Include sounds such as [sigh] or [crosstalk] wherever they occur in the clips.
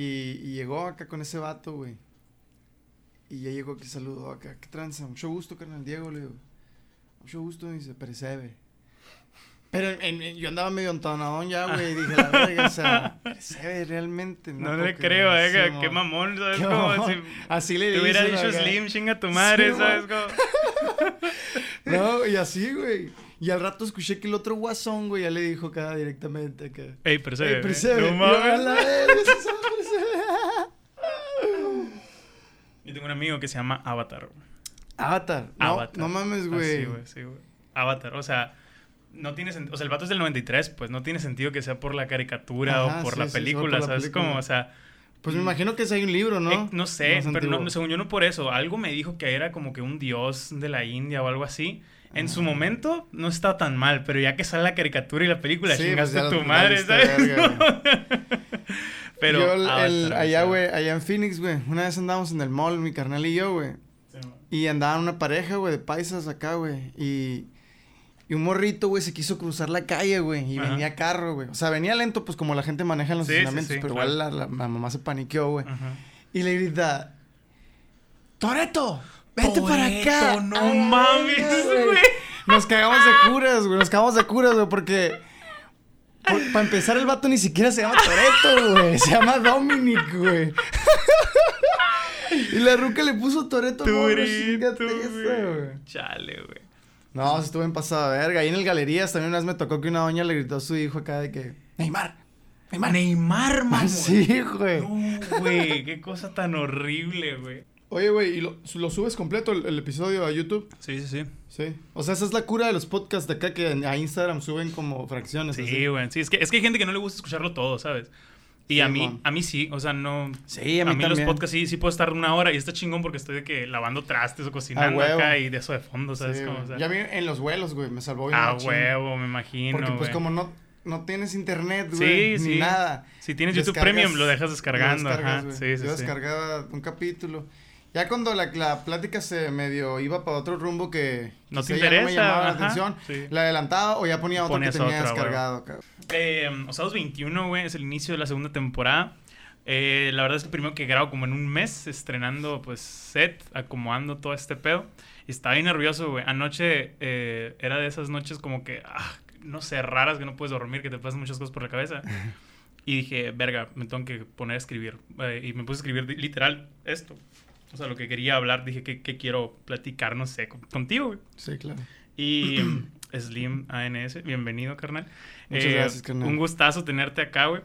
Y, y llegó acá con ese vato, güey. Y ya llegó que saludó acá. ¿Qué tranza? Mucho gusto, carnal Diego, le digo. Mucho gusto, y dice, percebe. Pero en- en- yo andaba medio entonadón ya, güey. Dije, la verga, o sea, [laughs] percebe realmente. No, puedo le creo, eh, sí, qué mamón, ¿sabes? Qué Como mamón. si Así le te hubiera dicho acá. Slim, chinga tu madre, Sí, ¿sabes? Como... [laughs] No, y así, güey. Y al rato escuché que el otro guasón, güey, ya le dijo acá directamente acá. Ey, percebe. Ey, percebe. No Y yo, a mames. la verga, ese es el percebe. Yo tengo un amigo que se llama Avatar, güey. Avatar. No, Avatar. no mames, Ah, güey. sí, güey, sí, güey. Avatar, o sea, no tiene sentido. O sea, el vato es del 93, pues no tiene sentido que sea por la caricatura Ajá, o por sí, la sí, película, la ¿sabes? película. Como, o sea. Pues me imagino que si hay un libro, ¿no? eh, no sé, Más pero no, según yo no por eso. Algo me dijo que era como que un dios de la India o algo así. En su momento no está tan mal, pero ya que sale la caricatura y la película, Sí, chingaste pues ya tu madre, ¿sabes? [laughs] pero Yo, el- el- Avatar, allá, güey, allá en Phoenix, güey. Una vez andábamos en el mall, mi carnal y yo, güey. sí. Y andaban una pareja, güey, de paisas acá, güey. Y, y un morrito, güey, se quiso cruzar la calle, güey. Y Ajá. venía carro, güey. O sea, venía lento, pues como la gente maneja en los Sí, sí, estacionamientos. sí, pero claro. igual la, la- la mamá se paniqueó, güey. Y le grita: ¡Toreto! ¡Vete para acá! No Ay, mames, güey. Nos cagamos de curas, güey. Nos cagamos de curas, güey, porque. Para empezar, el vato ni siquiera se llama Toreto, güey. Se llama Dominic, güey. y la ruca le puso Toreto, güey. Chale, güey. No, se estuvo en pasada verga. Ahí en el Galerías también una vez me tocó que una doña le gritó a su hijo acá de que... Neymar, Neymar. Neymar, mamón. [laughs] Sí, güey. No, güey, qué cosa tan horrible, güey. Oye, güey, ¿y lo, lo subes completo el, el episodio a YouTube? Sí, sí, sí. Sí. O sea, esa es la cura de los podcasts de acá que a Instagram suben como fracciones. Sí, güey. Sí, es que, es que hay gente que no le gusta escucharlo todo, ¿sabes? Y Sí, a mí, a mí sí, o sea, no... Sí, a A mí, mí, los podcasts sí, sí puedo estar una hora y está chingón porque estoy de que lavando trastes o cocinando Ah, acá y de eso de fondo, ¿sabes? Sí, cómo? güey. O sea, Ya vi en los vuelos, güey, me salvó bien a machín. huevo, me imagino, Porque pues como no, no tienes internet, Sí, güey, sí. ni nada. Si tienes YouTube Premium, lo dejas descargando, lo ajá. Sí, sí, Yo sí. descargaba un capítulo. Ya cuando la, la plática se medio iba para otro rumbo que No te ya no me interesa, llamaba la ajá, atención, sí. la adelantaba o ya ponía otro que tenía otra, descargado. Eh, Osados 21, güey, es el inicio de la segunda temporada. Eh, la verdad es que primero que grabo como en un mes, estrenando pues set, acomodando todo este pedo. Y estaba bien nervioso, güey. Anoche eh, era de esas noches como que, ah, no sé, raras que no puedes dormir, que te pasan muchas cosas por la cabeza. [laughs] Y dije, verga, me tengo que poner a escribir. Eh, y me puse a escribir literal esto. O sea, lo que quería hablar, dije que, que quiero platicar, no sé, con- contigo, güey. Sí, claro. Y [clears throat] Slim ANS, bienvenido, carnal. Muchas Eh, gracias, carnal. Un gustazo tenerte acá, güey.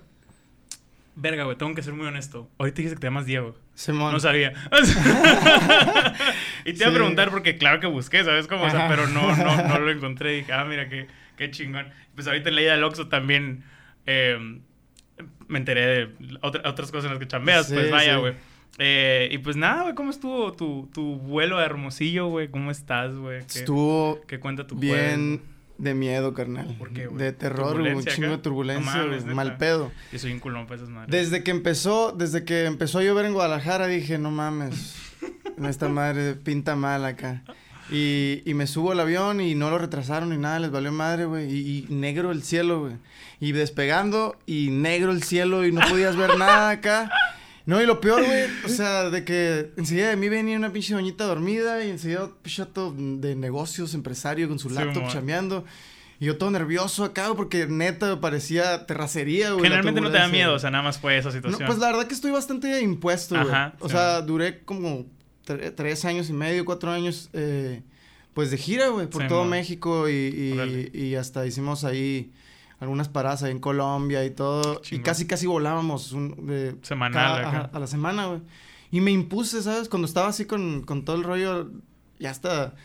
Verga, güey, tengo que ser muy honesto. Ahorita dijiste que te llamas Diego. Simón. No sabía. [laughs] [laughs] y te iba a preguntar porque claro que busqué, ¿sabes cómo? O sea, pero no, no, no lo [laughs] encontré. Dije, ah, mira, qué, qué chingón. Pues ahorita en la ida del Oxxo también eh, me enteré de otra- otras cosas en las que chambeas. Sí, pues vaya, sí. Eh, y pues nada, güey, ¿cómo estuvo tu, tu vuelo a Hermosillo, güey? ¿Cómo estás, güey? ¿Qué, Estuvo qué cuenta tu bien de miedo, carnal. ¿Por qué, güey? De terror, güey, un ¿Turbulencia chingo acá? de turbulencia, No mames, mal pedo. Yo soy un culón para esas madres. Desde que empezó, desde que empezó a llover en Guadalajara, dije, no mames, [laughs] esta madre pinta mal acá. Y, y me subo al avión y no lo retrasaron ni nada, les valió madre, güey. Y, y negro el cielo, güey. Y despegando y negro el cielo y no podías ver nada acá. No, y lo peor, güey, o sea, de que enseguida de mí venía una pinche doñita dormida y enseguida un chato de negocios, empresario con su Sí, laptop mo. chambeando. Y yo todo nervioso acá, porque neta parecía terracería, güey. Generalmente no te da miedo, o sea, nada más fue esa No, situación. pues la verdad que estoy bastante impuesto, güey. Ajá, O sí. sea, duré como tre- tres años y medio, cuatro años, eh, pues de gira, güey, por Sí, todo. México y, Órale. y, y hasta hicimos ahí algunas paradas ahí en Colombia y todo. Y casi, casi volábamos un, de Semanal cada- acá. ajá, a la semana, güey. Y me impuse, ¿sabes? Cuando estaba así con, con todo el rollo, ya hasta...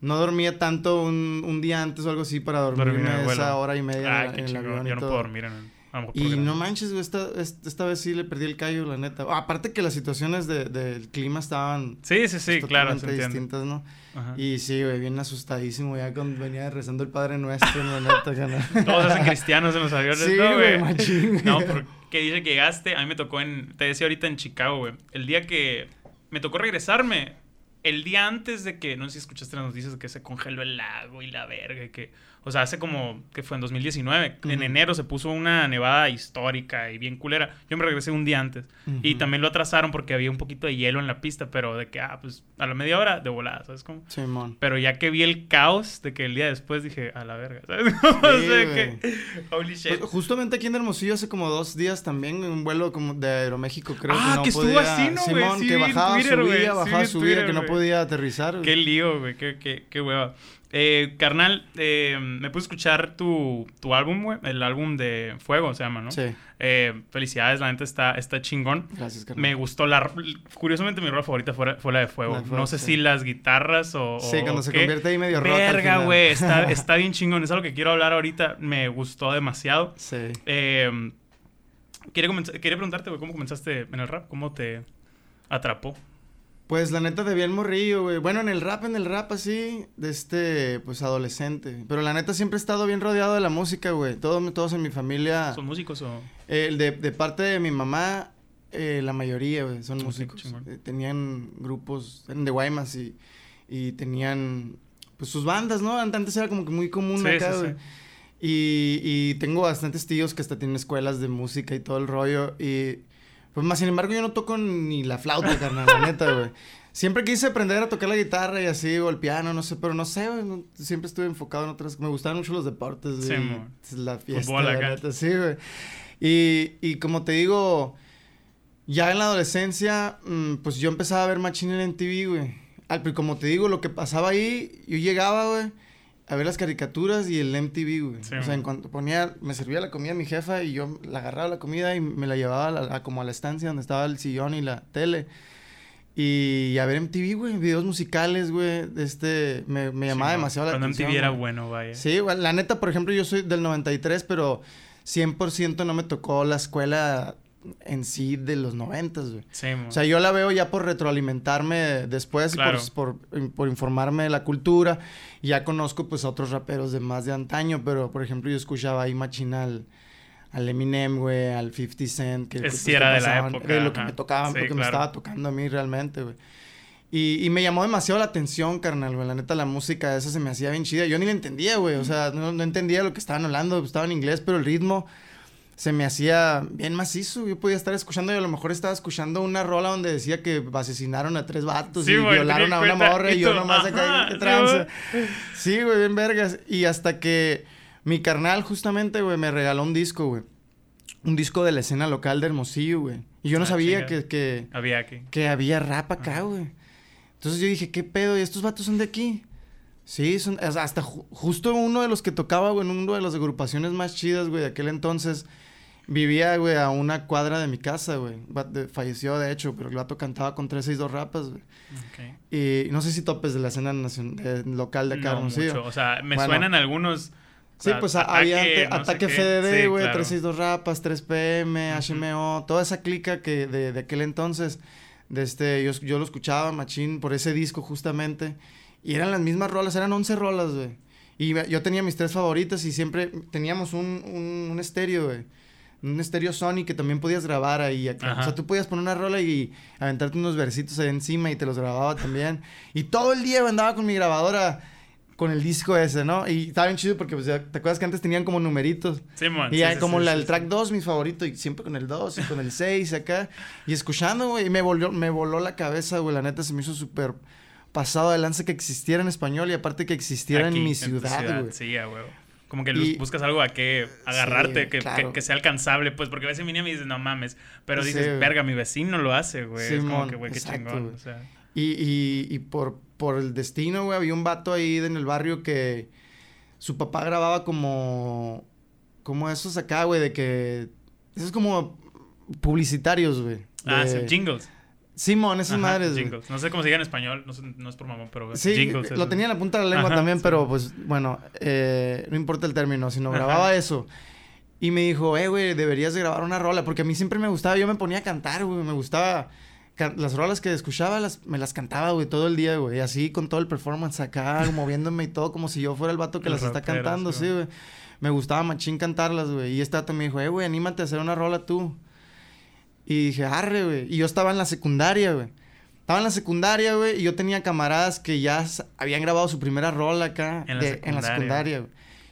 No dormía tanto un, un día antes o algo así para Dormir en el esa hora y media Ah, en, qué el chingón. avión Yo no todo. puedo dormir en el... a Y no manches, güey, esta, est- esta vez sí le perdí el callo, la neta. Aparte que las situaciones de- del clima estaban Sí, sí, sí, claro, se distintas, ¿no? Ajá. Y sí, güey, bien asustadísimo ya cuando venía rezando el Padre Nuestro, la neta, [laughs] carnal. Todos hacen cristianos en los aviones, Sí, ¿no, güey, machín. No, porque dice que llegaste, a mí me tocó en, te decía ahorita en Chicago, güey. El día que me tocó regresarme, el día antes de que, no sé si escuchaste las noticias de que se congeló el lago y la verga, que O sea, hace como, que fue en 2019, en enero se puso una nevada histórica y bien culera. Yo me regresé un día antes. Y también lo atrasaron porque había un poquito de hielo en la pista, pero de que, ah, pues a la media hora de volada, ¿sabes cómo? Simón. Pero ya que vi el caos de que el día después dije, a la verga, ¿sabes? [laughs] o sea, que, holy shit. Pues, justamente aquí en Hermosillo hace como dos días también, un vuelo como de Aeroméxico, creo ah, que no que podía. estuvo así, ¿no? Simón, Sí, que bajaba, Twitter, subía, Sí, bajaba, en subía, Twitter, que no podía aterrizar. Qué lío, güey, qué, qué, qué hueva. Eh, carnal, eh, me puse a escuchar tu, tu álbum, güey, el álbum de Fuego se llama, ¿no? Sí, Eh, felicidades, la neta está, está chingón. gracias, carnal. Me gustó la... Curiosamente mi rola favorita fue, fue la de Fuego. La de Fuego, no sé sí. si las guitarras o... Sí, o cuando se qué. convierte ahí medio rock Verga, güey, está, [laughs] está bien chingón. Es algo que quiero hablar ahorita. Me gustó demasiado. Sí. Eh, quería, quería preguntarte, güey, ¿cómo comenzaste en el rap? ¿Cómo te atrapó? Pues la neta de bien morrillo, güey. Bueno, en el rap, en el rap así, de este, pues adolescente. Pero la neta siempre he estado bien rodeado de la música, güey. Todos, todos en mi familia. ¿Son músicos o...? Eh, de, de parte de mi mamá, eh, la mayoría, güey, son músicos. Eh, tenían grupos, eran de Guaymas y, y tenían, pues sus bandas, ¿no? Antes era como que muy común Sí, acá, sí, sí. Y, y tengo bastantes tíos que hasta tienen escuelas de música y todo el rollo. Y, pues más sin embargo, yo no toco ni la flauta, [laughs] carnal, la neta, güey. Siempre quise aprender a tocar la guitarra y así, o el piano, no sé, pero no sé, güey. no- siempre estuve enfocado en otras. Me gustaban mucho los deportes, Sí, güey. mo. la fiesta, Fútbol la neta, sí, güey. Y, y como te digo, ya en la adolescencia, mm, pues yo empezaba a ver Machín en MTV, güey. Pero como te digo, lo que pasaba ahí, yo llegaba, güey, a ver las caricaturas y el MTV, güey. Sí, o sea, en cuanto ponía, me servía la comida mi jefa y yo la agarraba la comida y me la llevaba a la- a como a la estancia donde estaba el sillón y la tele. Y a ver MTV, güey, videos musicales, güey. Este, me, me llamaba Sí, demasiado la Cuando atención. MTV era güey. bueno, vaya. Sí, güey, la neta, por ejemplo, yo soy del 93, pero 100% no me tocó la escuela en sí de los 90, güey. Sí. O sea, yo la veo ya por retroalimentarme después Claro. por, por, por informarme de la cultura. Y ya conozco, pues, a otros raperos de más de antaño, pero, por ejemplo, yo escuchaba ahí machina al, Eminem, güey, al 50 Cent. Que, sí pues, era que de la época, de lo que ajá. me tocaban, Sí, porque me claro. estaba tocando a mí realmente, güey. Y, y me llamó demasiado la atención, carnal, güey. La neta, la música esa se me hacía bien chida. Yo ni la entendía, güey. O sea, no, no entendía lo que estaban hablando. Estaba en inglés, pero el ritmo se me hacía bien macizo. Yo podía estar escuchando y a lo mejor estaba escuchando una rola donde decía que asesinaron a tres vatos Sí, y violaron a una morra y yo nomás acá, qué sí, tranza. Sí, güey, bien vergas. Y hasta que mi carnal justamente, güey, me regaló un disco, güey. Un disco de la escena local de Hermosillo, güey. Y yo no Ah, sabía que, que, Había aquí. que había rap acá, güey. Entonces yo dije, ¿qué pedo? ¿Y estos vatos son de aquí? Sí, son, hasta ju- justo uno de los que tocaba, güey, en una de las agrupaciones más chidas, güey, de aquel entonces, vivía, güey, a una cuadra de mi casa, güey. Falleció, de hecho, pero el vato cantaba con 362 rapas, güey. Ok. Y no sé si topes de la escena nacion- eh, local de acá, no mucho. O sea, me Bueno. suenan algunos. Sí, pues a- había no Ataque. FDD, Sí, güey, claro. 362 Rapas, 3PM, Ujú. HMO, toda esa clica que de, de aquel entonces, de este, yo, yo lo escuchaba, machín, por ese disco justamente, y eran las mismas rolas, eran 11 rolas, güey. Y yo tenía mis tres favoritas y siempre teníamos un, un, un estéreo, güey. Un estéreo Sony que también podías grabar ahí. acá. Ajá. O sea, tú podías poner una rola y aventarte unos versitos ahí encima y te los grababa también. Y todo el día andaba con mi grabadora con el disco ese, ¿no? Y estaba bien chido porque, pues, ya- ¿te acuerdas que antes tenían como numeritos? Sí, mon, Y sí, como sí, la, el track 2, mi favorito, y siempre con el 2 y con el 6 acá. Y escuchando, güey, y me voló, me voló la cabeza, güey. La neta se me hizo súper pasado de lanza que existiera en español y aparte que existiera Aquí, en mi ciudad, güey. Sí, a huevo. Como que Y- buscas algo a que agarrarte, Sí, que, claro. que, que sea alcanzable, pues, porque a veces viene y me dices, no mames, pero dices, verga, mi vecino lo hace, güey. es como que, güey, qué exacto, chingón. güey. O sea, Y, y, y por, por el destino, güey, había un vato ahí en el barrio que su papá grababa como, como esos acá, güey, de que, esos como publicitarios, güey. ah, sí, jingles. Simón, esas Ajá, madres, jingles. No sé cómo se diga en español, no, sé- no es por mamón, pero Sí, jingles. lo eso. tenía en la punta de la lengua Ajá, también, sí. pero pues, bueno, eh, no importa el término, sino Ajá. grababa eso. Y me dijo, eh, güey, deberías de grabar una rola, porque a mí siempre me gustaba, yo me ponía a cantar, güey, me gustaba. Las rolas que escuchaba las, me las cantaba, güey, todo el día, güey. Así con todo el performance acá, [laughs] moviéndome y todo, como si yo fuera el vato que El las está cantando, sí, sí, güey. Me gustaba machín cantarlas, güey. Y este vato me dijo, eh, güey, anímate a hacer una rola tú. Y dije, arre, güey. Y yo estaba en la secundaria, güey. Estaba en la secundaria, güey, y yo tenía camaradas que ya habían grabado su primera rola acá En la de- en la secundaria. secundaria, güey.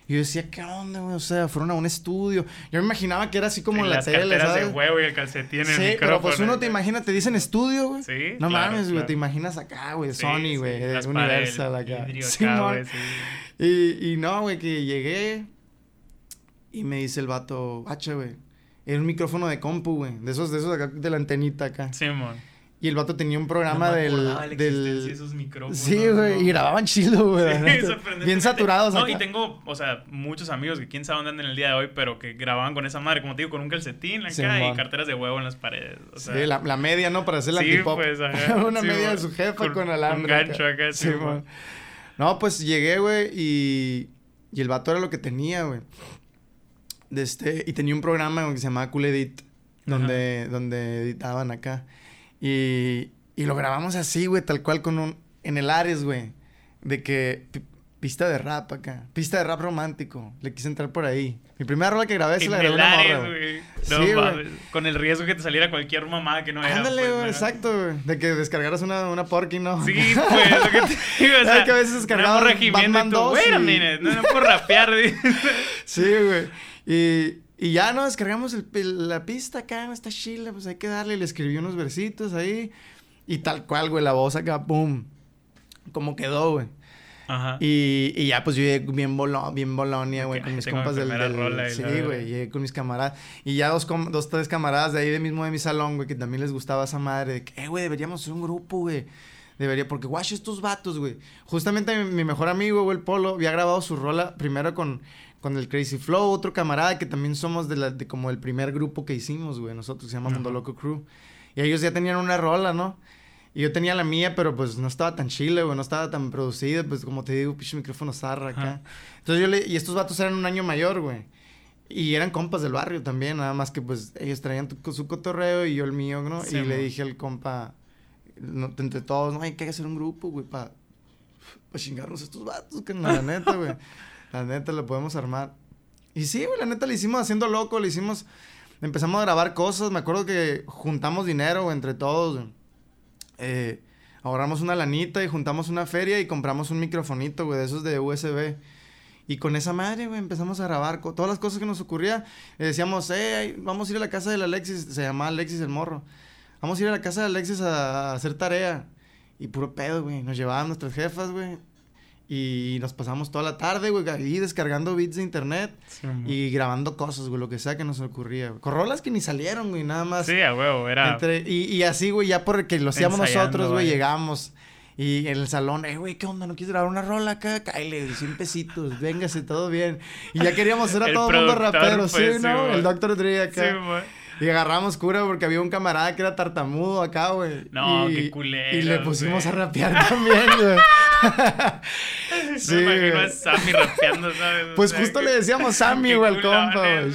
Y yo decía, ¿qué onda, güey? O sea, fueron a un estudio. Yo me imaginaba que era así como en la las tele, carteras ¿sabes? de huevo y el calcetín en el Sí, micrófono. pero pues uno te imagina, te dicen estudio, güey. Sí, No claro, mames, güey, te imaginas acá, güey, Sí, Sony, sí, güey, Universal acá. Simón. güey, sí. Y, y no, güey, que llegué y me dice el vato, hacha, güey. Era un micrófono de compu, güey. De esos, de esos acá, de la antenita acá. Simón. Y el vato tenía un programa No del. del... esos micrófonos. Sí, güey. no. Y grababan chido, güey. Sí. Bien saturados No, acá. y tengo, o sea, muchos amigos que quién sabe dónde andan en el día de hoy, pero que grababan con esa madre, como te digo, con un calcetín acá Simón. y carteras de huevo en las paredes. O sea, Sí, la, la media, ¿no? Para hacer la sí, antipop. pues, ajá. [laughs] Una Sí, media de su jefa con, Con- alambre. con gancho acá, sí, mo. No, pues llegué, güey, y, y el vato era lo que tenía, güey. De este, y tenía un programa güey, que se llamaba Cool Edit, donde, donde editaban acá. Y, y lo grabamos así, güey, tal cual con un... En el Ares, güey. De que... pi- Pista de rap acá. Pista de rap romántico. Le quise entrar por ahí. Mi primera rola que grabé se la grabé una morra, güey. güey. Sí, No güey. mames. Con el riesgo que te saliera cualquier mamada que no era. Ándale, pues, güey, exacto, güey. De que descargaras una, una porky, ¿no? Sí, [laughs] pues, lo que te digo, o sea, que a veces gimiendo Batman y tú, 2 wait a y- no, no puedo rapear. [laughs] Sí, güey. Y, y ya no descargamos el- el- la pista acá, está chila, pues hay que darle. Le escribí unos versitos ahí. Y tal cual, güey, la voz acá, pum. Como quedó, güey. Ajá. Y, y ya, pues yo llegué bien, bolo, bien Bolonia, güey, con mis mi compas del... del- rola sí, güey, llegué con mis camaradas. Y ya dos, dos, tres camaradas de ahí de mismo de mi salón, güey, que también les gustaba esa madre. De que, eh, güey, deberíamos hacer un grupo, güey. Debería, porque guacho estos vatos, güey. Justamente mi, mi mejor amigo, güey, el Polo, había grabado su rola primero con, con el Crazy Flow, otro camarada que también somos de, la, de como el primer grupo que hicimos, güey, nosotros, se llama Mundo Ajá. Loco Crew. Y ellos ya tenían una rola, ¿no? Y yo tenía la mía, pero pues no estaba tan chile, güey, no estaba tan producida, pues como te digo, pinche micrófono zarra acá. Ajá. Entonces yo le, y estos vatos eran un año mayor, güey. Y eran compas del barrio también, nada más que pues ellos traían tu- su cotorreo y yo el mío, ¿no? Sí, y le mo. dije al compa, no, entre todos, no, hay que hacer un grupo, güey, para chingarnos a estos vatos, que la neta, güey. [laughs] La neta, lo podemos armar. Y sí, güey, la neta le hicimos haciendo loco, le hicimos, empezamos a grabar cosas, me acuerdo que juntamos dinero, entre todos. Eh, ahorramos una lanita y juntamos una feria y compramos un microfonito, güey, de esos de USB. Y con esa madre, güey, empezamos a grabar todas las cosas que nos ocurría. Le decíamos, eh, vamos a ir a la casa del Alexis, se llamaba Alexis el morro. Vamos a ir a la casa de Alexis a, a hacer tarea. Y puro pedo, güey. Nos llevaban nuestras jefas, güey. Y nos pasamos toda la tarde, güey, ahí descargando beats de internet Sí, y grabando cosas, güey, lo que sea que nos ocurría. güey. Con rolas que ni salieron, güey, nada más. Sí, a huevo, era. Entre- y, y así, güey, ya porque lo hacíamos nosotros, güey, vaya. llegamos. Y en el salón, eh, güey, ¿qué onda? ¿No quieres grabar una rola acá? Cáele, 100 pesitos, véngase, todo bien. Y ya queríamos ser a todo el mundo rapero, sí, pues, sí, ¿no? güey. el Dr. Dre Sí, acá. Y agarramos cura porque había un camarada que era tartamudo acá, güey. No, y, qué culeros, Y le pusimos a rapear también, güey. [laughs] Sí, me imagino a Sammy rapeando, ¿sabes? O Pues sea, justo que- le decíamos [laughs] Sammy, güey, al compa, güey.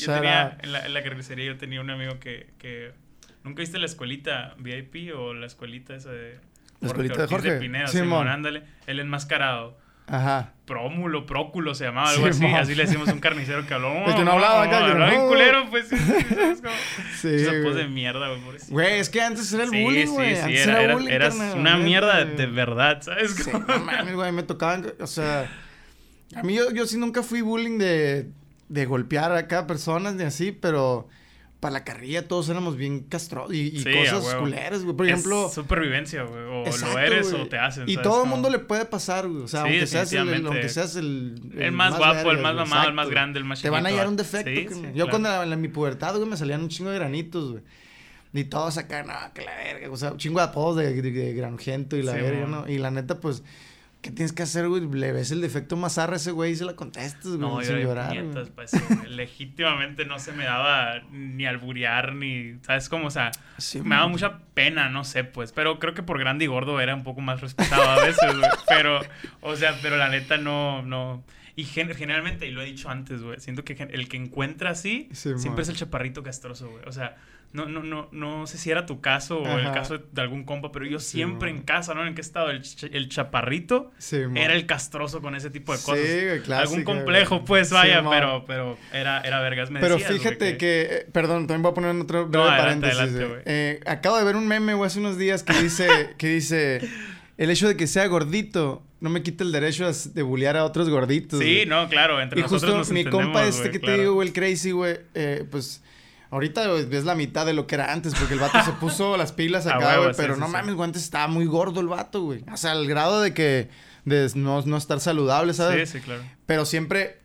Yo tenía, en la, en la carnicería yo tenía un amigo que, que... ¿Nunca viste la escuelita VIP o la escuelita esa de... La escuelita de Jorge. Pinedo, Simón. Simón, ándale. El enmascarado. Ajá. Prómulo, próculo se llamaba, algo así. Así le decimos a un carnicero que habló. El que no hablaba acá, que Hablaba no. culero, pues. Sí, sí. [laughs] Sí, güey. pose de mierda, güey. Güey, es que antes era el Sí, bullying, sí, güey. sí, Antes era, era- bullying, eras carnal, una mierda de verdad, ¿sabes? Sí, no mames, güey, me tocaban, o sea, a mí yo, yo sí nunca fui bullying de, de golpear a cada persona ni así, pero para la carrilla todos éramos bien castros y, y Sí, a cosas culeras, güey. Por Es ejemplo, supervivencia, güey. O exacto, lo eres o te hacen. Y ¿sabes? todo el mundo le puede pasar, güey. O sea, Sí, aunque, seas el, aunque seas el, El más guapo, el más mamado, el más grande, el más Te van a chiquito, hallar un defecto. Sí, Yo claro. cuando en, la- en mi pubertad, güey, me salían un chingo de granitos, güey. Y todos acá, no, que la verga. O sea, un chingo de apodos de, de, de granjento y la verga. ¿no? Y la neta, pues, ¿qué tienes que hacer, güey? Le ves el defecto más arra a ese güey y se la contestas, güey, No, yo sin era llorar, puñetas güey. Legítimamente no se me daba ni alburear, ni. ¿Sabes cómo? O sea, Sí, me daba mucha pena, no sé, pues. Pero creo que por grande y gordo era un poco más respetado a veces, güey. [laughs] Pero, o sea, pero la neta no. no. Y gen- generalmente, y lo he dicho antes, güey, siento que el que encuentra así Sí, siempre es el chaparrito castroso, güey. O sea, no, no, no, no sé si era tu caso o el caso de algún compa, pero yo siempre en casa, ¿no? ¿En qué estado? El, ch- el chaparrito Sí, era el castroso con ese tipo de cosas. Sí, clásica, Algún complejo, güey. pues vaya, Sí, pero, pero era, era vergas. Me Pero decías, güey, fíjate que... eh, perdón, también voy a poner otro breve adelante, paréntesis. adelante, güey. güey. Eh, acabo de ver un meme, güey, hace unos días que dice... [laughs] que dice... El hecho de que sea gordito no me quita el derecho de, de bullear a otros gorditos. Sí, no, claro, entre y nosotros justo nos mi compa este güey, que claro. te digo, güey, el crazy, güey, eh, pues ahorita ves la mitad de lo que era antes, porque el vato se [laughs] puso las pilas acá, güey, pero sí, no sí. mames, güey, antes estaba muy gordo el vato, güey. O sea, al grado de que de no, no estar saludable, ¿sabes? Sí, sí, claro. Pero siempre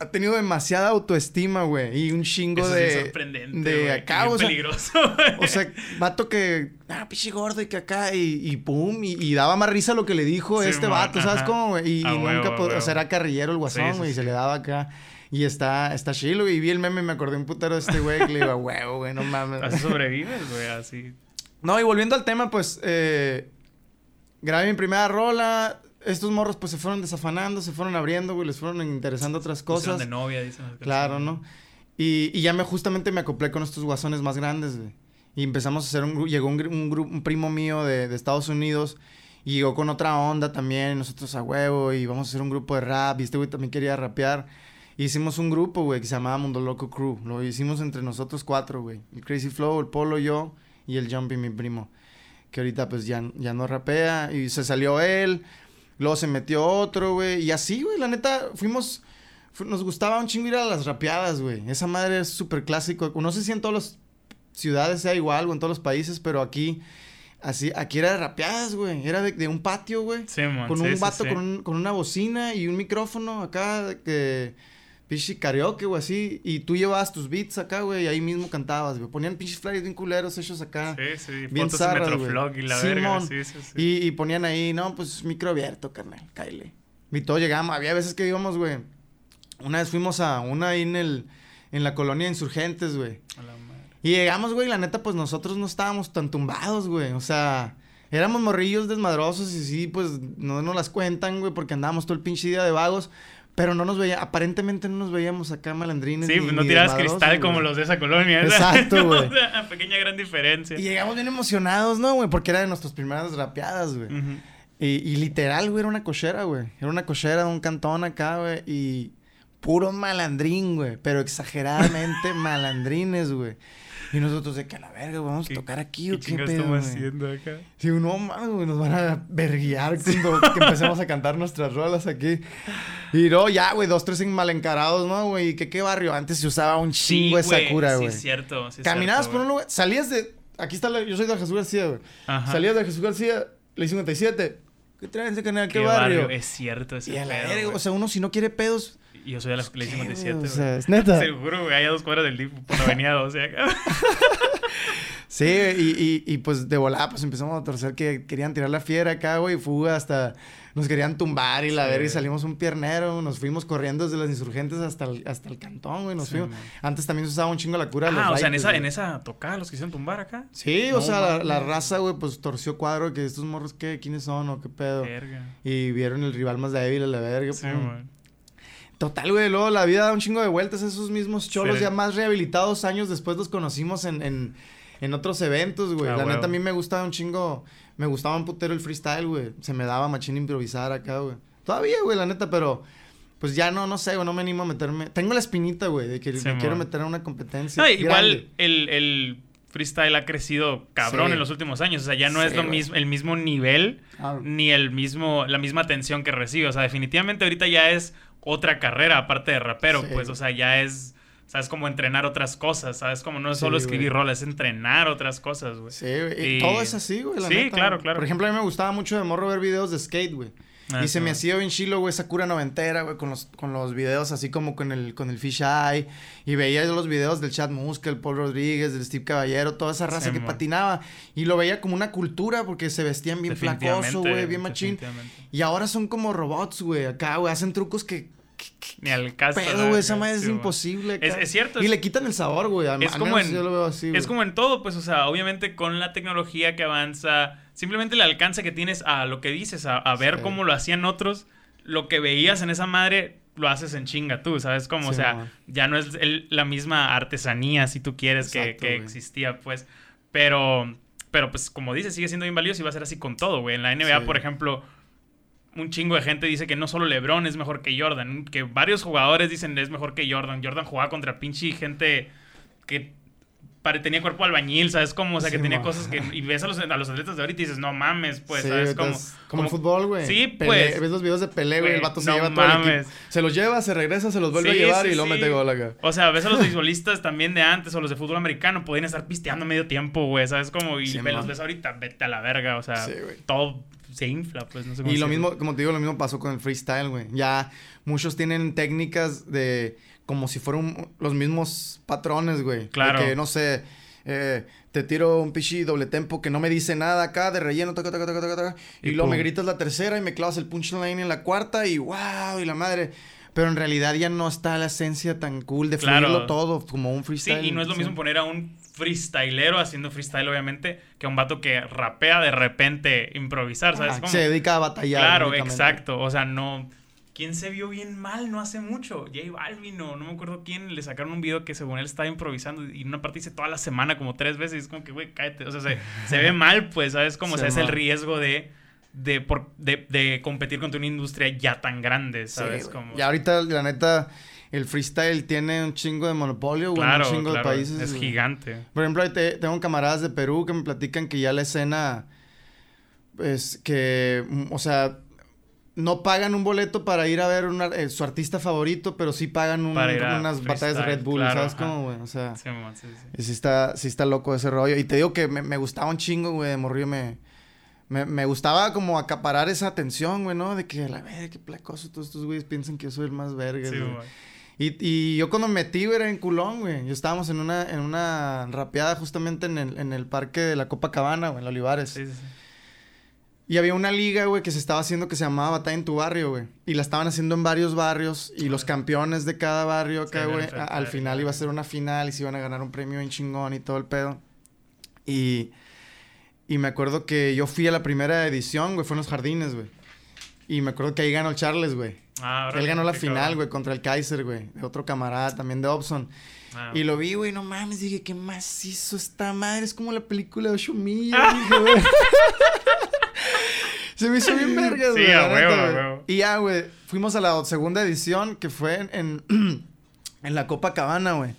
ha tenido demasiada autoestima, güey, y un chingo Eso sí de es sorprendente, de acá, o sea, peligroso, [laughs] o sea, vato que, ah, pinche gordo y que acá, y, y pum, y, y daba más risa lo que le dijo Sí, este mon, vato, ¿sabes cómo, güey? Y, y A nunca, o sea, era carrillero el guasón, güey, sí, y se le daba acá. Y está, está chilo, y vi el meme y me acordé un putero de este güey que le digo, huevo, güey, no mames. Así sobrevives, güey, así. No, y volviendo al tema, pues, eh, grabé mi primera rola. Estos morros, pues, se fueron desafanando, se fueron abriendo, güey, les fueron interesando otras cosas. de novia, dicen. Claro. ¿no? Y, y ya me justamente me acoplé con estos guasones más grandes, güey. Y empezamos a hacer un llegó un primo mío de, de Estados Unidos y llegó con otra onda también, y nosotros a huevo, y vamos a hacer un grupo de rap, y este güey también quería rapear. Hicimos un grupo, güey, que se llamaba Mundo Loco Crew. Lo hicimos entre nosotros cuatro, güey. El Crazy Flow, el Polo, yo y el Jumpy, mi primo. Que ahorita pues ya, ya no rapea. Y se salió él. Luego se metió otro, güey. Y así, güey, la neta, fuimos... fu- nos gustaba un chingo ir a las rapeadas, güey. Esa madre es súper clásico. No sé si en todas las ciudades sea igual o en todos los países, pero aquí... Así, aquí era de rapeadas, güey. Era de, de un patio, güey. Sí, mon, Con sí, un sí, vato sí. Con, un- con una bocina y un micrófono acá que... Pinche karaoke, güey, así. Y tú llevabas tus beats acá, güey, y ahí mismo cantabas, güey. Ponían pinches flyers bien culeros hechos acá. Sí, sí, Bien fotos zarras, y la verga. Sí, sí, sí. Y, y ponían ahí, no, pues micro abierto, carnal, cáile. Y todos llegamos, había veces que íbamos, güey. Una vez fuimos a una ahí en el, en la colonia de Insurgentes, güey. A la madre. Y llegamos, güey, la neta, pues nosotros no estábamos tan tumbados, güey. O sea, éramos morrillos desmadrosos y sí, pues no nos las cuentan, güey, porque andábamos todo el pinche día de vagos. Pero no nos veía, aparentemente no nos veíamos acá malandrines. Sí, ni- no ni tirabas cristal como los de esa colonia. Exacto, [laughs] güey. O sea, pequeña gran diferencia. Y llegamos bien emocionados, ¿no, güey? Porque era de nuestras primeras rapeadas, güey. Y, y literal, güey, era una cochera, güey. Era una cochera de un cantón acá, güey. Y puro malandrín, güey. Pero exageradamente [laughs] malandrines, güey. Y nosotros de que a la verga, vamos a ¿Qué- tocar aquí ¿Qué o qué chingados pedo, estamos haciendo acá? Sí, no mames, güey, nos van a verguiar cuando que empecemos a cantar nuestras rolas aquí. Y no, ya, güey, dos, tres mal encarados, ¿no, güey? ¿Y qué, qué barrio? Antes se usaba un chingo de Sakura, Sí, güey. es cierto. sí es Caminabas cierto, por un güey. lugar, salías de... Aquí está la... Yo soy de Jesús García, güey. Ajá. Salías de Jesús García, ley 57. ¿Qué traen ese canal? ¿Qué, ¿Qué barrio? barrio? Es cierto, ese Y a la pedo, verga, güey. o sea, uno si no quiere pedos... Y yo soy de la ley ¿qué, 57, güey? güey. O sea, es neta. Seguro, güey, hay a dos cuadras del DIF por avenida 12 acá. [laughs] Sí, y, y, y pues de volada, pues empezamos a torcer que querían tirar la fiera acá, güey, fuga hasta... Nos querían tumbar y la Sí. verga y salimos un piernero, nos fuimos corriendo desde las insurgentes hasta el, hasta el cantón, güey, nos Sí, fuimos. man. Antes también se usaba un chingo la cura de los Ah, o sea, en esa, güey. en esa tocada los quisieron tumbar acá. Sí, o sea, la, la raza, güey, pues torció cuadro que estos morros, ¿qué? ¿Quiénes son o qué pedo? Verga. Y vieron el rival más débil a la verga, Sí, güey. Total, güey, luego la vida da un chingo de vueltas. Esos mismos cholos Sí. ya más rehabilitados años después los conocimos en, en, en otros eventos, güey. Ah, la neta a mí me gustaba un chingo, me gustaba un putero el freestyle, güey. Se me daba machín improvisar acá, güey. Todavía, güey, la neta, pero pues ya no, no sé, güey, no me animo a meterme. Tengo la espinita, güey, de que Sí, me quiero meter a una competencia. No, igual el, el freestyle ha crecido cabrón Sí. en los últimos años. O sea, ya no es lo mismo, el mismo nivel Ah, ni el mismo, la misma atención que recibe. O sea, definitivamente ahorita ya es otra carrera aparte de rapero. Sí. Pues, o sea, ya es, sabes, como entrenar otras cosas. Sabes, como no es solo escribir roles, es entrenar otras cosas, güey. Sí, güey. Y todo es así, güey, la Sí, neta, claro, claro. Por ejemplo, a mí me gustaba mucho de morro ver videos de skate, güey. Ah, y se me hacía bien chilo, güey, esa cura noventera, güey, con los, con los videos así como con el, con el Fish Eye. Y veía yo los videos del Chad Muska, el Paul Rodríguez, del Steve Caballero, toda esa raza Sí, que patinaba. Y lo veía como una cultura porque se vestían bien flacoso, güey, bien machín. Y ahora son como robots, güey, acá, güey, hacen trucos que... Ni al caso. Pedo, ¿no? güey, esa madre es Sí, imposible. Es- es cierto, Y es- le quitan el sabor, güey. al- es al como menos en- yo lo veo así. Es como en todo, pues, o sea, obviamente con la tecnología que avanza, simplemente el alcance que tienes a lo que dices, a, a ver Sí. cómo lo hacían otros, lo que veías en esa madre, lo haces en chinga tú, ¿sabes? Como, o sea, mamá. ya no es el- la misma artesanía, si tú quieres, que, Exacto, que güey. existía, pues, pero, pero, pues, como dices, sigue siendo bien valioso y va a ser así con todo, güey. En la NBA, por ejemplo... Un chingo de gente dice que no solo LeBron es mejor que Jordan, que varios jugadores dicen es mejor que Jordan. Jordan jugaba contra pinche gente que tenía cuerpo albañil, ¿sabes? Como, o sea, que Sí, tenía cosas que... Y ves a los, a los atletas de ahorita y dices, no mames, pues, Sí, ¿sabes? Como, entonces, como, el fútbol, güey. Sí, Pelé, pues. Ves los videos de Pelé, güey. El vato se no lleva todo el equipo. Se los lleva, se regresa, se los vuelve Sí, a llevar y luego mete gol acá. O sea, ves a los beisbolistas también de antes o los de fútbol americano, podían estar pisteando medio tiempo, güey, ¿sabes? Como, y ve- los ves ahorita, vete a la verga, o sea, todo se infla, pues, no sé cómo Y lo decirlo. mismo, como te digo, lo mismo pasó con el freestyle, güey. Ya muchos tienen técnicas de como si fueran los mismos patrones, güey. Claro. De que, no sé, eh, te tiro un pichi doble tempo que no me dice nada acá de relleno, taca, taca, taca, y, Y luego me gritas la tercera y me clavas el punchline en la cuarta y wow, y la madre. Pero en realidad ya no está la esencia tan cool de Claro. fluirlo todo como un Sí, freestyle. y no es lo sí. mismo poner a un freestylero haciendo freestyle, obviamente, que a un vato que rapea de repente improvisar, ¿sabes? Ah, cómo? se dedica a batallar. Claro, exacto. O sea, no. ¿Quién se vio bien mal no hace mucho? J Balvin o no me acuerdo quién. Le sacaron un video que según él estaba improvisando y en una parte dice toda la semana como tres veces. Y es como que, güey, cállate. O sea, se, se ve [laughs] mal, pues, ¿sabes? Como, o sea, Sí, es el riesgo de, de, por- de, de competir contra una industria ya tan grande, Sí, ¿sabes? güey. como... Y ahorita, la neta, el freestyle tiene un chingo de monopolio, güey, claro, un chingo claro, de países. Es güey. gigante. Por ejemplo, te- tengo camaradas de Perú que me platican que ya la escena, pues, que, o sea, no pagan un boleto para ir a ver una- eh, su artista favorito, pero sí pagan un- unas batallas de Red Bull, claro, ¿sabes ajá. cómo, güey? O sea, Sí, man, sí, sí. y sí está, sí está loco ese rollo. Y te digo que me, me gustaba un chingo, güey, de morrillo me... Me, me gustaba como acaparar esa atención, güey, ¿no? De que, la verga, qué placoso, todos estos güeyes piensan que yo soy el más verga, Sí, güey. Y, y yo cuando me metí, güey, era en culón, güey. Yo estábamos en una, en una rapeada justamente en el, en el parque de la Copacabana, güey, en Olivares. Sí, sí, sí. Y había una liga, güey, que se estaba haciendo que se llamaba Batalla en tu barrio, güey. Y la estaban haciendo en varios barrios. Y los campeones de cada barrio acá, güey, al final iba a ser una final y se iban a ganar un premio en chingón y todo el pedo. Y, y me acuerdo que yo fui a la primera edición, güey, fue en los jardines, güey. Y me acuerdo que ahí ganó Charles, güey. Ah, Él ganó la final, güey, contra el Kaiser, güey. De otro camarada también de Obson. Ah. Y lo vi, güey, no mames, dije, ¿qué más hizo esta madre? Es como la película de 8 millas, dije, güey. [laughs] Se me hizo bien vergas, Sí, güey. a la huevo, a huevo. Y ya, güey, fuimos a la segunda edición que fue en, en, [clears throat] en la Copacabana, güey.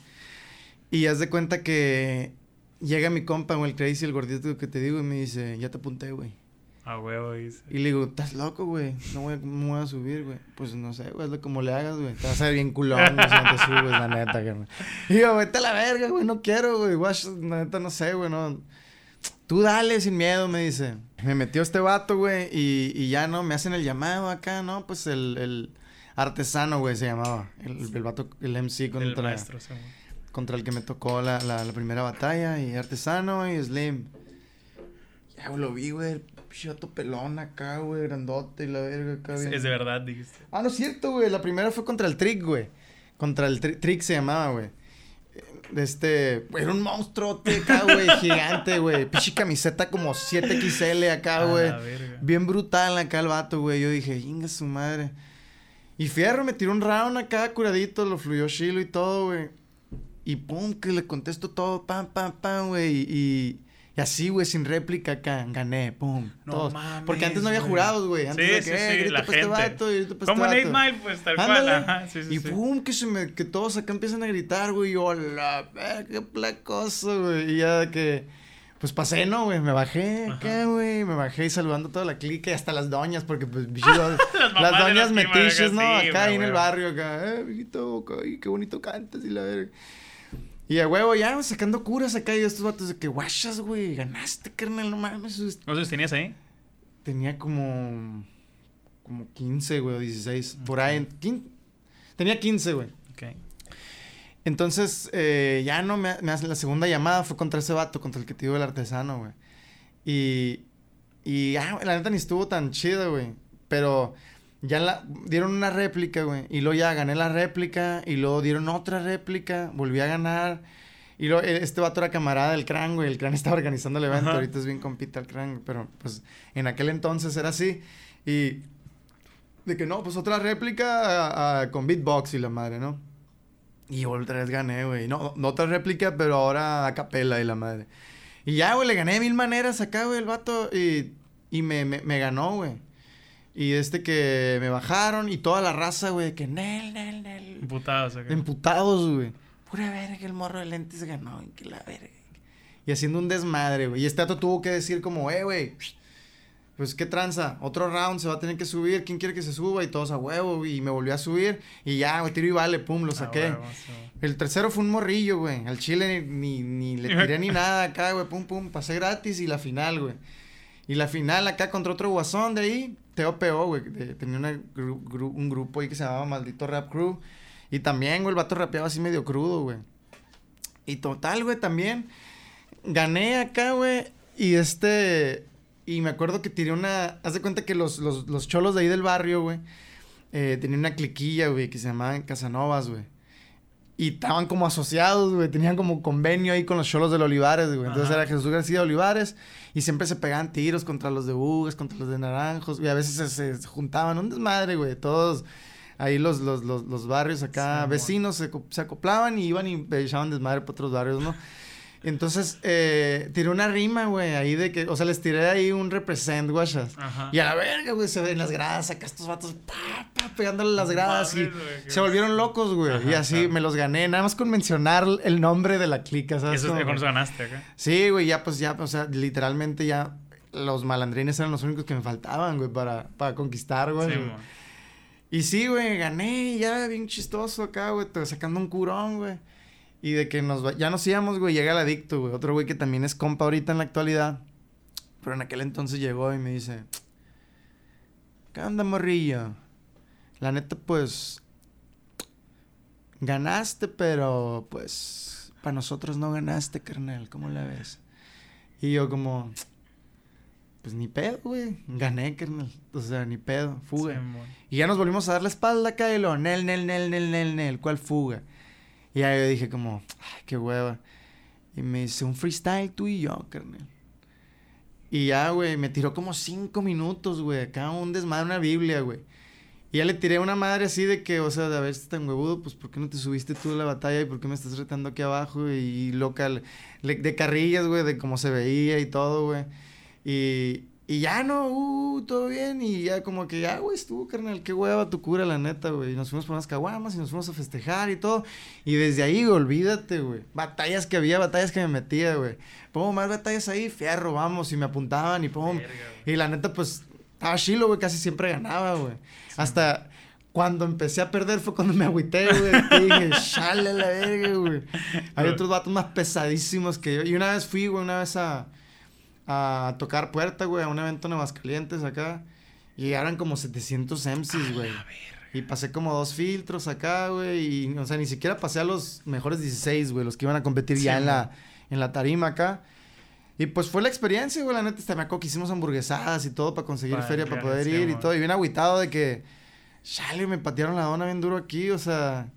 Y haz de cuenta que llega mi compa, güey, el Crazy, el gordito que te digo, y me dice, ya te apunté, güey. A huevo, dice. Y le digo, ¿estás loco, güey? No voy a, ¿cómo me voy a subir, güey. Pues no sé, güey, es lo como le hagas, güey. Te vas a ver bien culón, no te [laughs] subes, la neta, carnal. Y yo, vete a la verga, güey, no quiero, güey. Guash, la neta, no sé, güey, no. Tú dale sin miedo, me dice. Me metió este vato, güey, y, y ya, ¿no? Me hacen el llamado acá, ¿no? Pues el, el artesano, güey, se llamaba. El, el vato, el MC El contra, maestro, sí. Contra el que me tocó la, la, la primera batalla. Y artesano y Slim. Ya, güey, lo vi, güey. El pelón acá, güey, grandote y la verga acá. Es, es de verdad, dijiste. Ah, no es cierto, güey. La primera fue contra el Trick, güey. Contra el Tri- Trick se llamaba, güey. Eh, De este... güey, Era un monstruote acá, güey. [laughs] gigante, güey. Pinche camiseta como 7XL acá, güey. Bien brutal acá el vato, güey. Yo dije, inga su madre. Y Fierro me tiró un round acá, curadito. Lo fluyó chilo y todo, güey. Y pum, que le contesto todo. Pam, pam, pam, güey. Y... Y así, güey, sin réplica acá, gané, pum. No todos. mames, Porque antes no había jurados, güey. Antes Sí, de que, sí, eh, sí, grita la este gente. vato, grita pa' Como este 8 vato. Mile, pues tal Ándale. cual. Ajá, sí, sí, y pum, que, se me, que todos acá empiezan a gritar, güey. Y yo, la verga, qué placoso, güey. Y ya que, pues pasé, ¿no, güey? Me bajé acá, güey. Me bajé y saludando a toda la clica y hasta las doñas, porque pues, [laughs] las, doñas metiches, ¿no? sí, acá ahí en el barrio, acá, eh, mijito, ay, qué bonito cantas y la verga. Y a huevo, ya, sacando curas acá y estos vatos de que guachas, güey, ganaste, carnal, no mames. ¿Cuántos tenías ahí? Tenía como. Como 15, güey, o 16. Por ahí. quin- Tenía 15, güey. Ok. Entonces, eh, ya no me, me hacen la segunda llamada. Fue contra ese vato, contra el que te digo el artesano, güey. Y. Y güey, la neta ni estuvo tan chida, güey. Pero. Ya la, dieron una réplica, güey. Y luego ya gané la réplica. Y luego dieron otra réplica. Volví a ganar. Y luego eh, este vato era camarada del Cran, güey. El Cran [laughs] estaba organizando el evento. Ajá. Ahorita es bien compita el Cran. Pero pues en aquel entonces era así. Y. De que no, pues otra réplica a- a- con beatbox y la madre, ¿no? Y otra vez gané, güey. No, no otra réplica, pero ahora a capela y la madre. Y ya, güey, le gané de mil maneras acá, güey, el vato. Y, y me, me, me ganó, güey. Y este que me bajaron y toda la raza, güey, que Nel, Nel, Nel. Emputados. acá. Emputados, güey. Pura verga, el morro de lentes ganó, que la verga. y haciendo un desmadre, güey. Y este dato tuvo que decir como, eh, güey, pues qué tranza, otro round se va a tener que subir, ¿quién quiere que se suba? Y todos a huevo, y me volvió a subir, y ya, güey, tiro y vale, pum, lo saqué. El tercero fue un morrillo, güey, al chile ni, ni, le [laughs] tiré ni nada acá, güey, pum, pum, pasé gratis y la final, güey. Y la final acá contra otro guasón de ahí, TOPO, güey, tenía un grupo ahí que se llamaba Maldito Rap Crew. Y también, güey, el vato rapeaba así medio crudo, güey. Y total, güey, también. Gané acá, güey. Y este. Y me acuerdo que tiré una. Haz de cuenta que los, los, los cholos de ahí del barrio, güey. Eh, tenían una cliquilla, güey, que se llamaban Casanovas, güey. Y estaban como asociados, güey. Tenían como convenio ahí con los cholos del Olivares, güey. Entonces era Jesús García Olivares. Y siempre se pegaban tiros contra los de Bugas, contra los de Naranjos. Y a veces se, juntaban. Un desmadre, güey. Todos ahí los, los, los, los barrios acá, vecinos se, se, acoplaban y iban y echaban desmadre por otros barrios, ¿no? Entonces, eh, tiré una rima, güey, ahí de que, o sea, les tiré ahí un represent, guachas. Y a la verga, güey, se ven las gradas, acá estos vatos, pa, pa, pegándole las gradas y se volvieron locos, güey. y así me los gané, nada más con mencionar el nombre de la clica, ¿sabes? ¿Y eso es ganaste acá? Sí, güey, ya, pues ya, o sea, literalmente ya los malandrines eran los únicos que me faltaban, güey, para, para conquistar, güey. Sí, y sí, güey, gané, ya bien chistoso acá, güey, sacando un curón, güey. Y de que nos ya nos íbamos, güey, llega el adicto, güey. Otro güey que también es compa ahorita en la actualidad. Pero en aquel entonces llegó y me dice, ¿qué onda, morrillo? La neta, pues, ganaste, pero pues, para nosotros no ganaste, carnal. ¿Cómo la ves? Y yo como, pues ni pedo, güey. Gané, carnal. O sea, ni pedo. Fuga. y ya nos volvimos a dar la espalda acá y lo, nel, nel, nel, nel, nel, nel. ¿Cuál fuga? Y ahí yo dije como, ay, qué hueva. Y me dice, un freestyle tú y yo, carnal. Y ya, güey, me tiró como cinco minutos, güey. Acá un desmadre, una Biblia, güey. Y ya le tiré una madre así de que, o sea, de haber estado tan huevudo, pues, ¿por qué no te subiste tú a la batalla y por qué me estás retando aquí abajo? Y, local, de carrillas, güey, de cómo se veía y todo, güey. Y, y ya no, uh, todo bien. Y ya como que, ya, güey, estuvo, carnal, qué hueva tu cura, la neta, güey. Y nos fuimos por unas caguamas y nos fuimos a festejar y todo. Y desde ahí, olvídate, güey. Batallas que había, batallas que me metía, güey. Pongo más batallas ahí, fierro, vamos. Y me apuntaban y pongo. Y la neta, pues, estaba chilo, güey, casi siempre ganaba, güey. Hasta cuando empecé a perder fue cuando me agüité, güey. [laughs] Dije, chale la verga, güey. Hay otros vatos más pesadísimos que yo. Y una vez fui, güey, una vez a a tocar puerta, güey, a un evento en Calientes acá. Y eran como 700 MCs, güey. Y pasé como dos filtros acá, güey. Y, o sea, ni siquiera pasé a los mejores 16, güey, los que iban a competir ya en la, en la tarima acá. Y pues fue la experiencia, güey, la neta. Este, me acuerdo que hicimos hamburguesadas y todo para conseguir feria, para poder ir y todo. Y bien agüitado de que, chale, me patearon la dona bien duro aquí, o sea.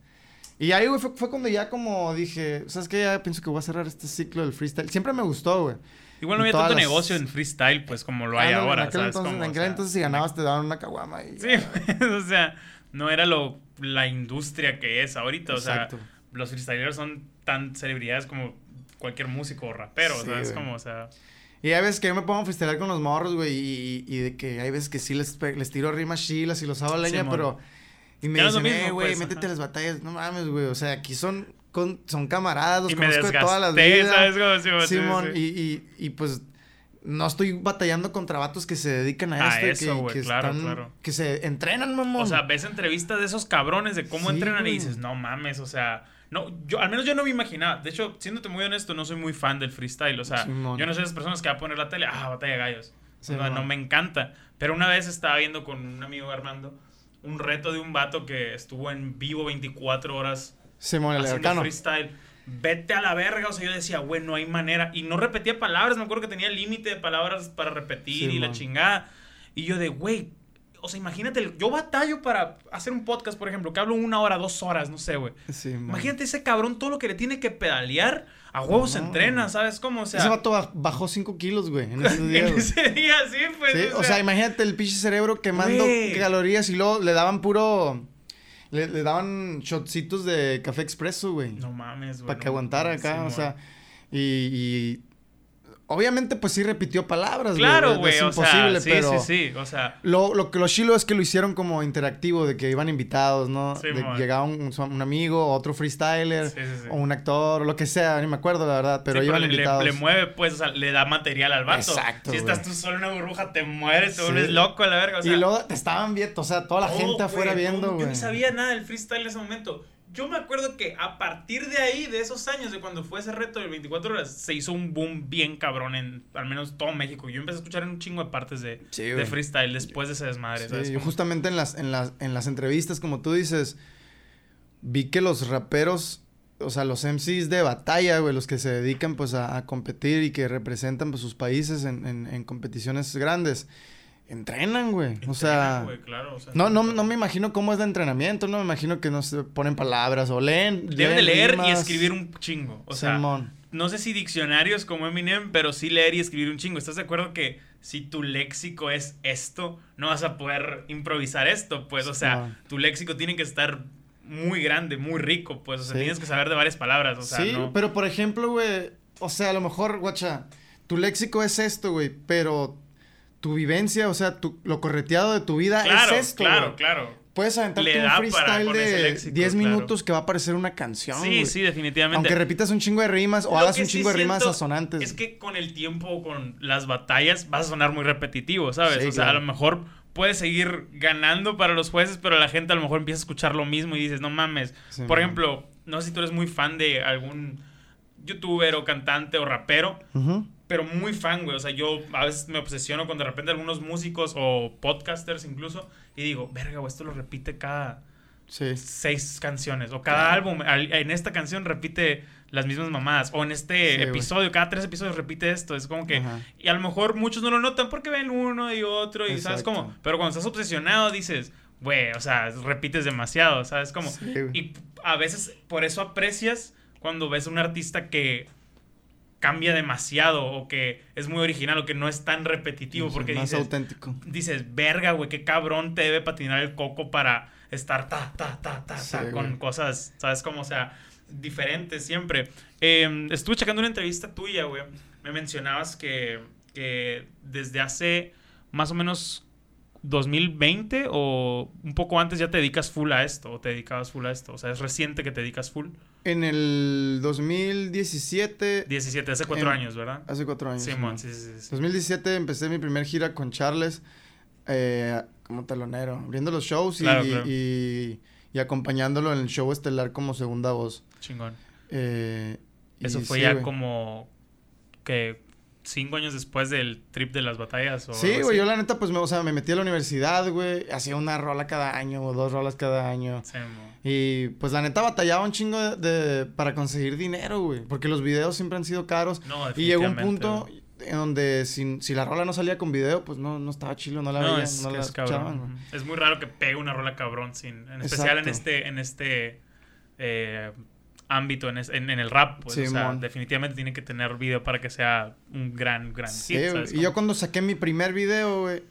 Y ahí, güey, fue, fue cuando ya como dije, ¿sabes qué? Ya pienso que voy a cerrar este ciclo del freestyle. Siempre me gustó, güey. Igual no había tanto negocio en freestyle, pues, como lo hay ahora, en aquel Entonces, en aquel entonces si ganabas te daban una caguama y... Sí, [laughs] o sea, no era lo, la industria que es ahorita, o sea, los freestylers son tan celebridades como cualquier músico o rapero, o sea, es como, o sea... Y hay veces que yo me pongo a freestylear con los morros, güey, y, y, de que hay veces que sí les, les tiro rimas chilas y los hago leña, pero... Y me dicen, eh, güey, pues, métete las batallas. No mames, güey, o sea, aquí son son camaradas, los conozco de todas las vidas. Simón, y, y, y, pues no estoy batallando contra vatos que se dedican a, esto. que, claro, claro. Que se entrenan, mamón. O sea, ves entrevistas de esos cabrones de cómo entrenan y dices, no mames, o sea... No, yo, al menos yo no me imaginaba. De hecho, siéndote muy honesto, no soy muy fan del freestyle. O sea, yo no soy de esas personas que va a poner la tele, ah, batalla de gallos. no, no, me encanta. Pero una vez estaba viendo con un amigo Armando un reto de un vato que estuvo en vivo 24 horas Simón, el haciendo freestyle. Vete a la verga, o sea, yo decía, güey, no hay manera. Y no repetía palabras, me acuerdo que tenía límite de palabras para repetir y la chingada. Y yo de, güey, o sea, imagínate, yo batallo para hacer un podcast, por ejemplo, que hablo una hora, dos horas, no sé, güey. imagínate ese cabrón, todo lo que le tiene que pedalear, a huevos se entrena, ¿sabes cómo? O sea, ese vato bajó cinco kilos, güey, en ese día. [laughs] en ese día, sí, pues. o, sea, imagínate el pinche cerebro quemando calorías y luego le daban puro le, le daban shotcitos de café expreso, güey. No mames, güey. Para que aguantara acá, o sea. Y, y, Obviamente, pues sí repitió palabras. Claro, güey, Es o imposible, sea, sí, pero... sí, sí, o sea, Lo, lo que lo chilo es que lo hicieron como interactivo, de que iban invitados, ¿no? Sí, de, llegaba un, un amigo, otro freestyler, Sí, sí, sí. o un actor, o lo que sea, ni me acuerdo la verdad, pero iban le- le, invitados. le mueve, pues, o sea, le da material al vato. Exacto, Si estás tú solo en una burbuja, te mueres, te vuelves loco a la verga, o sea. y luego te estaban viendo, o sea, toda la gente afuera viendo, güey. Yo ni sabía nada del freestyle en ese momento. Yo me acuerdo que a partir de ahí, de esos años, de cuando fue ese reto de 24 horas, se hizo un boom bien cabrón en al menos todo México. Yo empecé a escuchar en un chingo de partes de, Sí, de freestyle después de ese desmadre. Sí, ¿sabes? yo Como- justamente en las, en, las, en las entrevistas, como tú dices, vi que los raperos, o sea, los MCs de batalla, güey, los que se dedican pues a, a competir y que representan pues sus países en, en- en competiciones grandes, entrenan, güey. O sea, güey, claro, o sea, no, no, no me imagino cómo es de entrenamiento, no me imagino que no se ponen palabras o leen. Deben de leer y escribir un chingo. O sea, Simón. no sé si diccionarios como Eminem, pero sí leer y escribir un chingo. ¿Estás de acuerdo que si tu léxico es esto, no vas a poder improvisar esto? Pues, o sea, tu léxico tiene que estar muy grande, muy rico, pues, o sea, Sí. tienes que saber de varias palabras, o sea, sí, no... pero por ejemplo, güey, o sea, a lo mejor, guacha, tu léxico es esto, güey, pero tu vivencia, o sea, tu, lo correteado de tu vida claro, es esto, claro, güey. claro. Puedes aventarte un freestyle de léxico, 10 claro. minutos que va a parecer una canción, Sí, sí, definitivamente. Aunque repitas un chingo de rimas o Lo hagas un sí chingo de rimas asonantes. Es que con el tiempo, con las batallas, vas a sonar muy repetitivo, ¿sabes? Sí, o sea, claro. a lo mejor puedes seguir ganando para los jueces, pero la gente a lo mejor empieza a escuchar lo mismo y dices, no mames. Sí, Por man. ejemplo, no sé si tú eres muy fan de algún youtuber o cantante o rapero, Ujú. Pero muy fan, güey. O sea, yo a veces me obsesiono con de repente algunos músicos o podcasters incluso y digo, verga, güey, esto lo repite cada Sí. seis canciones. O cada álbum, en esta canción repite las mismas mamadas. O en este Sí, episodio, cada tres episodios repite esto. Es como que. Ajá. Y a lo mejor muchos no lo notan porque ven uno y otro y sabes cómo. Pero cuando estás obsesionado dices, güey, o sea, repites demasiado, ¿sabes cómo? Sí, y a veces por eso aprecias cuando ves un artista que cambia demasiado o que es muy original o que no es tan repetitivo porque más dices, auténtico. dices, verga, güey, qué cabrón te debe patinar el coco para estar ta, ta, ta, ta, Sí, ta, con güey. cosas, ¿sabes? Como, o sea, diferentes siempre. Eh, estuve checando una entrevista tuya, güey. Me mencionabas que, que desde hace más o menos 2020 o un poco antes ya te dedicas full a esto, o te dedicabas full a esto. O sea, es reciente que te dedicas full. En el 2017, 17, hace cuatro En- años, ¿verdad? hace cuatro años. Simón, Simón. sí, sí, sí. 2017 empecé mi primer gira con Charles eh, como telonero, abriendo los shows y, Claro, claro. y- y acompañándolo en el show estelar como segunda voz. Chingón. Eh, Eso fue sí, ya como que cinco años después del trip de las batallas. O Sí, güey, yo la neta, pues, me, o sea, me metí a la universidad, güey, hacía una rola cada año o dos rolas cada año. Sí, mo. Y, pues, la neta, batallaba un chingo de, de- para conseguir dinero, güey, porque los videos siempre han sido caros. No, Y llegó un punto güey. en donde si, si la rola no salía con video, pues, no, no estaba chilo, no la No, veían, es, no la es escuchaban, güey. Es muy raro que pegue una rola cabrón sin, en especial en este, en este eh, ámbito, en, es- en- en el rap. Pues, o sea, definitivamente tiene que tener video para que sea un gran, gran Sí, hit. güey. ¿sabes Y yo cuando saqué mi primer video, güey,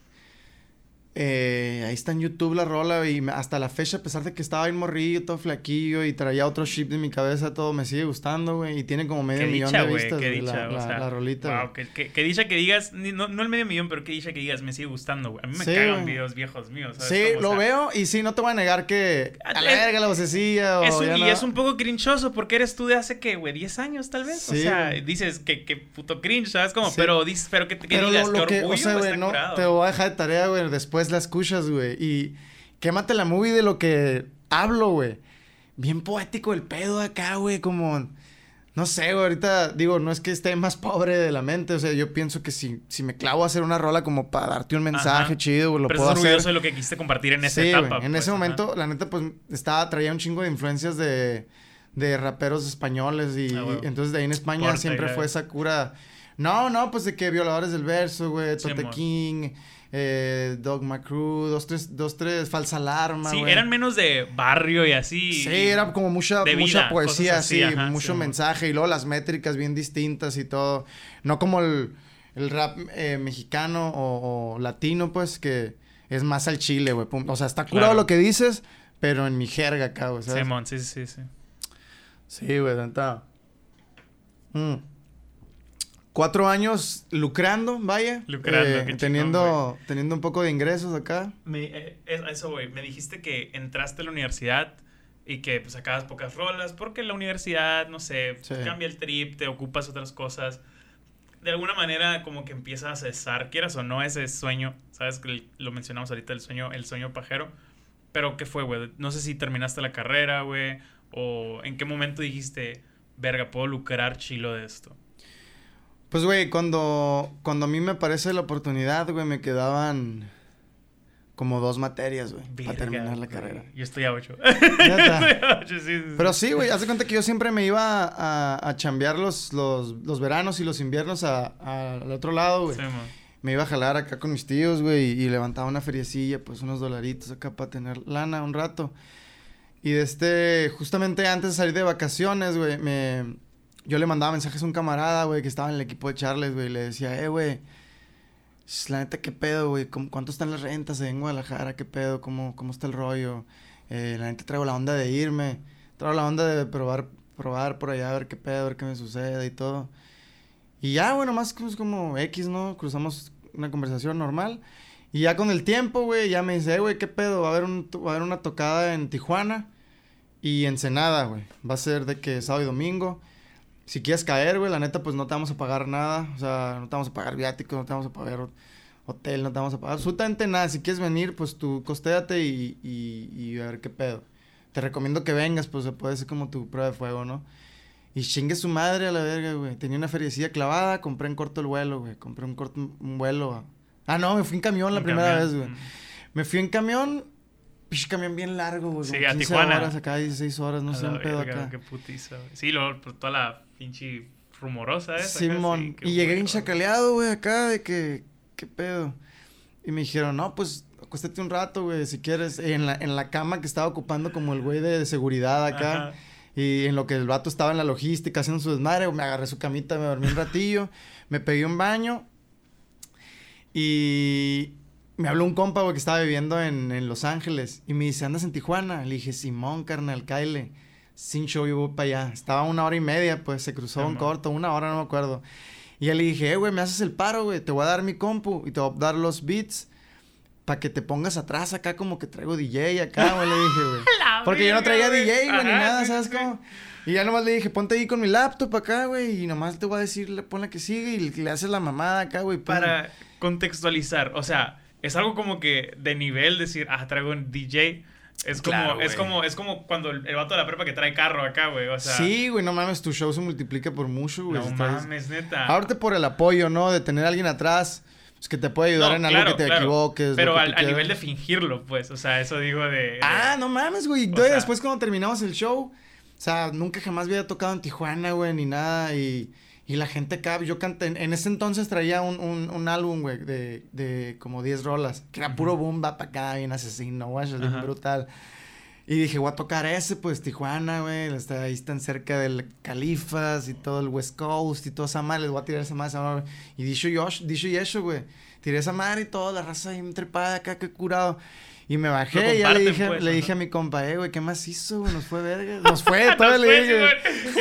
eh, ahí está en YouTube la rola y hasta la fecha, a pesar de que estaba bien morrillo, todo flaquillo y traía otro chip de mi cabeza, todo me sigue gustando, güey. Y tiene como medio Qué millón dicha, de vistas, qué dicha, la, o la- sea, la rolita, Wow, que, que, que dicha que digas, no, no el medio millón, pero que dicha que digas, me sigue gustando, güey. A mí me Sí, cagan videos viejos míos. ¿sabes Sí? O lo sea, veo y sí, no te voy a negar que a la Es- verga la vocecilla o Es un- ya y no- es un poco crinchoso porque eres tú de hace que, güey, 10 años tal vez. Sí, o sea, dices que, que puto cringe, ¿sabes? Como, Sí. pero, dices, pero que, que Pero digas, lo, que, orgullo, o sea, güey, está no, curado. te voy a dejar de tarea, güey, después la escuchas, güey, y quémate la movie de lo que hablo, güey. Bien poético el pedo acá, güey, como, no sé, güey, ahorita, digo, no es que esté más pobre de la mente, o sea, yo pienso que si, si me clavo a hacer una rola como para darte un mensaje Ajá. chido, güey, lo pero puedo estás orgulloso hacer. de lo que quisiste compartir en esa Sí, etapa. en pues, ese ajá. momento, la neta, pues, estaba, traía un chingo de influencias de, de raperos españoles y, Ah, y entonces de ahí en España Corta, siempre fue esa cura. No, no, pues de que violadores del verso, güey, Tote. King, eh, Dogma Crew, dos, tres, dos, tres, falsa alarma, Sí, eran menos de barrio y así. Sí, era como mucha, mucha vida, poesía, así, sí, ajá, mucho sí, mensaje y luego las métricas bien distintas y todo. No como el, el rap eh, mexicano o, o latino, pues, que es más al chile, güey. O sea, está curado Claro. lo que dices, pero en mi jerga acá. Simón, sí, sí, sí. Sí, güey, tanta. Mm. Cuatro años lucrando, vaya. Lucrando, eh, qué chingón, teniendo, teniendo un poco de ingresos acá. Me, eh, es- eso, güey. Me dijiste que entraste a la universidad y que pues, sacabas pocas rolas porque la universidad, no sé, Sí. cambia el trip, te ocupas otras cosas. De alguna manera como que empiezas a cesar, quieras o no, ese sueño. Sabes que lo mencionamos ahorita, el sueño, el sueño pajero. Pero ¿qué fue, güey? No sé si terminaste la carrera, güey. O en qué momento dijiste, verga, puedo lucrar chilo de esto. Pues, güey, cuando, cuando a mí me aparece la oportunidad, güey, me quedaban como dos materias, güey, para terminar la carrera. Yo estoy a ocho. Neta. [laughs] Estoy a ocho, sí, sí, sí. Pero sí, güey, haz de cuenta que yo siempre me iba a, a chambear los, los, los veranos y los inviernos a- a- al otro lado, güey. Me iba a jalar acá con mis tíos, güey, y, y levantaba una feriecilla, pues unos dolaritos acá para tener lana un rato. Y de este, justamente antes de salir de vacaciones, güey, me... Yo le mandaba mensajes a un camarada, güey, que estaba en el equipo de Charles, güey, y le decía, eh, güey, la neta, ¿qué pedo, güey? ¿Cómo- ¿Cuánto están las rentas en Guadalajara? ¿Qué pedo? ¿Cómo, cómo está el rollo? Eh, la neta, traigo la onda de irme, traigo la onda de probar, probar por allá, a ver qué pedo, a ver qué me sucede y todo. Y ya, bueno, más como X, ¿no? Cruzamos una conversación normal. Y ya con el tiempo, güey, ya me dice, "Eh, güey, ¿qué pedo? Va a, haber un, va a haber una tocada en Tijuana y Ensenada, güey. Va a ser de que sábado y domingo. Si quieres caer, güey, la neta, pues no te vamos a pagar nada. O sea, no te vamos a pagar viáticos, no te vamos a pagar ho- hotel, no te vamos a pagar absolutamente nada. Si quieres venir, pues tú costéate y, y, y a ver qué pedo. Te recomiendo que vengas, pues se puede ser como tu prueba de fuego, ¿no? Y chingue su madre a la verga, güey. Tenía una feriecilla clavada, compré en corto el vuelo, güey. Compré un corto un vuelo. Ah, no, me fui en camión la primera camión. vez, güey. Mm. Me fui en camión, pish, camión bien largo, güey. Sí, a 15 Tijuana. horas acá, 16 horas, no A sé, un pedo verga, acá. Qué putiza, güey. Sí, luego por toda la pinche rumorosa esa. Simón. casi, y llegué bien chacaleado, güey, acá, de que, ¿qué pedo? Y me dijeron, no, pues, acuéstate un rato, güey, si quieres. En la, en la cama que estaba ocupando como el güey de, seguridad acá. Ajá. Y en lo que el vato estaba en la logística haciendo su desmadre, me agarré su camita, me dormí un ratillo, me pegué un baño. Y me habló un compa, güey, que estaba viviendo en, en Los Ángeles. Y me dice, ¿andas en Tijuana? Le dije, Simón, carnal, Kyle. Sin show, yo voy para allá. Estaba una hora y media, pues se cruzó un corto, una hora, no me acuerdo. Y ya le dije, eh, güey, me haces el paro, güey. Te voy a dar mi compu y te voy a dar los beats. Para que te pongas atrás acá, como que traigo DJ acá, güey, le dije, güey. [laughs] Porque yo no traía DJ, güey, ni nada, sí, ¿sabes sí. cómo? Y ya nomás le dije, ponte ahí con mi laptop acá, güey, y nomás te voy a decir, le- pon la que sigue y le haces la mamada acá, güey. Para contextualizar, o sea, es algo como que de nivel decir, ah, traigo un DJ. Es como, Claro, es como, es como cuando el, el vato de la prepa que trae carro acá, güey. O sea, sí, güey, no mames, tu show se multiplica por mucho, güey. no mames, neta. Ahorita por el apoyo, ¿no? De tener a alguien atrás, pues que te puede ayudar No, en algo que te claro. equivoques. Pero al, a nivel de fingirlo, pues. O sea, eso digo de. de- Ah, no mames, güey. O sea- Después cuando terminamos el show, o sea, nunca jamás había tocado en Tijuana, güey, ni nada. Y, y la gente acá, yo canté, en, ese entonces traía un, un, un álbum, güey, de, de como 10 rolas, que era puro boom bap acá, bien asesino, güey, bien brutal. Y dije, voy a tocar ese, pues Tijuana, güey, está ahí están cerca del Califas y todo el West Coast y toda esa madre, les voy a tirar esa madre, esa madre. Y dicho yo, dicho y eso, güey. Tiré esa madre y toda la raza ahí trepada acá, que curado. Y me bajé y ya le dije, pues, le dije a mi compa, eh, güey, ¿qué más hizo, güey? Nos fue verga. [laughs] Nos fue, todavía le dije. sí,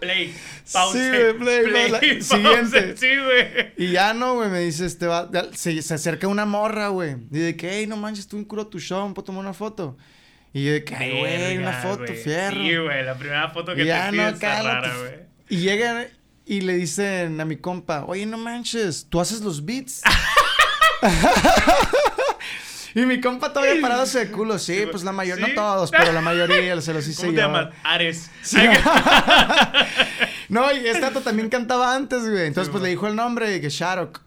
play, pause. Sí, güey, play, no, la- pause. siguiente. Sí, güey. Y ya no, güey, me dice este va, se, se acerca una morra, güey. Y de que, hey, no manches, tú en curo tu show, ¿me puedo tomar una foto? Y yo de que, ay, güey, una foto, güey. fierro. Sí, güey, la primera foto que Y ya te no, está rara, güey. Y llegan y le dicen a mi compa, oye, no manches, ¿tú haces los beats? [laughs] y mi compa todavía parado de culo, sí, pues la mayoría, ¿sí? no todos, pero la mayoría [laughs] se los hice ¿Cómo yo. te llamas? Ares. Sí. [laughs] no, y este dato también cantaba antes, güey. Entonces, pues le dijo el nombre de que Sharok.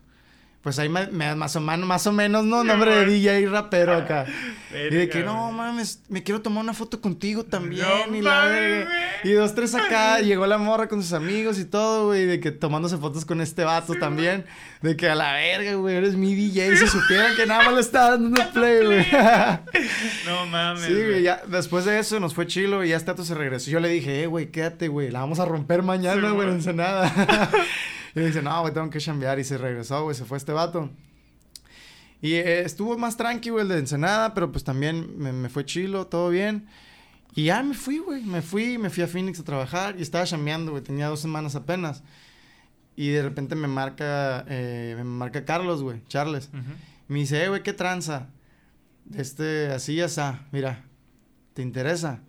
Pues ahí me- me- más, o menos, más o menos, ¿no? Nombre de. DJ rapero acá. y de que, no, mames, me quiero tomar una foto contigo también. No y la güey. Y dos, tres acá. Llegó la morra con sus amigos y todo, güey. De que tomándose fotos con este vato también. De que a la verga, güey, eres mi DJ. Si supieran que nada más le estaba dando un [laughs] play, güey. No mames. Sí, güey, ya después de eso nos fue chilo y ya este dato se regresó. Yo le dije, eh, güey, quédate, güey, la vamos a romper mañana, Sí, güey, güey. en Ensenada. [laughs] y me dice, no, güey, tengo que chambear. Y se regresó, güey, se fue este vato. Y eh, estuvo más tranqui, güey, el de Ensenada, pero pues también me, me fue chilo, todo bien. Y ya me fui, güey, me fui, me fui a Phoenix a trabajar y estaba chambeando, güey, tenía dos semanas apenas. Y de repente me marca, eh, me marca Carlos, güey, Charles. Ujú. Me dice, eh, güey, ¿qué tranza? Este, así ya está, mira, ¿te interesa?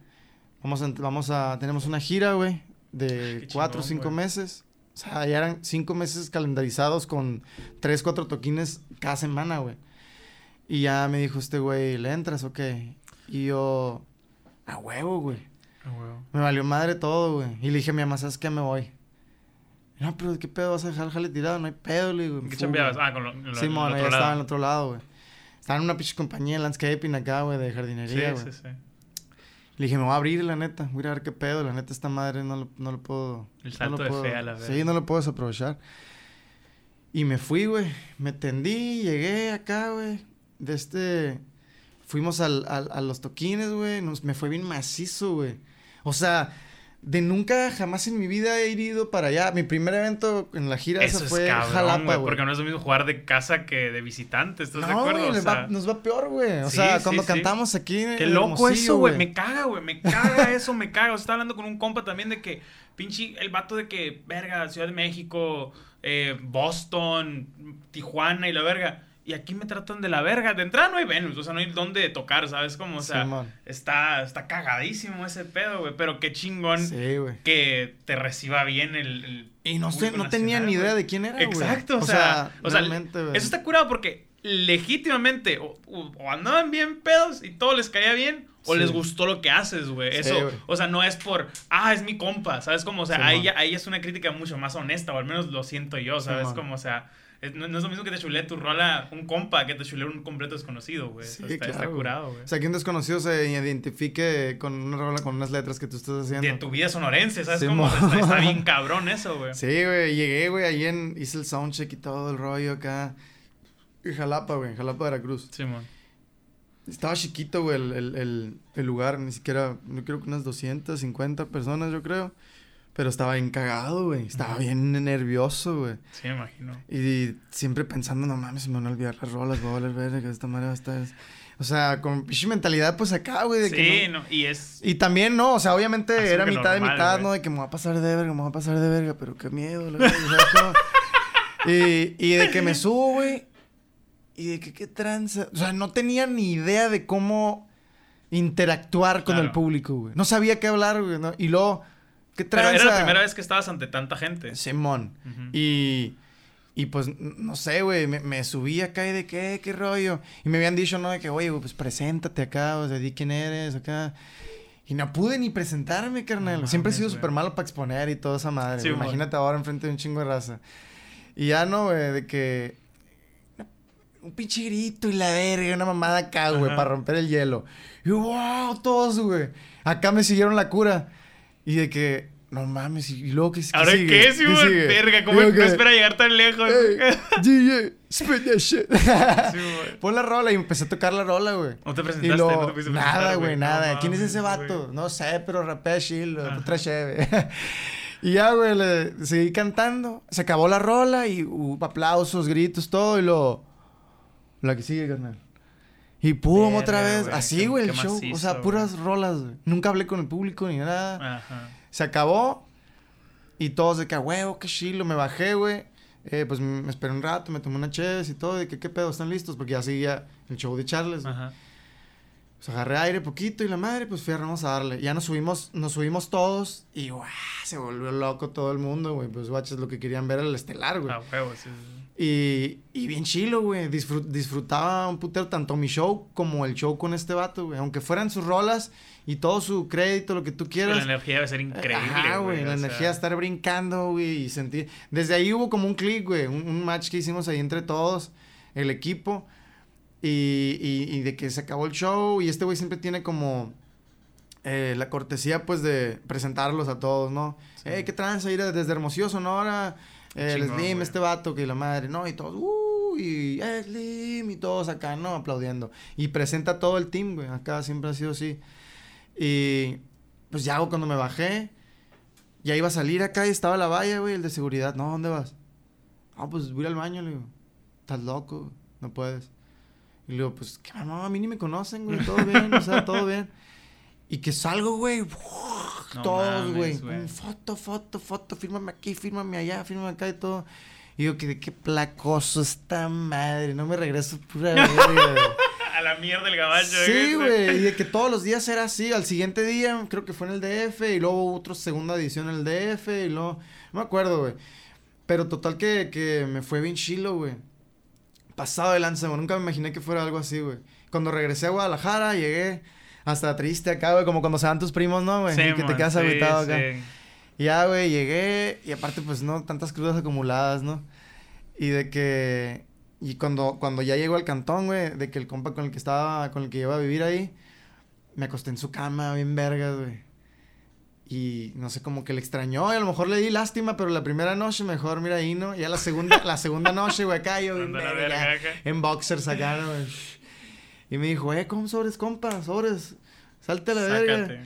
Vamos a, vamos a, tenemos una gira, güey, de Qué cuatro o cinco güey. meses. O sea, ya eran cinco meses calendarizados con tres, cuatro toquines cada semana, güey. Y ya me dijo este güey, ¿le entras o qué? Y yo, a huevo, güey. Ah, huevo. Me valió madre todo, güey. Y le dije a mi mamá, ¿sabes qué? Me voy. No, pero ¿qué pedo vas a dejar jale tirado? No hay pedo, le digo. ¿En ¿Qué chambeabas? Ah, con lo, lo, Sí, mon, ya estaba en el otro lado, güey. Estaba en una pinche compañía de landscaping acá, güey, de Sí, jardinería, güey. sí, sí. Le dije, me voy a abrir, la neta. Voy a ir a ver qué pedo. La neta, esta madre no lo, no lo puedo... El no salto lo de puedo- fe a la Sí, verga. no lo puedo desaprovechar. Y me fui, güey. Me tendí, llegué acá, güey. De este... Fuimos al, al- a los toquines, güey. Me fue bien macizo, güey. O sea, de nunca, jamás en mi vida he ido para allá. Mi primer evento en la gira Eso esa es fue cabrón, Jalapa, güey. Porque no es lo mismo jugar de casa que de visitante, ¿estás de No, acuerdo? güey, O les sea, va- nos va peor, güey. O Sí, sea, sí, cuando sí. cantamos aquí en Qué loco eso, güey. Me caga, güey. Me caga [laughs] eso, me caga. O sea, estaba hablando con un compa también de que, pinche, el vato de que, verga, Ciudad de México, eh, Boston, Tijuana y la verga. Y aquí me tratan de la verga. De entrada no hay Venus, o sea, no hay dónde tocar, ¿sabes? Como, o sea, está, está cagadísimo ese pedo, güey. Pero qué chingón Sí, que te reciba bien el. el Y no sé, no tenía ni idea de quién era, güey. Exacto, o, sea, o sea, eso está curado porque legítimamente o, andaban bien pedos y todo les caía bien o Sí. les gustó lo que haces, güey. Eso, o sea, no es por, ah, es mi compa, ¿sabes? Como, o sea, ahí, ahí es una crítica mucho más honesta, o al menos lo siento yo, ¿sabes? Como, o sea, no, no es lo mismo que te chulee tu rola un compa que te chulee un completo desconocido, güey. Sí, O sea, está, claro, curado, güey. O sea, que un desconocido se identifique con una rola, con unas letras que tú estás haciendo. De tu vida sonorense, ¿sabes? Como, está, está bien [laughs] cabrón eso, güey. Sí, güey, llegué, güey, ahí en, hice el soundcheck y todo el rollo acá. En Jalapa, güey, en Jalapa, Veracruz. Simón. Estaba chiquito, güey, el, el, el, el lugar, ni siquiera, no creo que unas 250 personas, yo creo. Pero estaba bien cagado, güey, estaba bien nervioso, güey. Sí, me imagino. Y siempre pensando, no mames, me van a olvidar las rolas, voy a valer verga, que de esta manera va a estar... O sea, con pinche mentalidad, pues acá, güey, de Sí, que no- no, y es... Y también, no, o sea, obviamente era mitad de mitad. ¿no? De que me voy a pasar de verga, me voy a pasar de verga, pero qué miedo, la verga, ¿sabes cómo? [laughs] y, y de que me [laughs] subo, güey, y de que qué tranza. O sea, no tenía ni idea de cómo interactuar con Claro. el público, güey. No sabía qué hablar, güey, ¿no? Y luego, qué Pero era la primera vez que estabas ante tanta gente. Simón. Y, y pues, no sé, güey, me, me subí acá y de qué, qué rollo. Y me habían dicho, ¿no? De que, oye, pues preséntate acá, o sea, di quién eres acá. Y no pude ni presentarme, carnal. No Siempre he sido súper malo para exponer y toda esa madre. Sí. Imagínate ahora enfrente de un chingo de raza. Y ya no, güey, de que. Un pinche grito y la verga, una mamada acá, güey, para romper el hielo. Y wow, todos, güey. Acá me siguieron la cura. Y de que, no mames, y, luego que ¿Ahora qué, Simón? sigue? Verga, ¿cómo no espera llegar tan lejos? Hey, [laughs] DJ, shit. Pon la rola y empecé a tocar la rola, güey. No te Y presentaste, luego, no te nada, güey, No nada. ¿Quién es ese vato? No sé, pero rapea chill, otra chévere. [laughs] y ya, güey, le seguí cantando. Se acabó la rola y hubo aplausos, gritos, todo. Y lo... La que sigue, carnal. Y pum, otra vez. güey, Así, güey, el show. o sea, güey. puras rolas, güey. Nunca hablé con el público ni nada. Ajá. Se acabó. Y todos de que, huevo, qué chilo. Me bajé, güey. Eh, pues me esperé un rato, me tomé una chévere y todo. De que, ¿qué pedo? ¿Están listos? Porque ya seguía el show de Charles. Ajá. Pues agarré aire poquito y la madre, pues fui, vamos a darle. Ya nos subimos, nos subimos todos y ¡guau! se volvió loco todo el mundo, güey. Pues guaches, lo que querían ver era el estelar, güey. A huevo, sí, sí. Y, y bien chilo, güey. Disfrut- disfrutaba un putero tanto mi show como el show con este vato, güey. Aunque fueran sus rolas y todo su crédito, lo que tú La quieras. energía debe ser increíble, Ajá, güey. La sea, energía de estar brincando, güey. Y sentir. Desde ahí hubo como un clic, güey. Un, un match que hicimos ahí entre todos, el equipo. Y, y, y de que se acabó el show. Y este güey siempre tiene como. eh, la cortesía, pues, de presentarlos a todos, ¿no? Sí. Eh, ¿qué tranza? Ir desde Hermosillo, Sonora. El Chingón, Slim, güey. este vato, que la madre, ¿no? Y todos, uh, y eh, Slim, y todos acá, ¿no? Aplaudiendo. Y presenta todo el team, güey. Acá siempre ha sido así. Y pues ya hago cuando me bajé. Ya iba a salir acá y estaba la valla, güey, el de seguridad. No, ¿dónde vas? Ah, pues voy al baño, le digo. Estás loco, no puedes. Y le digo, pues, que mamá, a mí ni me conocen, güey, todo bien, o sea, todo bien. Y que salgo, güey, todos, güey. Foto, foto, foto, fírmame aquí, fírmame allá, fírmame acá y todo. Y yo, que qué placoso esta madre, no me regreso pura [laughs] A la mierda el caballo. Sí, güey, y de que todos los días era así. Al siguiente día, creo que fue en el DF, y luego otra segunda edición en el DF, y luego, no me acuerdo, güey. Pero total que, que me fue bien chilo, güey. Pasado de lanza, güey. Nunca me imaginé que fuera algo así, güey. Cuando regresé a Guadalajara, llegué hasta triste acá, güey, como cuando se van tus primos, ¿no, güey? que te quedas sí, acá. ya, güey, llegué y aparte, pues, no, tantas crudas acumuladas, ¿no? Y de que... Y cuando, cuando ya llego al cantón, güey, de que el compa con el que estaba, con el que iba a vivir ahí, me acosté en su cama, bien vergas, güey. Y no sé, como que le extrañó, y a lo mejor le di lástima, pero la primera noche mejor, mira ahí, ¿no? Ya la segunda, la segunda noche, güey, acá yo, en boxers acá, güey. Y me dijo, eh, ¿cómo sobres, compa? Sobres. Salte a la verga.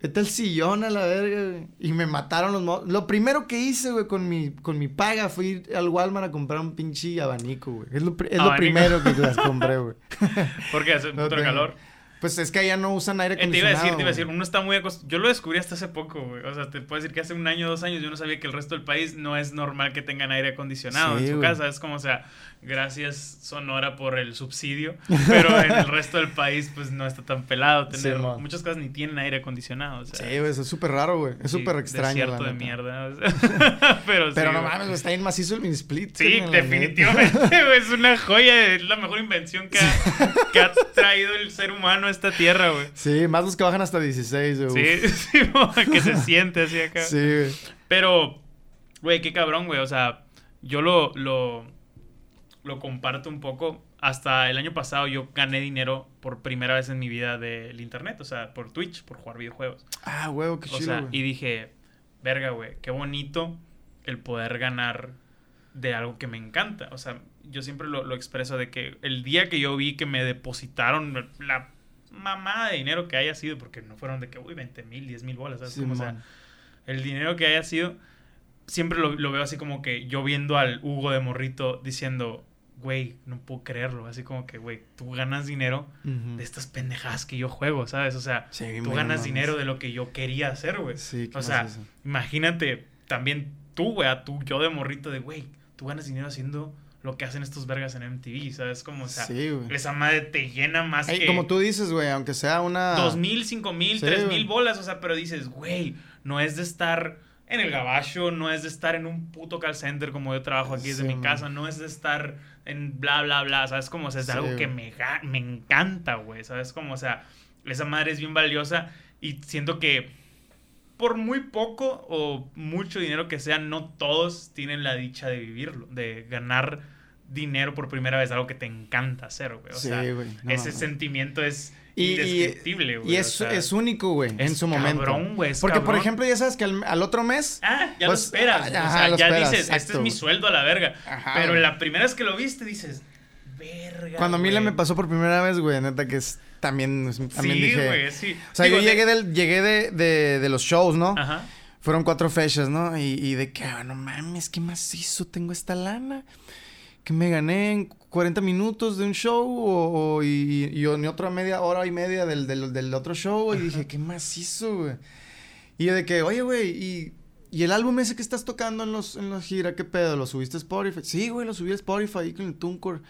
Vete al sillón a la verga, güey. Y me mataron los Lo primero que hice, güey, con mi, con mi paga fue ir al Walmart a comprar un pinche abanico, güey. Es lo, es lo primero que las compré, güey. [laughs] ¿Por qué? ¿Hace un puto calor? Pues es que allá no usan aire acondicionado. Eh, te iba a decir, te iba a decir, uno está muy acostumbrado. Yo lo descubrí hasta hace poco, güey. O sea, te puedo decir que hace un año, dos años yo no sabía que el resto del país no es normal que tengan aire acondicionado en su casa. Es como, o sea, gracias Sonora por el subsidio, pero en el [laughs] resto del país pues no está tan pelado tener muchas casas ni tienen aire acondicionado, Sí, güey, es súper raro, güey. Es súper extraño. Desierto de mierda. [laughs] pero Pero no mames, está bien macizo el mini split. Sí, definitivamente, güey, es una joya, es la mejor invención que ha, que ha traído el ser humano a esta tierra, güey. Sí, más los que bajan hasta 16, güey. Sí, [laughs] sí, que se siente así acá. Sí, güey. Pero güey, qué cabrón, güey, o sea, yo lo lo lo comparto un poco. Hasta el año pasado yo gané dinero por primera vez en mi vida del internet, o sea, por Twitch, por jugar videojuegos. Ah, huevo, qué chido. O sea, y dije, verga, güey, qué bonito el poder ganar de algo que me encanta. O sea, yo siempre lo, lo expreso de que el día que yo vi que me depositaron la mamada de dinero que haya sido, porque no fueron de que, uy, 20 mil, 10 mil bolas, ¿sabes? o sea, el dinero que haya sido, siempre lo, lo, veo así como que yo viendo al Hugo de Morrito diciendo, güey, no puedo creerlo. Así como que, güey, tú ganas dinero de estas pendejadas que yo juego, ¿sabes? O sea, tú ganas dinero de lo que yo quería hacer, güey. Sí, o sea, imagínate también tú, güey, a tú, yo de morrito de, güey, tú ganas dinero haciendo lo que hacen estos vergas en MTV, ¿sabes? Como, o sea, esa madre te llena más que... Como tú dices, güey, aunque sea una... Dos mil, cinco mil, tres mil bolas, o sea, pero dices, güey, no es de estar en el gabacho, no es de estar en un puto call center como yo trabajo aquí desde mi casa, no es de estar en bla, bla, bla, ¿sabes? Como, o sea, es algo que me, me encanta, güey, ¿sabes? Como, o sea, esa madre es bien valiosa y siento que por muy poco o mucho dinero que sea, no todos tienen la dicha de vivirlo, de ganar dinero por primera vez, algo que te encanta hacer, güey. O sea, ese sentimiento es y, Indescriptible, güey. Y es, es único, güey, en su momento. Porque, por ejemplo, ya sabes que al, otro mes. Ah, ya lo pues, esperas. o sea, ya dices, este es mi sueldo a la verga. Pero la primera vez que lo viste, dices, verga. Cuando a mí me pasó por primera vez, güey, neta que es. También, también sí, dije. Güey, sí. O sea, yo llegué, del, llegué de, de, de los shows, ¿no? Ajá. Fueron cuatro fechas, ¿no? Y, y de que, ah, no mames, ¿qué más hizo? Tengo esta lana que me gané en 40 minutos de un show o, y, y, otra media hora y media del, del, otro show y dije, ¿qué más hizo, güey? Y de que, oye, güey, y, y, el álbum ese que estás tocando en los en la gira, ¿qué pedo? ¿Lo subiste a Spotify? Sí, güey, lo subí a Spotify con el TuneCore.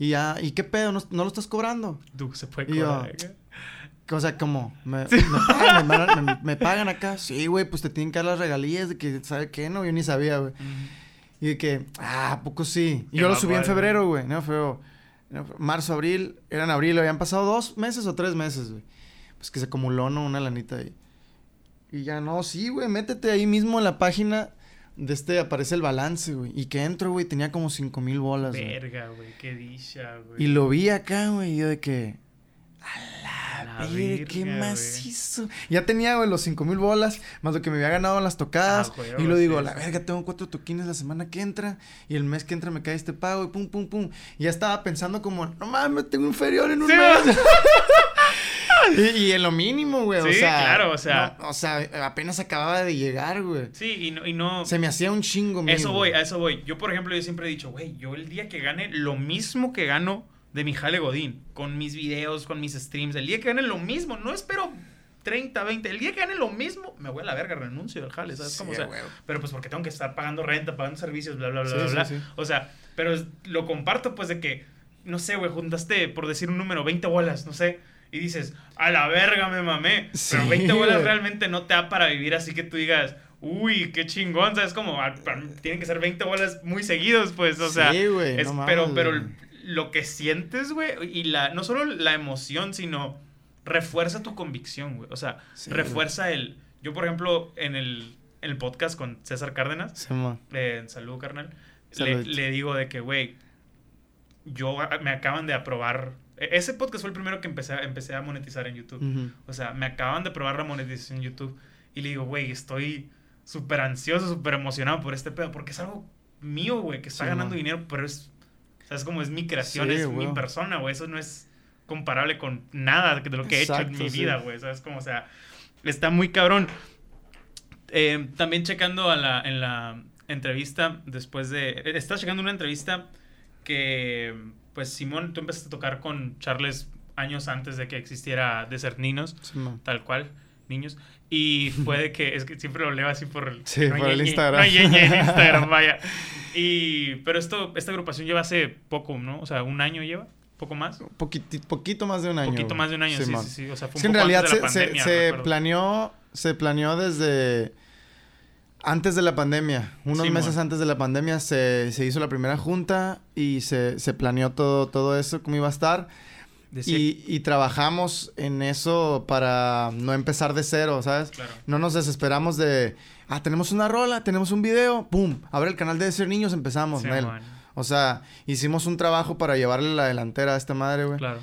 Y ya, ¿y qué pedo? ¿No, lo estás cobrando? Tú, se puede cobrar, ¿eh? O sea, como, ¿me, me, pagan, acá? Sí, güey, pues te tienen que dar las regalías de que, ¿sabe qué? No, yo ni sabía, güey. Y de que, ah, ¿a poco sí? Y yo lo subí en febrero, güey. No, fue marzo, abril. Eran abril, habían pasado dos meses o tres meses, güey. Pues que se acumuló, ¿no? Una lanita ahí. Y ya no, sí, güey, métete ahí mismo en la página de este, aparece el balance, güey. Y que entro, güey, tenía como cinco mil bolas. Verga, güey, qué dicha, güey. Y lo vi acá, güey, y yo de que, ¿qué más hizo? Ya tenía, güey, los 5 mil bolas, más lo que me había ganado en las tocadas. Ah, y lo digo, la verga, tengo cuatro toquines la semana que entra. Y el mes que entra me cae este pago y pum, pum, pum. Y ya estaba pensando como, no mames, tengo inferior en un mes. [laughs] y, en lo mínimo, güey. Sí, o sea, claro, o sea. o sea, apenas acababa de llegar, güey. Sí, y no, y no. Se me hacía un chingo, Eso voy, a eso voy. Yo, por ejemplo, yo siempre he dicho, güey, yo el día que gane lo mismo que gano de mi jale Godín, con mis videos, con mis streams. El día que gane lo mismo, no espero 30, 20. El día que gane lo mismo, me voy a la verga, renuncio del jale, ¿sabes cómo? O sea, pero pues porque tengo que estar pagando renta, pagando servicios, bla, bla, bla, bla, bla. O sea, pero lo comparto pues de que, no sé, güey, juntaste, por decir un número, 20 bolas, no sé. Y dices, a la verga me mamé. pero 20 bolas realmente no te da para vivir así que tú digas, uy, qué chingón, ¿sabes? Como, ah, tienen que ser 20 bolas muy seguidos, pues, o sea. Sí, güey. pero, pero lo que sientes, güey, y la, no solo la emoción, sino refuerza tu convicción, güey. O sea, refuerza el. Yo, por ejemplo, en el, en el podcast con César Cárdenas, sí, eh, salud, carnal, le, le, digo de que, güey, yo me acaban de aprobar. E, ese podcast fue el primero que empecé, empecé a monetizar en YouTube. O sea, me acaban de aprobar la monetización en YouTube. Y le digo, güey, estoy súper ansioso, súper emocionado por este pedo, porque es algo mío, güey, que está ganando dinero, pero es, ¿sabes cómo es mi creación, es mi persona, güey, eso no es comparable con nada de lo que he hecho en mi vida, güey, ¿sabes cómo? O sea, está muy cabrón. Eh, también checando a la, en la entrevista, después de, estás checando una entrevista que, pues, Simón, tú empezaste a tocar con Charles años antes de que existiera Desert Ninos, tal cual, niños. Y fue de que, es que siempre lo leo así por, sí, por el Instagram. No, en [laughs] Instagram, vaya. Y, pero esto, esta agrupación lleva hace poco, ¿no? O sea, un año lleva, poco más. poquito más de un año. Poquito más de un año, sí, sí, sí. O sea, fue un en realidad se, pandemia, se, planeó, se planeó desde antes de la pandemia. Unos meses antes de la pandemia se, se, hizo la primera junta y se, se planeó todo, todo eso, cómo iba a estar. Y, trabajamos en eso para no empezar de cero, ¿sabes? No nos desesperamos de, ah, tenemos una rola, tenemos un video, ¡pum! Abre el canal de Ser Niños, empezamos, O sea, hicimos un trabajo para llevarle la delantera a esta madre, güey. Claro.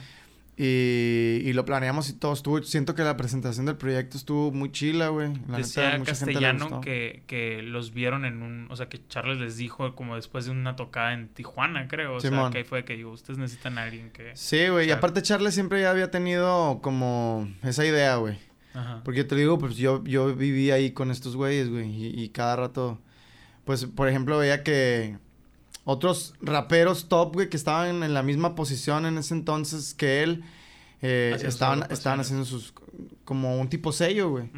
Y, y, lo planeamos y todo estuvo. Siento que la presentación del proyecto estuvo muy chila, güey. Decía neta, Castellano que, que los vieron en un. O sea, que Charles les dijo como después de una tocada en Tijuana, creo. O sea, que ahí fue que digo, ustedes necesitan a alguien que. Sí, güey. y aparte, Charles siempre ya había tenido como esa idea, güey. Ajá. Porque yo te digo, pues yo, yo viví ahí con estos güeyes, güey. Y, y cada rato. Pues, por ejemplo, veía que otros raperos top, güey, que estaban en la misma posición en ese entonces que él, eh, estaban, estaban haciendo sus, como un tipo sello, güey.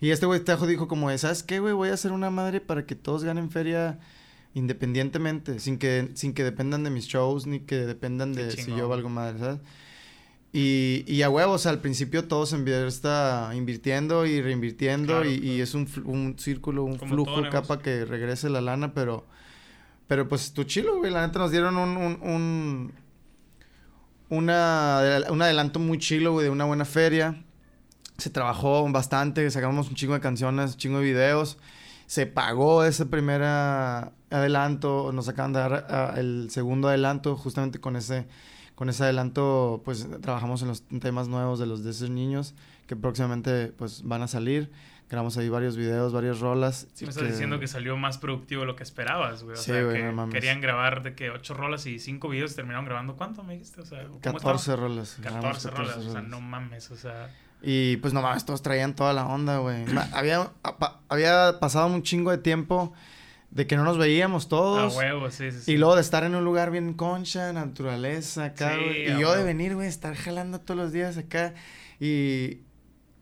Y este güey Tejo dijo como, ¿sabes qué, güey? Voy a hacer una madre para que todos ganen feria independientemente, sin que, sin que dependan de mis shows, ni que dependan de si yo valgo madre, ¿sabes? Y, y a huevos, al principio todos en está invirtiendo y reinvirtiendo y, y, es un, un círculo, un flujo, capa que regrese la lana, pero pero pues tu chilo, güey. La neta nos dieron un, un, un, una, un adelanto muy chilo, güey, de una buena feria. Se trabajó bastante, sacamos un chingo de canciones, un chingo de videos. Se pagó ese primer adelanto, nos acaban de dar ah, el segundo adelanto, justamente con ese, con ese adelanto, pues trabajamos en los temas nuevos de los de esos niños, que próximamente pues van a salir. Grabamos ahí varios videos, varias rolas. Sí, me estás diciendo que salió más productivo de lo que esperabas, güey. O sea, que querían grabar de que ocho rolas y cinco videos y terminaron grabando. ¿Cuánto me dijiste? O sea, 14 rolas. 14, rolas, o sea, no mames, o sea... Y pues no mames, todos traían toda la onda, güey. [clears throat] había, había pasado un chingo de tiempo de que no nos veíamos todos. A huevo, sí, sí, Y luego de estar en un lugar bien concha, naturaleza, acá, güey. Y yo de venir, güey, estar jalando todos los días acá. Y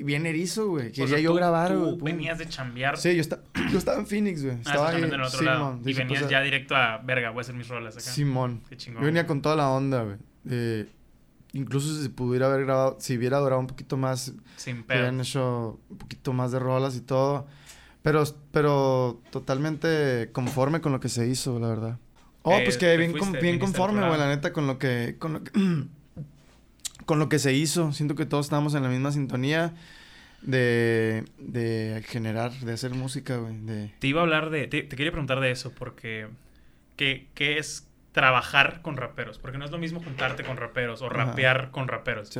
bien erizo, güey. Quería yo grabar, güey. venías de chambear. Sí, yo, yo estaba en Phoenix, güey. Ah, estaba ahí, en el otro lado. Y venías ya directo a, verga, voy a hacer mis rolas acá. Simón. Qué chingón. Yo venía con toda la onda, güey. Eh, incluso si pudiera haber grabado, si hubiera durado un poquito más. Sin pedo. Hubieran hecho un poquito más de rolas y todo. Pero, pero totalmente conforme con lo que se hizo, la verdad. Oh, pues que bien, bien conforme, güey, la neta, con lo que... Con lo que [clears throat] con lo que se hizo. Siento que todos estábamos en la misma sintonía de, de generar, de hacer música, güey. De... Te iba a hablar de... Te, quería preguntar de eso, porque... ¿qué, ¿Qué es trabajar con raperos? Porque no es lo mismo juntarte con raperos o rapear con raperos.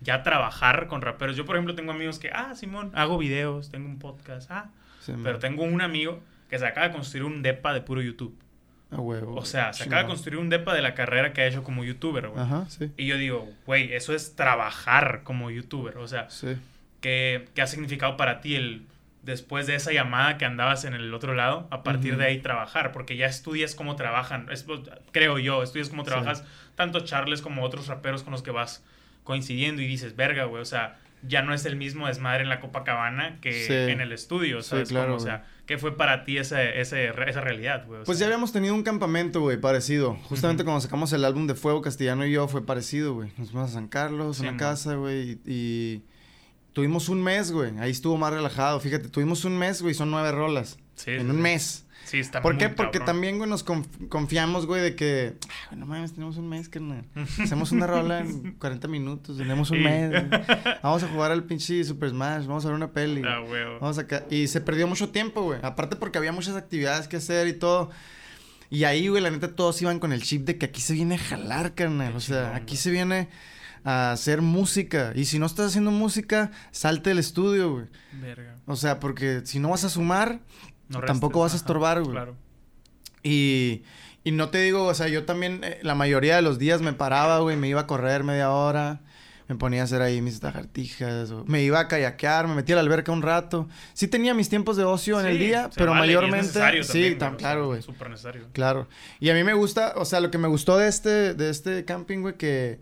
Ya trabajar con raperos. Yo, por ejemplo, tengo amigos que, ah, Simón, hago videos, tengo un podcast, ah. pero tengo un amigo que se acaba de construir un depa de puro YouTube. O sea, se acaba de construir un depa de la carrera que ha hecho como youtuber, güey. Ajá, sí. Y yo digo, güey, eso es trabajar como youtuber. O sea, sí. ¿qué, ha significado para ti el después de esa llamada que andabas en el otro lado, a partir de ahí trabajar? Porque ya estudias cómo trabajan, creo yo, estudias cómo trabajas tanto Charles como otros raperos con los que vas coincidiendo y dices, verga, güey, o sea, ya no es el mismo desmadre en la Copacabana que en el estudio, ¿sabes? claro, Como, o sea, ¿qué fue para ti ese, ese, esa realidad, güey? O Pues ya habíamos tenido un campamento, güey, parecido. Justamente cuando sacamos el álbum de Fuego Castellano y yo fue parecido, güey. Nos fuimos a San Carlos, Sí, una man. casa, güey, y, y tuvimos un mes, güey. Ahí estuvo más relajado. Fíjate, tuvimos un mes, güey, son nueve rolas. sí, en sí, un mes. Sí, está ¿Por muy qué? Porque también, güey, nos conf- confiamos, güey, de que... "Ah, güey, no mames, tenemos un mes, carnal. [laughs] Hacemos una rola en 40 minutos, tenemos un Sí. mes. güey. [laughs] Vamos a jugar al pinche Super Smash, vamos a ver una peli. Ah, güey. Vamos acá. Y se perdió mucho tiempo, güey. Aparte porque había muchas actividades que hacer y todo. Y ahí, güey, la neta, todos iban con el chip de que aquí se viene a jalar, carnal. O sea, aquí se viene a hacer música. Y si no estás haciendo música, salte del estudio, güey. Verga. O sea, porque si no vas a sumar, No Tampoco vas a estorbar, güey. Claro. y, y no te digo, o sea, yo también eh, la mayoría de los días me paraba, güey, me iba a correr media hora, me ponía a hacer ahí mis lagartijas, o me iba a kayakear, me metía a la alberca un rato. Sí tenía mis tiempos de ocio en el día, pero vale, y es mayormente... sí, también, tan claro, güey. Súper necesario. Claro. Y a mí me gusta, o sea, lo que me gustó de este, de este camping, güey, que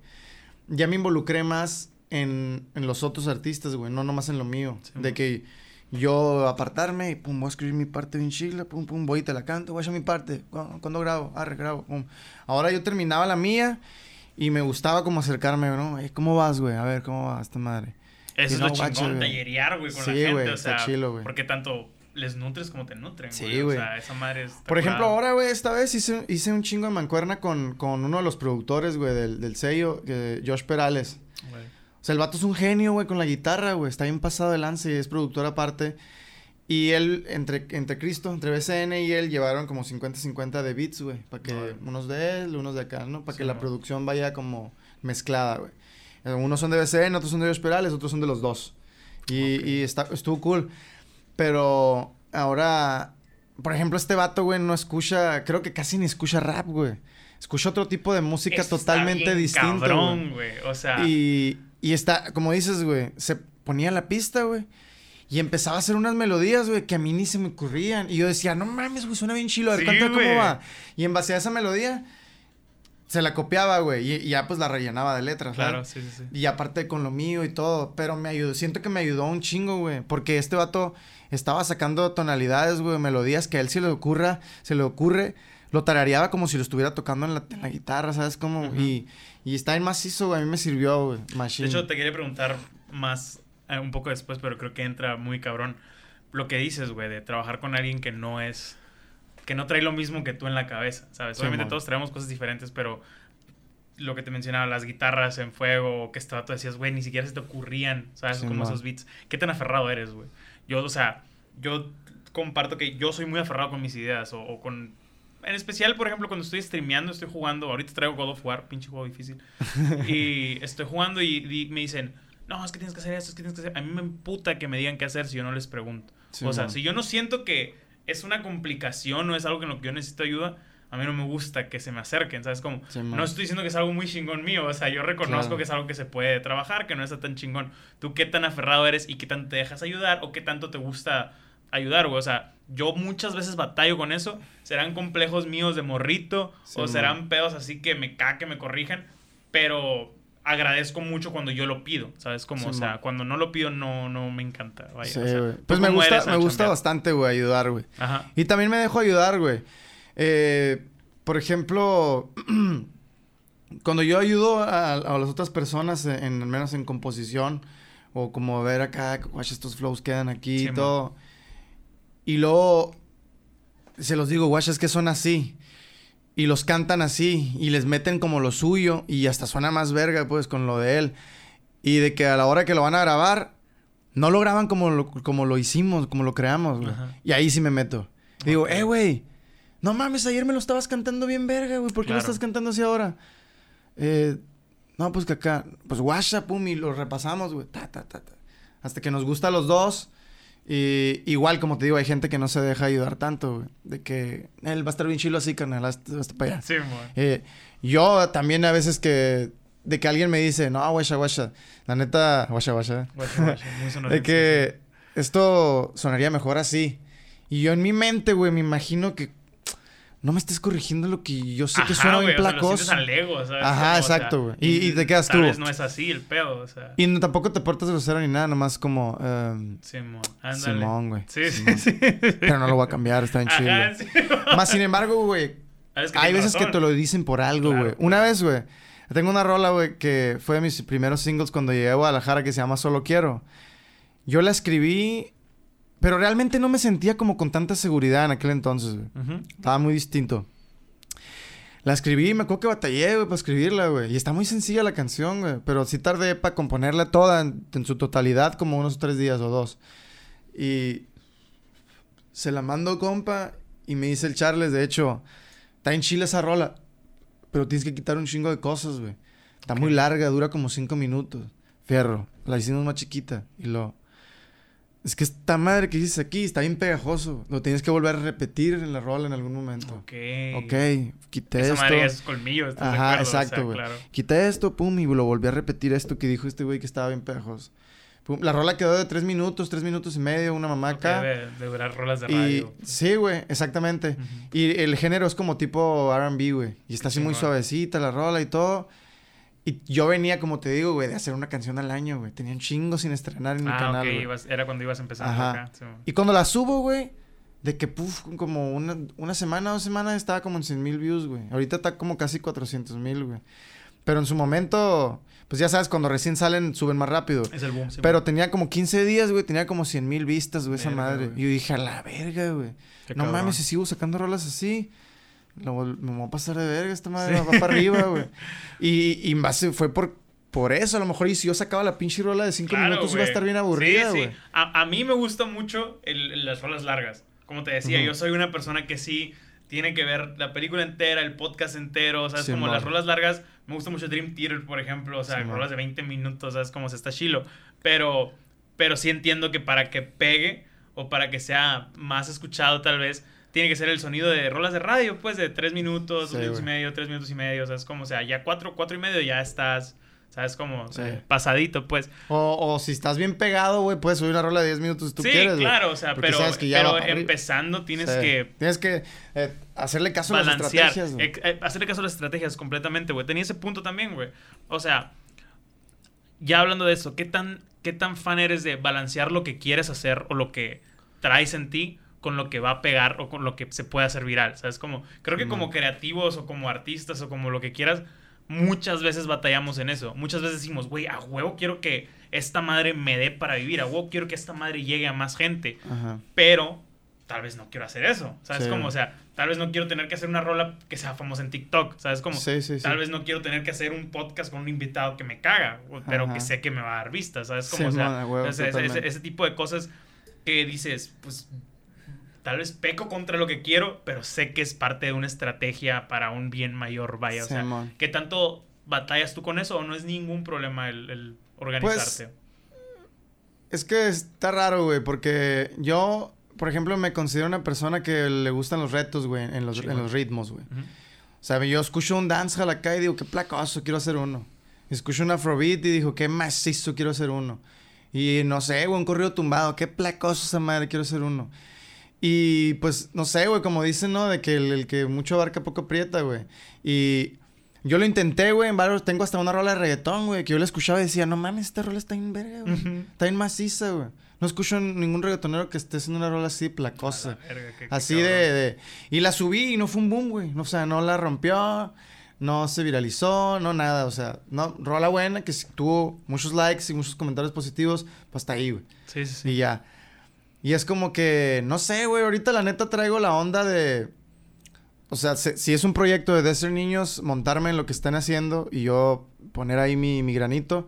ya me involucré más en, en los otros artistas, güey, no nomás en lo mío. Sí, de man. que yo apartarme y pum, voy a escribir mi parte bien chila, pum, pum, voy y te la canto, voy a hacer mi parte. ¿Cuándo, cuándo grabo? Arre, grabo, pum. Ahora yo terminaba la mía y me gustaba como acercarme, ¿no? "Ey, ¿Cómo vas, güey? A ver, ¿cómo va esta madre? Eso es no, lo chingón, tallerear, güey, con Sí, la gente. o está sea, chilo, güey. porque tanto les nutres como te nutren, Sí, güey. güey. O sea, esa madre es... Por ejemplo, curada. ahora, güey, esta vez hice, hice un chingo de mancuerna con, con uno de los productores, güey, del, del sello, Josh Perales. Güey. O sea, el vato es un genio, güey, con la guitarra, güey. Está bien pasado de lance y es productor aparte. Y él, entre, entre Cristo, entre BCN y él, llevaron como 50-50 de beats, güey. Para que unos de él, unos de acá, ¿no? Para Sí, que la producción vaya como mezclada, güey. Unos son de BCN, otros son de Josh Perales, otros son de los dos. Y, y está, estuvo cool. Pero ahora, por ejemplo, este vato, güey, no escucha, creo que casi ni escucha rap, güey. Escucha otro tipo de música Eso totalmente distinta, cabrón, güey. O sea... Y, y está, como dices, güey, se ponía la pista, güey. Y empezaba a hacer unas melodías, güey, que a mí ni se me ocurrían. Y yo decía, no mames, güey, suena bien chilo. A ver, Sí, cómo va. Y en base a esa melodía, se la copiaba, güey. Y, y ya, pues, la rellenaba de letras, Claro, ¿sabes? sí, sí, sí. Y aparte con lo mío y todo. Pero me ayudó, siento que me ayudó un chingo, güey. Porque este vato estaba sacando tonalidades, güey, melodías que a él se le ocurra, se le ocurre. Lo tarareaba como si lo estuviera tocando en la, en la guitarra, ¿sabes? Ujú. y, y está en macizo, güey. A mí me sirvió, güey. De Machine. hecho, te quería preguntar más eh, un poco después, pero creo que entra muy cabrón. Lo que dices, güey, de trabajar con alguien que no es. que no trae lo mismo que tú en la cabeza, ¿sabes? Sí, Obviamente todos traemos cosas diferentes, pero lo que te mencionaba, las guitarras en fuego, o que estaba, tú decías, güey, ni siquiera se te ocurrían, ¿sabes? Sí, Como esos beats. ¿Qué tan aferrado eres, güey? Yo, o sea, yo comparto que yo soy muy aferrado con mis ideas, o, o con. En especial, por ejemplo, cuando estoy streameando, estoy jugando. Ahorita traigo God of War, pinche juego difícil. [laughs] y estoy jugando y, y me dicen, no, es que tienes que hacer esto, es que tienes que hacer. A mí me emputa que me digan qué hacer si yo no les pregunto. Sí, o sea, si yo no siento que es una complicación o es algo en lo que yo necesito ayuda, a mí no me gusta que se me acerquen, ¿sabes? Como, Sí, mon. no estoy diciendo que es algo muy chingón mío, o sea, yo reconozco Claro. que es algo que se puede trabajar, que no está tan chingón. ¿Tú qué tan aferrado eres y qué tanto te dejas ayudar o qué tanto te gusta ayudar, güey? O sea, yo muchas veces batallo con eso. Serán complejos míos de morrito Sí, o serán pedos así que me cae, que me corrijan, pero agradezco mucho cuando yo lo pido, ¿sabes? Como, Sí, o sea, cuando no lo pido no, no me encanta, vaya. Sí, o sea, güey. ¿tú Pues me gusta, me gusta bastante, güey, ayudar, güey. Ajá. Y también me dejo ayudar, güey. Eh, por ejemplo, [clears throat] cuando yo ayudo a, a las otras personas, en, al menos en composición, o como ver acá, estos flows quedan aquí y man. Y luego se los digo, guacha, es que son así. Y los cantan así, y les meten como lo suyo, y hasta suena más verga, pues, con lo de él. Y de que a la hora que lo van a grabar, no lo graban como lo, como lo hicimos, como lo creamos, güey. Y ahí sí me meto. Digo, eh, güey, no mames, ayer me lo estabas cantando bien verga, güey. ¿Por qué lo estás cantando así ahora? Eh, no, pues que acá, pues guasha, pum, y lo repasamos, güey. Ta, ta, ta, ta. Hasta que nos gusta a los dos. Y igual, como te digo, hay gente que no se deja ayudar tanto, güey. De que él va a estar bien chilo así, carnal, hasta, hasta para allá. Sí. Eh, yo también a veces que... De que alguien me dice, no, guasha, guasha. La neta, guasha, guasha. [laughs] De que esto sonaría mejor así. Y yo en mi mente, güey, me imagino que no me estés corrigiendo lo que yo sé que suena güey, bien o sea, ¿sabes? Ajá, Como, o sea, exacto, güey. Y- y te quedas tal tú. vez no es así el pedo, o sea. Y no, tampoco te portas grosero ni nada, nomás como... em, Simón, ándale. Simón, güey. Sí, Simón. sí, sí. Pero no lo voy a cambiar, está chido. Ajá, sí. Más sin embargo, güey, que hay veces que te lo dicen por algo, Claro, güey. Una vez, güey, tengo una rola, güey, que fue de mis primeros singles cuando llegué a Guadalajara que se llama Solo Quiero. Yo la escribí, pero realmente no me sentía como con tanta seguridad en aquel entonces, güey. Estaba muy distinto. La escribí, me acuerdo que batallé, güey, para escribirla, güey. Y está muy sencilla la canción, güey. Pero sí tardé para componerla toda en, en su totalidad, como unos tres días o dos. Y se la mando, compa, y me dice el Charles, de hecho, está en Chile esa rola, pero tienes que quitar un chingo de cosas, güey. Está muy larga, dura como cinco minutos. Fierro, la hicimos más chiquita. Y lo... Es que esta madre que dices aquí está bien pegajoso. Lo tienes que volver a repetir en la rola en algún momento. Ok. Ok, quité Esa esto. madre es colmillo, ¿estás de Ajá, acuerdo? O sea, exacto, güey. claro. Quité esto, pum, y lo volví a repetir esto que dijo este güey que estaba bien pegajoso. Pum, la rola quedó de tres minutos, tres minutos y medio, una mamá Ok, acá. de, de durar rolas de y radio. sí, güey, exactamente. Y el género es como tipo R&B, güey. Y está así muy suavecita la rola y todo. Y yo venía, como te digo, güey, de hacer una canción al año, güey. Tenía un chingo sin estrenar en mi Ah, canal, ok, güey. ibas- era cuando ibas empezando Ajá. acá. Y cuando la subo, güey, de que, puf, como una, una semana, dos semanas estaba como en 100 mil views, güey. Ahorita está como casi 400 mil, güey. Pero en su momento, pues ya sabes, cuando recién salen, suben más rápido. Es el boom. sí, Pero tenía como 15 días, güey, tenía como 100 mil vistas, güey, esa madre. güey. Y yo dije, a la verga, güey. Qué No cabrón. mames, si sigo sacando rolas así, lo me voy a pasar de verga, esta madre va, va para arriba, [laughs] güey. Y, y base fue por, por eso, a lo mejor, y si yo sacaba la pinche rola de 5 Claro, minutos, iba a estar bien aburrida, Sí, güey. sí. A, a mí me gusta mucho el- las rolas largas. Como te decía, yo soy una persona que sí tiene que ver la película entera, el podcast entero, ¿sabes? como Simón. las rolas largas. Me gusta mucho Dream Theater, por ejemplo. O sea, rolas de 20 minutos, ¿sabes? Como se está chilo. Pero, pero sí entiendo que para que pegue o para que sea más escuchado, tal vez, tiene que ser el sonido de rolas de radio, pues de 3 minutos, Sí, 2 minutos y medio, 3 minutos y medio. ¿Sabes? Como, o sea, ya 4, 4 y medio ya estás. ¿Sabes? Como Sí. eh, pasadito, pues. O, o si estás bien pegado, güey, puedes subir una rola de 10 minutos si tú sí, quieres, güey. claro, o sea, pero, pero empezando tienes Sí. que Tienes que eh, hacerle caso a las estrategias, eh, hacerle caso a las estrategias completamente, güey. Tenía ese punto también, güey. O sea, ya hablando de eso, ¿qué tan, ¿qué tan fan eres de balancear lo que quieres hacer o lo que traes en ti con lo que va a pegar o con lo que se puede hacer viral? ¿Sabes? Como, creo que como creativos o como artistas o como lo que quieras, muchas veces batallamos en eso. Muchas veces decimos, güey, a huevo quiero que esta madre me dé para vivir, a huevo quiero que esta madre llegue a más gente Ajá. pero tal vez no quiero hacer eso, ¿sabes? Sí. Como, o sea, tal vez no quiero tener que hacer una rola que sea famosa en TikTok, ¿sabes? Como, Sí, sí, tal vez no quiero tener que hacer un podcast con un invitado que me caga, pero Ajá. que sé que me va a dar vistas, ¿sabes? Como, o sea, huevo, ese, ese tipo de cosas que dices, pues, tal vez peco contra lo que quiero, pero sé que es parte de una estrategia para un bien mayor, vaya, o sea. ¿qué tanto batallas tú con eso o no es ningún problema el, el organizarte? Es que está raro, güey, porque yo, por ejemplo, me considero una persona que le gustan los retos, güey, en los, en los ritmos, güey. Ujú. O sea, yo escucho un dancehall acá y digo, qué placoso, quiero hacer uno. Escucho un afrobeat y digo, qué macizo, quiero hacer uno. Y no sé, güey, un corrido tumbado, qué placoso esa madre, quiero hacer uno. Y pues, no sé, güey, como dicen, ¿no? De que el, el que mucho abarca poco aprieta, güey. Y yo lo intenté, güey, en varios, tengo hasta una rola de reggaetón, güey, que yo la escuchaba y decía, no mames, esta rola está bien verga, güey. Está bien maciza, güey. No escucho ningún reggaetonero que esté haciendo una rola así, placosa. verga, qué- Así de, de- Y la subí y no fue un boom, güey. O sea, no la rompió, no se viralizó, no nada. O sea, no, rola buena, que tuvo muchos likes y muchos comentarios positivos, pues hasta ahí, güey. Sí, sí, sí. Y ya. Y es como que, no sé, güey, ahorita la neta traigo la onda de... O sea, se- si es un proyecto de Desert Niños, montarme en lo que están haciendo y yo poner ahí mi, mi granito.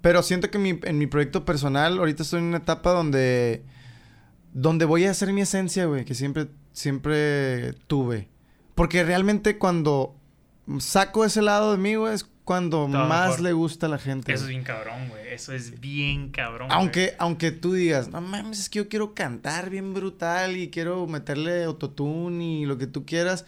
Pero siento que mi- en mi proyecto personal, ahorita estoy en una etapa donde... Donde voy a hacer mi esencia, güey, que siempre, siempre tuve. Porque realmente cuando saco ese lado de mí, güey, es cuando Todo más mejor. le gusta a la gente. Eso es bien cabrón, güey. Eso es bien cabrón. güey. Aunque, aunque tú digas, no mames, es que yo quiero cantar bien brutal y quiero meterle autotune y lo que tú quieras.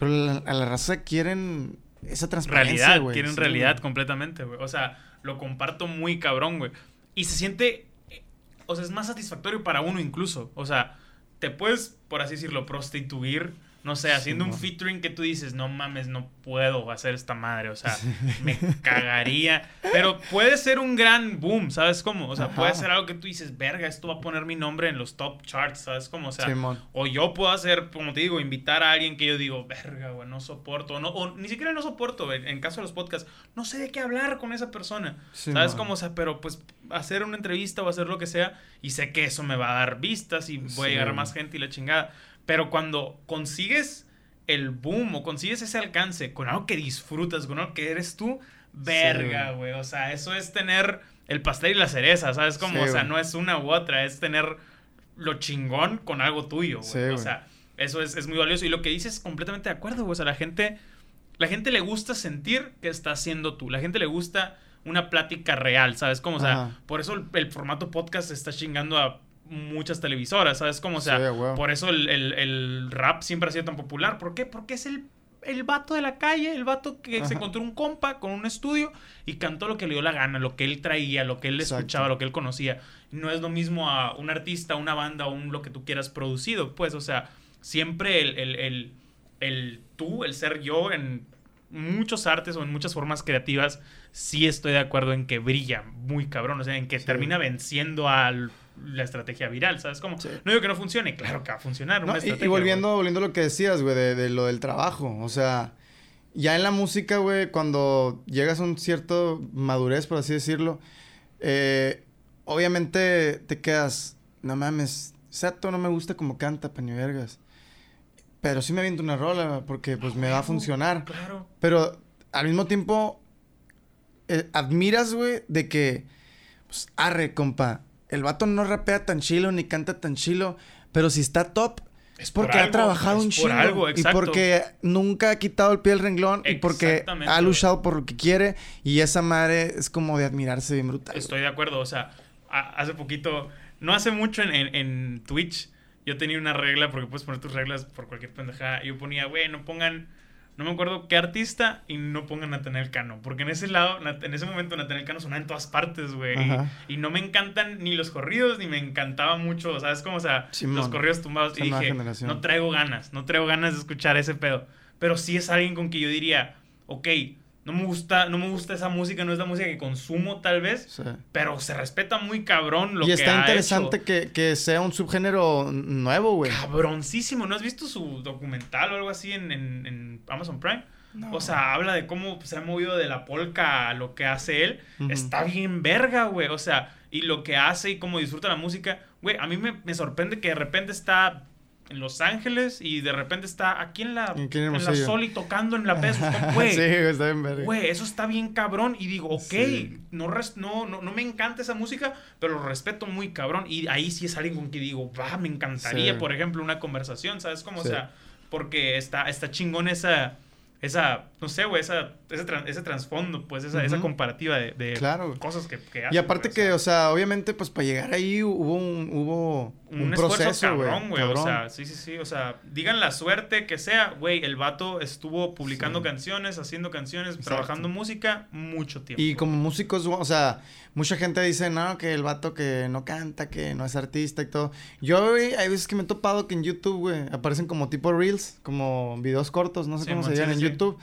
Pero la- a la raza quieren esa transparencia, realidad, güey. Sí, realidad güey. completamente, güey. O sea, lo comparto muy cabrón, güey. Y se siente, o sea, es más satisfactorio para uno incluso. O sea, te puedes, por así decirlo, prostituir no sé, haciendo un featuring que tú dices, no mames, no puedo hacer esta madre, o sea, [laughs] me cagaría. Pero puede ser un gran boom, ¿sabes cómo? O sea, puede ser algo que tú dices, verga, esto va a poner mi nombre en los top charts, ¿sabes cómo? O sea, o yo puedo hacer, como te digo, invitar a alguien que yo digo, verga, güey, no soporto, no, o ni siquiera no soporto, en caso de los podcasts, no sé de qué hablar con esa persona, ¿sabes cómo? O sea, pero pues hacer una entrevista o hacer lo que sea, y sé que eso me va a dar vistas y voy a llegar a más gente y la chingada. Pero cuando consigues el boom o consigues ese alcance con algo que disfrutas, con algo que eres tú, verga, güey. o sea, eso es tener el pastel y la cereza, ¿sabes? Como, o sea, no es una u otra, es tener lo chingón con algo tuyo, güey. o sea, eso es, muy valioso. Y lo que dices, completamente de acuerdo, güey. O sea, la gente, la gente le gusta sentir que está siendo tú. La gente le gusta una plática real, ¿sabes? Como, o sea, por eso el, el, formato podcast está chingando a muchas televisoras, ¿sabes? Como, o sea, por eso el, rap siempre ha sido tan popular. ¿Por qué? Porque es el, el vato de la calle, el vato que se encontró un compa con un estudio y cantó lo que le dio la gana, lo que él traía, lo que él escuchaba, lo que él conocía. No es lo mismo a un artista, una banda o un lo que tú quieras producido, pues, o sea, siempre el, el, el, el tú, el ser yo en muchos artes o en muchas formas creativas, sí estoy de acuerdo en que brilla muy cabrón, o sea, en que termina venciendo al la estrategia viral, ¿sabes cómo? No digo que no funcione, claro que va a funcionar. y, volviendo, volviendo a lo que decías, güey, de, lo del trabajo, o sea, ya en la música, güey, cuando llegas a un cierto madurez, por así decirlo, eh, obviamente te quedas, no mames, Sato no me gusta como canta, paño vergas. Pero sí me aviento una rola porque pues me va a funcionar. Claro. Pero al mismo tiempo eh, admiras, güey, de que pues arre, compa, el vato no rapea tan chilo ni canta tan chilo, pero si está top es porque ha trabajado un chingo y porque nunca ha quitado el pie del renglón y porque ha luchado por lo que quiere y esa madre es como de admirarse bien brutal. Estoy de acuerdo, o sea, hace poquito, no hace mucho en, en, Twitch, yo tenía una regla porque puedes poner tus reglas por cualquier pendejada. Yo ponía, güey, no pongan no me acuerdo qué artista y no pongan Nathaniel Cano. Porque en ese lado, en ese momento Nathaniel Cano sonaba en todas partes, güey. Y, no me encantan ni los corridos, ni me encantaba mucho, ¿sabes? Como, o sea, los corridos tumbados. y dije, no traigo ganas, no traigo ganas de escuchar ese pedo. Pero sí es alguien con que yo diría, ok, no me gusta, no me gusta esa música, no es la música que consumo tal vez, pero se respeta muy cabrón lo que Y está interesante Que, que, sea un subgénero nuevo, güey. Cabroncísimo, ¿no has visto su documental o algo así en, en, Amazon Prime? O sea, habla de cómo se ha movido de la polka a lo que hace él. Está bien verga, güey. O sea, y lo que hace y cómo disfruta la música. Güey, a mí me, me sorprende que de repente está en Los Ángeles y de repente está aquí en la, en, la Soli tocando en la peso. [laughs] Güey, sí, está bien Güey, eso está bien cabrón. Y digo, ok, no, no, no, me encanta esa música, pero lo respeto muy cabrón. Y ahí sí es alguien con que digo, va, me encantaría, por ejemplo, una conversación, ¿sabes cómo? O sea, porque está, está chingón esa esa, no sé, güey, esa, ese, ese trasfondo, pues, esa, esa comparativa de, de cosas que, que Y aparte que, o sea, obviamente, pues, para llegar ahí hubo un, hubo un, proceso, güey. O sea, sí, sí, sí, o sea, digan la suerte que sea, güey, el vato estuvo publicando canciones, haciendo canciones, trabajando música mucho tiempo. Y como músicos, o sea, mucha gente dice, no, que el vato que no canta, que no es artista y todo. Yo, güey, hay veces que me he topado que en YouTube, güey, aparecen como tipo reels, como videos cortos, no sé cómo se llaman en YouTube.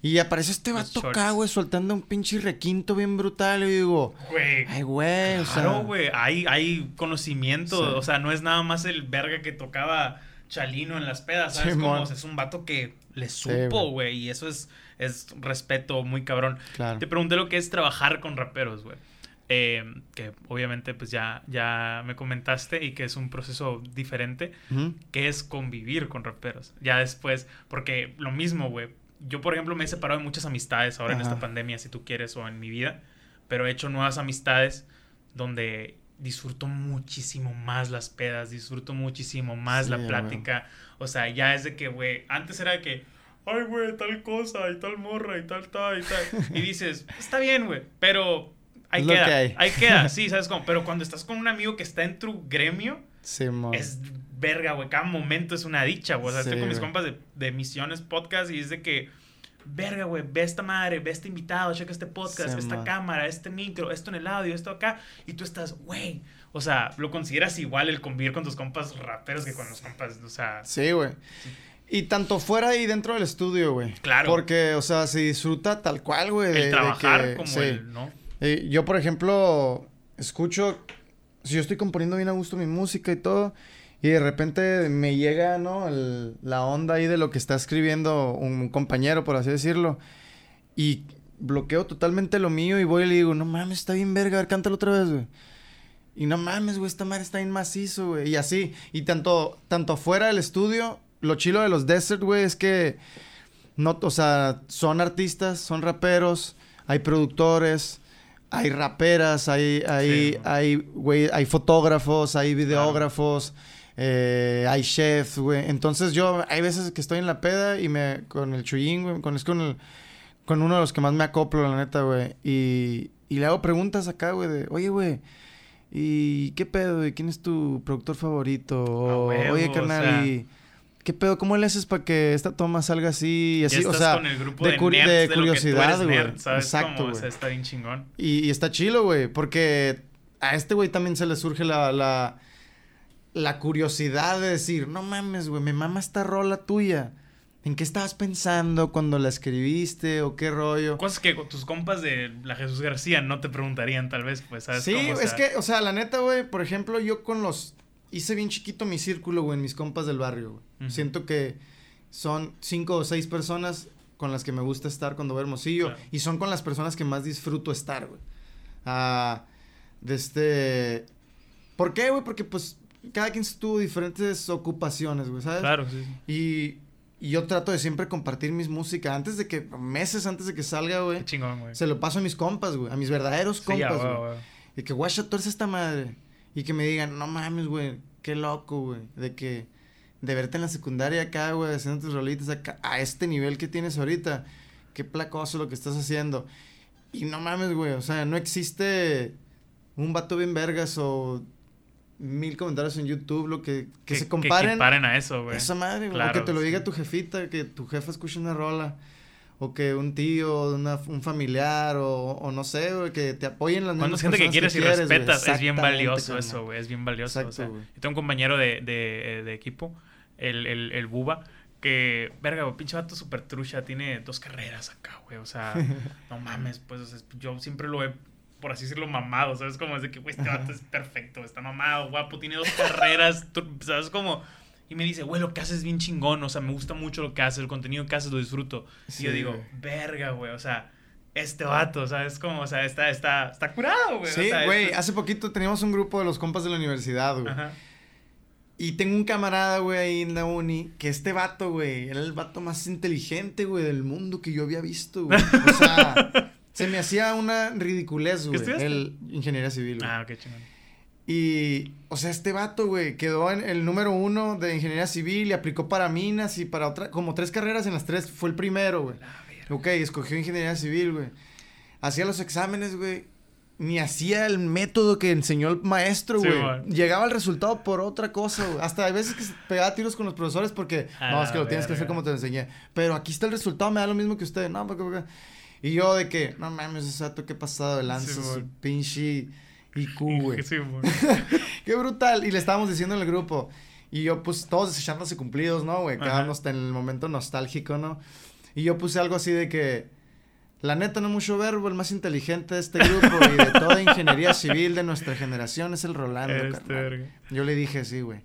Y aparece este vato acá, güey, soltando un pinche requinto bien brutal. Y digo, güey. Ay, güey, o sea. güey. Hay, hay conocimiento. O sea, no es nada más el verga que tocaba Chalino en las pedas, ¿sabes? Como, es un vato que le supo, güey. y eso es, es respeto muy cabrón. Te pregunté lo que es trabajar con raperos, güey. Eh, que obviamente pues ya, ya me comentaste y que es un proceso diferente, que es convivir con raperos. Ya después, porque lo mismo, güey. Yo, por ejemplo, me he separado de muchas amistades ahora en esta pandemia, si tú quieres, o en mi vida, pero he hecho nuevas amistades donde disfruto muchísimo más las pedas, disfruto muchísimo más la plática. O sea, ya es de que, güey, antes era de que, ay, güey, tal cosa y tal morra y tal, tal y tal. [laughs] y dices, está bien, güey, pero ahí queda. Ahí [laughs] queda, sí, ¿sabes cómo? Pero cuando estás con un amigo que está en tu gremio, es verga, güey. Cada momento es una dicha, güey. O sea, estoy con mis compas de, de Misiones Podcast y es de que, verga, güey, ve esta madre, ve este invitado, checa este podcast, esta cámara, este micro, esto en el audio, esto acá. Y tú estás, güey. O sea, lo consideras igual el convivir con tus compas raperos que con los compas, o sea. Sí, güey. Y tanto fuera y dentro del estudio, güey. Claro. Porque, o sea, se disfruta tal cual, güey. El de trabajar que- como sí. el, ¿no? Eh, yo, por ejemplo, escucho, si yo estoy componiendo bien a gusto mi música y todo, y de repente me llega, ¿no? El- la onda ahí de lo que está escribiendo un compañero, por así decirlo, y bloqueo totalmente lo mío y voy y le digo, no mames, está bien verga, a ver, cántalo otra vez, güey. Y no mames, güey, esta madre está bien macizo, güey. Y así, y tanto, tanto fuera del estudio, lo chilo de los Desert, güey, es que, no, o sea, son artistas, son raperos, hay productores, hay raperas, hay, hay, Sí. hay, güey, hay fotógrafos, hay videógrafos, eh, hay chefs, güey. Entonces yo, hay veces que estoy en la peda y me, con el chuyín, güey, con, es con el, con uno de los que más me acoplo, la neta, güey. Y, y le hago preguntas acá, güey, de, oye, güey, ¿y qué pedo? ¿Y quién es tu productor favorito? O, huevo, oye, o carnal, sea. ¿y qué pedo? ¿Cómo le haces para que esta toma salga así? Y así, estás o sea, con el grupo de de, curi- nerds de curiosidad, güey. Exacto, Como, o güey. sea, está bien chingón. Y, y está chilo, güey, porque a este güey también se le surge la, la, la curiosidad de decir, no mames, güey, me mama esta rola tuya. ¿En qué estabas pensando cuando la escribiste o qué rollo? Cosas que tus compas de la Jesús García no te preguntarían, tal vez, pues, ¿sabes? Sí, cómo? O es que, o sea, la neta, güey, por ejemplo, yo con los... Hice bien chiquito mi círculo, güey, en mis compas del barrio, güey. Siento que son cinco o seis personas con las que me gusta estar cuando veo Hermosillo. Claro. Y son con las personas que más disfruto estar, güey. Ah, de este... ¿Por qué, güey? Porque, pues, cada quien tuvo diferentes ocupaciones, güey, ¿sabes? Claro, sí. Y, y yo trato de siempre compartir mis música. Antes de que... Meses antes de que salga, güey. Qué chingón, güey. Se lo paso a mis compas, güey. A mis verdaderos Sí, compas, a güey. Y que, guacha, tú eres esta madre. Y que me digan, no mames, güey, qué loco, güey. De que, de verte en la secundaria acá, güey, haciendo tus rolitas acá, a este nivel que tienes ahorita. Qué placoso lo que estás haciendo. Y no mames, güey, o sea, no existe un vato bien vergas o mil comentarios en YouTube, lo que, que, se comparen. Que a eso, güey. esa madre, güey. Claro, que te lo diga sí. tu jefita, que tu jefa escuche una rola. O que un tío, una- un familiar, o, o no sé, güey, que te apoyen las Cuando mismas gente que quieres y quieres, güey. respetas, es bien valioso eso, güey. Es bien valioso. Exacto, o sea, güey. yo tengo un compañero de, de, de equipo, el, el, el Buba, que, verga, güey, pinche vato súper trucha, tiene dos carreras acá, güey. O sea, [laughs] no mames, pues, o sea, yo siempre lo he, por así decirlo, mamado, ¿sabes? Como es de que, güey, este vato es perfecto, está mamado, guapo, tiene dos carreras, tú- ¿sabes? Como... Y me dice, güey, lo que haces es bien chingón, o sea, me gusta mucho lo que haces, el contenido que haces lo disfruto. Sí, y yo digo, güey. verga, güey, o sea, este vato, ¿sabes? Como, o sea, está, está, está curado, güey. o Sí, sea, güey, es- hace poquito teníamos un grupo de los compas de la universidad, güey. Ajá. Y tengo un camarada, güey, ahí en la uni, que este vato, güey, era el vato más inteligente, güey, del mundo que yo había visto, güey. O sea, [laughs] se me hacía una ridiculez, güey. El ingeniería civil, güey. Ah, qué chingón. Y, o sea, este vato, güey, quedó en el número uno de ingeniería civil y aplicó para minas y para otra, como tres carreras en las tres, fue el primero, güey. Ok, escogió ingeniería civil, güey. Hacía los exámenes, güey. Ni hacía el método que enseñó el maestro, güey. Llegaba al resultado por otra cosa, güey. Hasta hay veces que se pegaba tiros con los profesores porque, no, es que lo tienes que hacer como te lo enseñé. Pero aquí está el resultado, me da lo mismo que usted. No, porque, porque- Y yo de que, no mames, vato, qué pasado de lanza, Sí, pinche IQ, [laughs] güey. Sí. [laughs] Qué brutal. Y le estábamos diciendo en el grupo. Y yo, pues, todos desechándose cumplidos, ¿no, güey? Quedábamos en el momento nostálgico, ¿no? Y yo puse algo así de que, la neta, no mucho verbo, el más inteligente de este grupo y de toda [laughs] ingeniería civil de nuestra generación es el Rolando, Este. Yo le dije así, güey.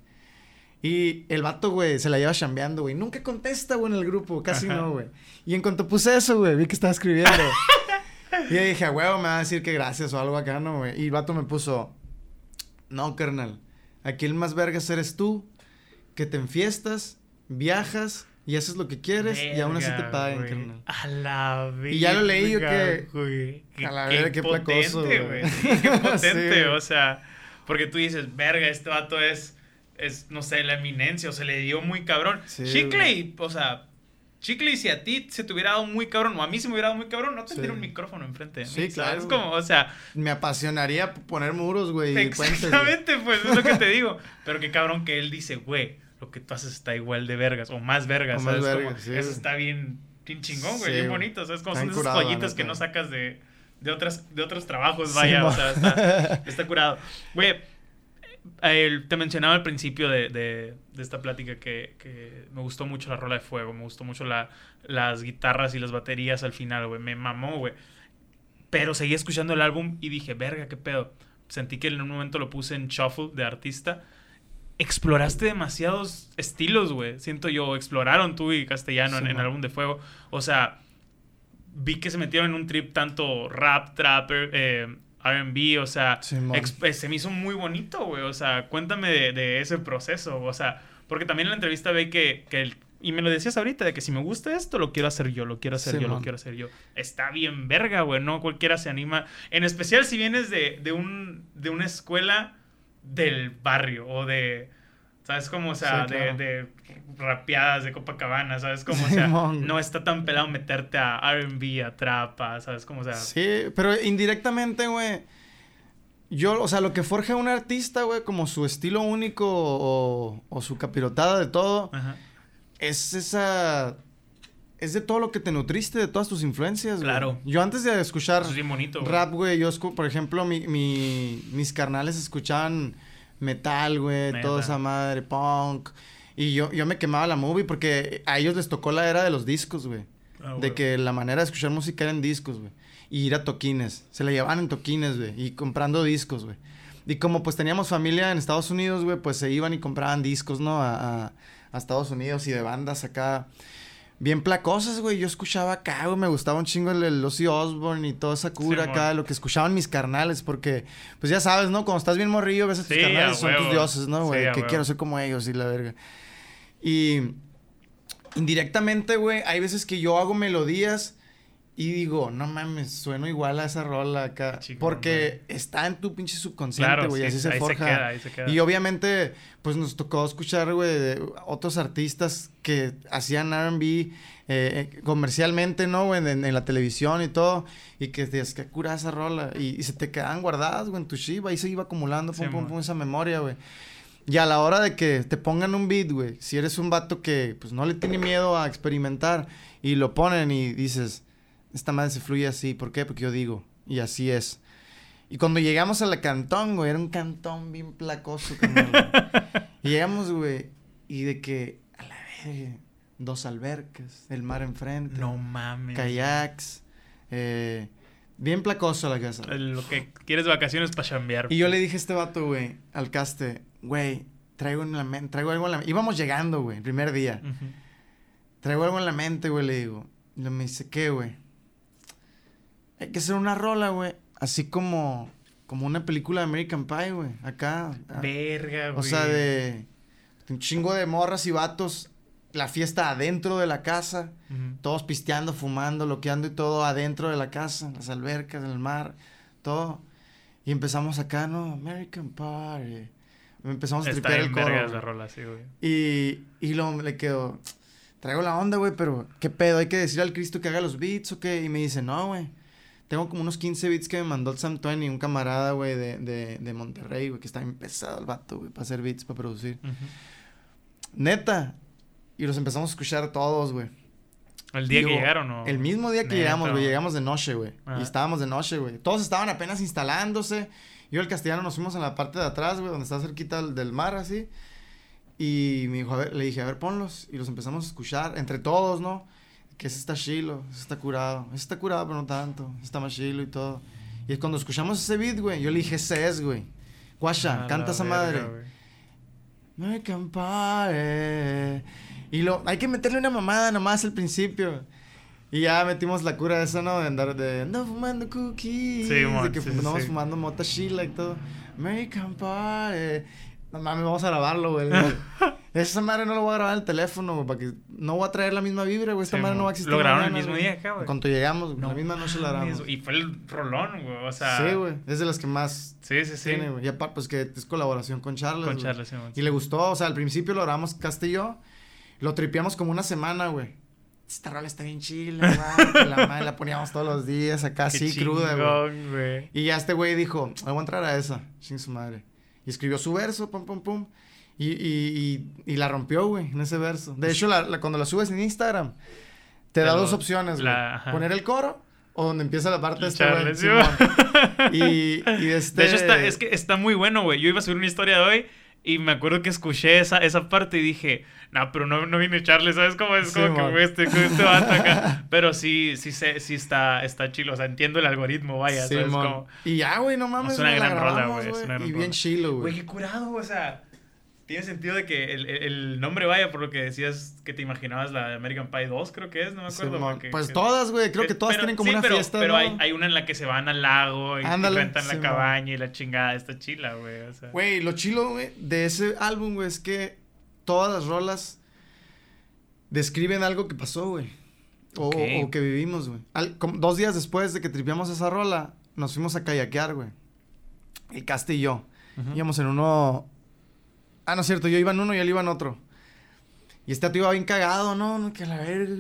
Y el vato, güey, se la lleva chambeando, güey. Nunca contesta, güey, en el grupo. Casi Ajá. no, güey. Y en cuanto puse eso, güey, vi que estaba escribiendo. Y yo dije, a huevo, me va a decir que gracias o algo acá, ¿no, güey? Y el vato me puso, no, carnal. Aquí el más vergas eres tú, que te enfiestas, viajas y haces lo que quieres y aún así te pagan, güey. carnal. A la verga. Y ya lo leí yo que- a la verga, qué potente, placoso, güey. qué [laughs] potente, Sí. o sea. Porque tú dices, verga, este vato es, es, no sé, la eminencia, o se le dio muy cabrón. Sí, o sea, Chicle, y si a ti se te hubiera dado muy cabrón, o a mí se me hubiera dado muy cabrón, no tendría Sí. un micrófono enfrente de mí. Sí, claro, Es como, o sea, Me apasionaría poner muros, güey, y puentes, güey. Exactamente, pues es lo que te digo. Pero qué cabrón que él dice, güey, lo que tú haces está igual de vergas, o más vergas, O más ¿sabes? Como, vergas, sí, eso está bien, bien chingón, güey, bien bonito, ¿sabes? Como Está son esas curado, joyitas que no sacas de, de, otras, de otros trabajos, vaya, o sea, está, [laughs] está curado. Güey, eh, te mencionaba al principio de, de, de esta plática que, que, me gustó mucho la rola de fuego, me gustó mucho la, las guitarras y las baterías al final, güey. Me mamó, güey. Pero seguí escuchando el álbum y dije, verga, qué pedo. Sentí que en un momento lo puse en shuffle de artista. Exploraste demasiados estilos, güey. Siento yo, exploraron tú y Castellano Sí, en, en el álbum de fuego. O sea, vi que se metieron en un trip tanto rap, trapper, eh, RB, o sea, eh, se me hizo muy bonito, güey. O sea, cuéntame de, de ese proceso. O sea, porque también en la entrevista ve que, que el- y me lo decías ahorita, de que si me gusta esto, lo quiero hacer yo, lo quiero hacer yo, lo quiero hacer yo. Está bien verga, güey. No cualquiera se anima. En especial si vienes de, de, un, de una escuela del barrio o de... ¿Sabes cómo? O sea, Sí, de, claro. de rapeadas de Copacabana, ¿sabes cómo? O sea, no está tan pelado meterte a R&B, a trapa, ¿sabes cómo? O sea, Sí, pero indirectamente, güey. Yo, o sea, lo que forja un artista, güey, como su estilo único o, o su capirotada de todo, ajá. es esa. Es de todo lo que te nutriste, de todas tus influencias, güey. Claro. Yo antes de escuchar es bonito, rap, güey, yo, por ejemplo, mi, mi- mis carnales escuchaban metal, güey, toda esa madre, punk. Y yo, yo me quemaba la movie porque a ellos les tocó la era de los discos, güey. Ah, De güey. que la manera de escuchar música era en discos, güey. Y ir a toquines. Se la llevaban en toquines, güey. Y comprando discos, güey. Y como pues teníamos familia en Estados Unidos, güey, pues se iban y compraban discos, ¿no? A, a- a Estados Unidos y de bandas acá. Bien placosas, güey. Yo escuchaba acá, güey. Me gustaba un chingo el, el Ozzy Osbourne y toda esa cura Sí, acá. Lo que escuchaban mis carnales. Porque, pues ya sabes, ¿no? Cuando estás bien morrillo, ves a tus Sí, carnales a son tus dioses, ¿no, güey? que huevo. quiero ser como ellos y la verga. Y indirectamente, güey, hay veces que yo hago melodías y digo, no mames, sueno igual a esa rola acá. Chingón, porque está en tu pinche subconsciente, Claro, güey, sí, así se ahí forja. se queda, ahí se queda. Y obviamente, pues nos tocó escuchar, güey, otros artistas que hacían RB eh, eh, comercialmente, ¿no, güey? En, en la televisión y todo. Y que decías, qué cura esa rola. Y, y se te quedaban guardadas, güey, en tu shiva. Ahí se iba acumulando, pum, Sí, pum, pum, esa memoria, güey. Y a la hora de que te pongan un beat, güey, si eres un vato que, pues, no le tiene miedo a experimentar y lo ponen y dices, esta madre se fluye así. ¿Por qué? Porque yo digo, y así es. Y cuando llegamos a la cantón, güey, era un cantón bien placoso. [laughs] y llegamos, güey, y de que, a la verga, dos albercas, el mar enfrente, No mames. kayaks, eh, bien placoso la casa. Lo que quieres vacaciones para chambear. Y yo le dije a este vato, güey, al caste, güey, traigo, en la traigo algo en la mente. Íbamos llegando, güey, el primer día. Traigo algo en la mente, güey, le digo. Y me dice, ¿qué, güey? Hay que hacer una rola, güey. Así como, como una película de American Pie, güey. Acá. Verga, güey. o sea, de un chingo de morras y vatos. La fiesta adentro de la casa. Todos pisteando, fumando, loqueando y todo adentro de la casa. Las albercas, el mar, todo. Y empezamos acá, ¿no? American Pie. Empezamos a Está tripear el coro. la rola, sí, güey. Y, y luego le quedó, traigo la onda, güey, pero ¿qué pedo? ¿Hay que decirle al Cristo que haga los beats o qué? Y me dice, no, güey. Tengo como unos 15 beats que me mandó el Sam Twain, un camarada, güey, de, de, de Monterrey, güey, que está bien pesado el vato, güey, para hacer beats, para producir. Neta. Y los empezamos a escuchar todos, güey. El día Digo, que llegaron, ¿no? El mismo día que Neta, llegamos, güey, llegamos de noche, güey. Y estábamos de noche, güey. Todos estaban apenas instalándose. Yo y el castellano nos fuimos a la parte de atrás, güey, donde está cerquita del, del mar, así. Y me dijo, a ver, le dije, a ver, ponlos. Y los empezamos a escuchar, entre todos, ¿no? Que ese está chilo, ese está curado. Ese está curado, pero no tanto. Ese está más chilo y todo. Y es cuando escuchamos ese beat, güey, yo le dije, ese es, güey. Guasha, A canta esa madre. American Pie. Y lo, hay que meterle una mamada nomás al principio. Y ya metimos la cura esa, ¿no? De andar de andar fumando cookies. Sí, mon, de que sí, andamos sí. fumando mota chila y todo. American Pie. No mames, vamos a grabarlo, güey. [laughs] Esa madre no lo voy a grabar en el teléfono, güey, para que no voy a traer la misma vibra, güey. Esta Sí, madre no va a existir. Lo grabaron el mañana, mismo güey. día acá, güey. Cuando llegamos, No la misma noche la grabamos. Y fue el rolón, güey. O sea. Sí, güey. Es de las que más Sí, sí, sí. tiene, güey. Y aparte, pues que es colaboración con Charles. Con güey. Charles, sí. Y le gustó, o sea, al principio lo grabamos yo. Lo tripeamos como una semana, güey. Esta rola está bien chila, güey. la madre la poníamos todos los días acá [laughs] Qué así, cruda, güey. güey. Y ya este güey dijo, "Me voy a entrar a esa, sin su madre. Y escribió su verso, pum, pum, pum. Y, y, y, y la rompió, güey, en ese verso. De hecho, la, la- cuando la subes en Instagram, te da dos opciones, güey. Poner el coro o donde empieza la parte de este güey. y, y este... De hecho, está, es que está muy bueno, güey. Yo iba a subir una historia de hoy y me acuerdo que escuché esa, esa parte y dije, no, pero no, no viene Charles, ¿sabes cómo es? Como que Simón. güey, este, este vato acá. [laughs] Pero sí, sí, sé, sí está, está chilo. O sea, entiendo el algoritmo, vaya, ¿sabes? Simón. Como, Y ya, güey, no mames. Es una gran rola, güey, Y bien chilo, güey, güey. qué curado, o sea. Tiene sentido de que el, el- nombre vaya por lo que decías que te imaginabas la de American Pie 2, creo que es, no me acuerdo. Porque- Pues que- todas, güey. Creo que Pe- todas pero- tienen como sí, una pero, fiesta, Pero ¿no? hay, hay una en la que se van al lago y, Ándale, rentan la cabaña y la chingada. Está chila, güey. O sea. Güey, lo chilo, güey, de ese álbum, güey, es que todas las rolas describen algo que pasó, güey. O, que vivimos, güey. Al- como dos días después de que tripiamos esa rola, nos fuimos a kayakear, güey. El Casti y yo. Ujú. Íbamos en uno... Ah, no es cierto, yo iba en uno y él iba en otro. Y este tío iba bien cagado, no, no, que la verga,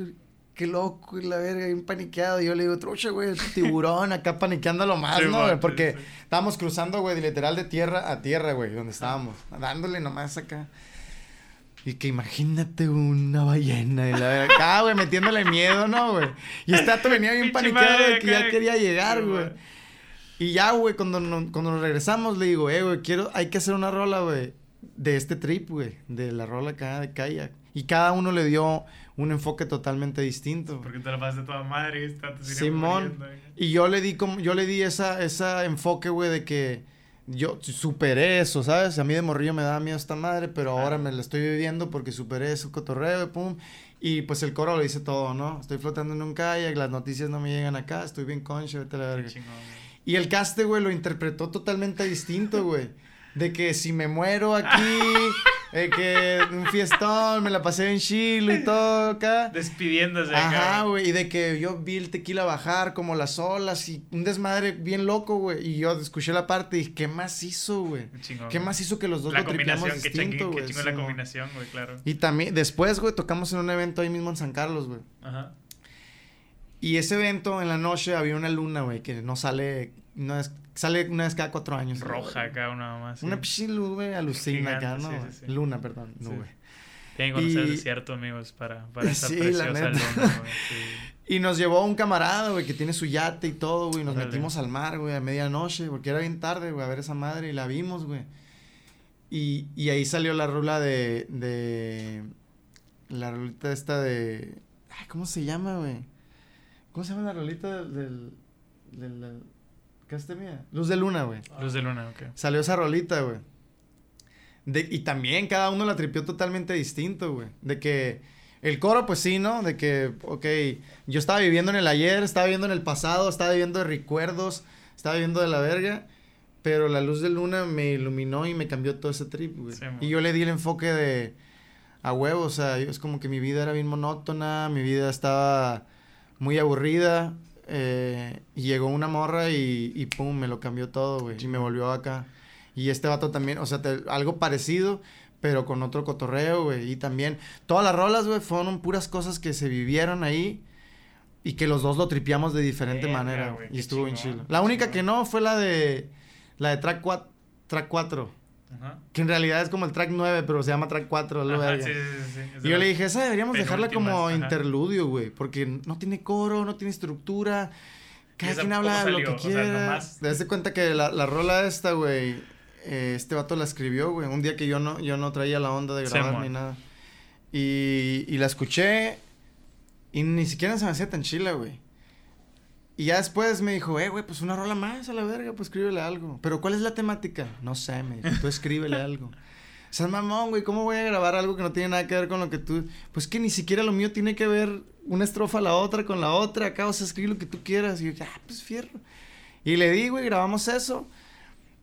qué loco, y la verga, bien paniqueado. Y yo le digo, trucha, güey, es tiburón, acá paniqueándolo más, Sí, ¿no? güey? Porque sí. estábamos cruzando, güey, literal de tierra a tierra, güey, donde estábamos, dándole nomás acá. Y que imagínate una ballena y la verga, acá, güey, metiéndole miedo, ¿no, güey? Y este dato venía bien paniqueado de que ya quería llegar, güey. Y ya, güey, cuando, cuando nos regresamos, le digo, eh, güey, quiero, hay que hacer una rola, güey, de este trip, güey, de la rola acá de kayak. Y cada uno le dio un enfoque totalmente distinto. Porque te la pasaste toda madre y esta te sigue Simón. muriendo. Y yo le di como, yo le di esa, esa enfoque, güey, de que yo superé eso, ¿sabes? A mí de morrillo me daba miedo esta madre, pero ahora me la estoy viviendo porque superé ese cotorreo, y pum. Y pues el coro lo dice todo, ¿no? Estoy flotando en un kayak, las noticias no me llegan acá, estoy bien concha, vete a la verga. chingón. Y el caste, güey, lo interpretó totalmente distinto, güey. De que si me muero aquí, de [laughs] que un fiestón, me la pasé bien chilo y todo acá. Despidiéndose Ajá, güey, y de que yo vi el tequila bajar como las olas y un desmadre bien loco, güey. Y yo escuché la parte y dije, ¿qué más hizo, güey? Qué chingón, ¿Qué güey. más hizo que los dos La lo combinación, qué distinto, güey? Sí, la combinación, güey, claro. Y también, después, güey, tocamos en un evento ahí mismo en San Carlos, güey. Ajá. Y ese evento en la noche había una luna, güey, que no sale, no es, sale una vez cada cuatro años. Roja acá, una más. Una luz, güey, alucina acá, ¿no? sí, sí, sí. Luna, perdón, Sí. nube. Tienen que conocer el desierto, amigos, para, para esa [laughs] Sí, la preciosa luna, güey. sí. [laughs] Y nos llevó un camarada, güey, que tiene su yate y todo, güey. Nos metimos al mar, güey, a medianoche, porque era bien tarde, güey, a ver esa madre y la vimos, güey. Y, y ahí salió la rula de, de... La rolita esta de... Ay, ¿cómo se llama, güey? ¿Cómo se llama la rolita del... del, del- del- ¿Qué es mía? Luz de luna, güey. Luz de luna, ok. Salió esa rolita, güey. De- y también cada uno la tripió totalmente distinto, güey. De que el coro, pues sí, ¿no? De que, ok, yo estaba viviendo en el ayer, estaba viviendo en el pasado, estaba viviendo de recuerdos, estaba viviendo de la verga. Pero la luz de luna me iluminó y me cambió todo ese trip, güey. Sí, y yo le di el enfoque de a huevo, o sea, yo- es como que mi vida era bien monótona, mi vida estaba muy aburrida. Eh, y llegó una morra y, y pum, me lo cambió todo, güey. Y me volvió acá. Y este vato también, o sea, te- algo parecido, pero con otro cotorreo, güey. Y también, todas las rolas, güey, fueron puras cosas que se vivieron ahí y que los dos lo tripiamos de diferente manera, Y estuvo chido. qué La única que no fue la de, la de track 4, track 4 Ajá. que en realidad es como el track 9, pero se llama track 4, lo Ajá, sí, Y yo le dije, esa deberíamos dejarla como ajá. interludio, güey, porque no tiene coro, no tiene estructura. Cada quien habla de lo que O sea, quiera. nomás- Te das cuenta que la, la rola esta, güey, eh, este vato la escribió, güey, un día que yo no, yo no traía la onda de grabar ni nada. Y, y la escuché y ni siquiera se me hacía tan chila, güey. Y ya después me dijo, eh, güey, pues una rola más a la verga, pues escríbele algo. Pero ¿cuál es la temática? No sé, me dijo, tú escríbele algo. [laughs] O sea, mamón, güey, ¿cómo voy a grabar algo que no tiene nada que ver con lo que tú... Pues que ni siquiera lo mío tiene que ver una estrofa a la otra con la otra. Acá, o sea, escribe lo que tú quieras. Y yo, ya, pues fierro. Y le di, güey, grabamos eso.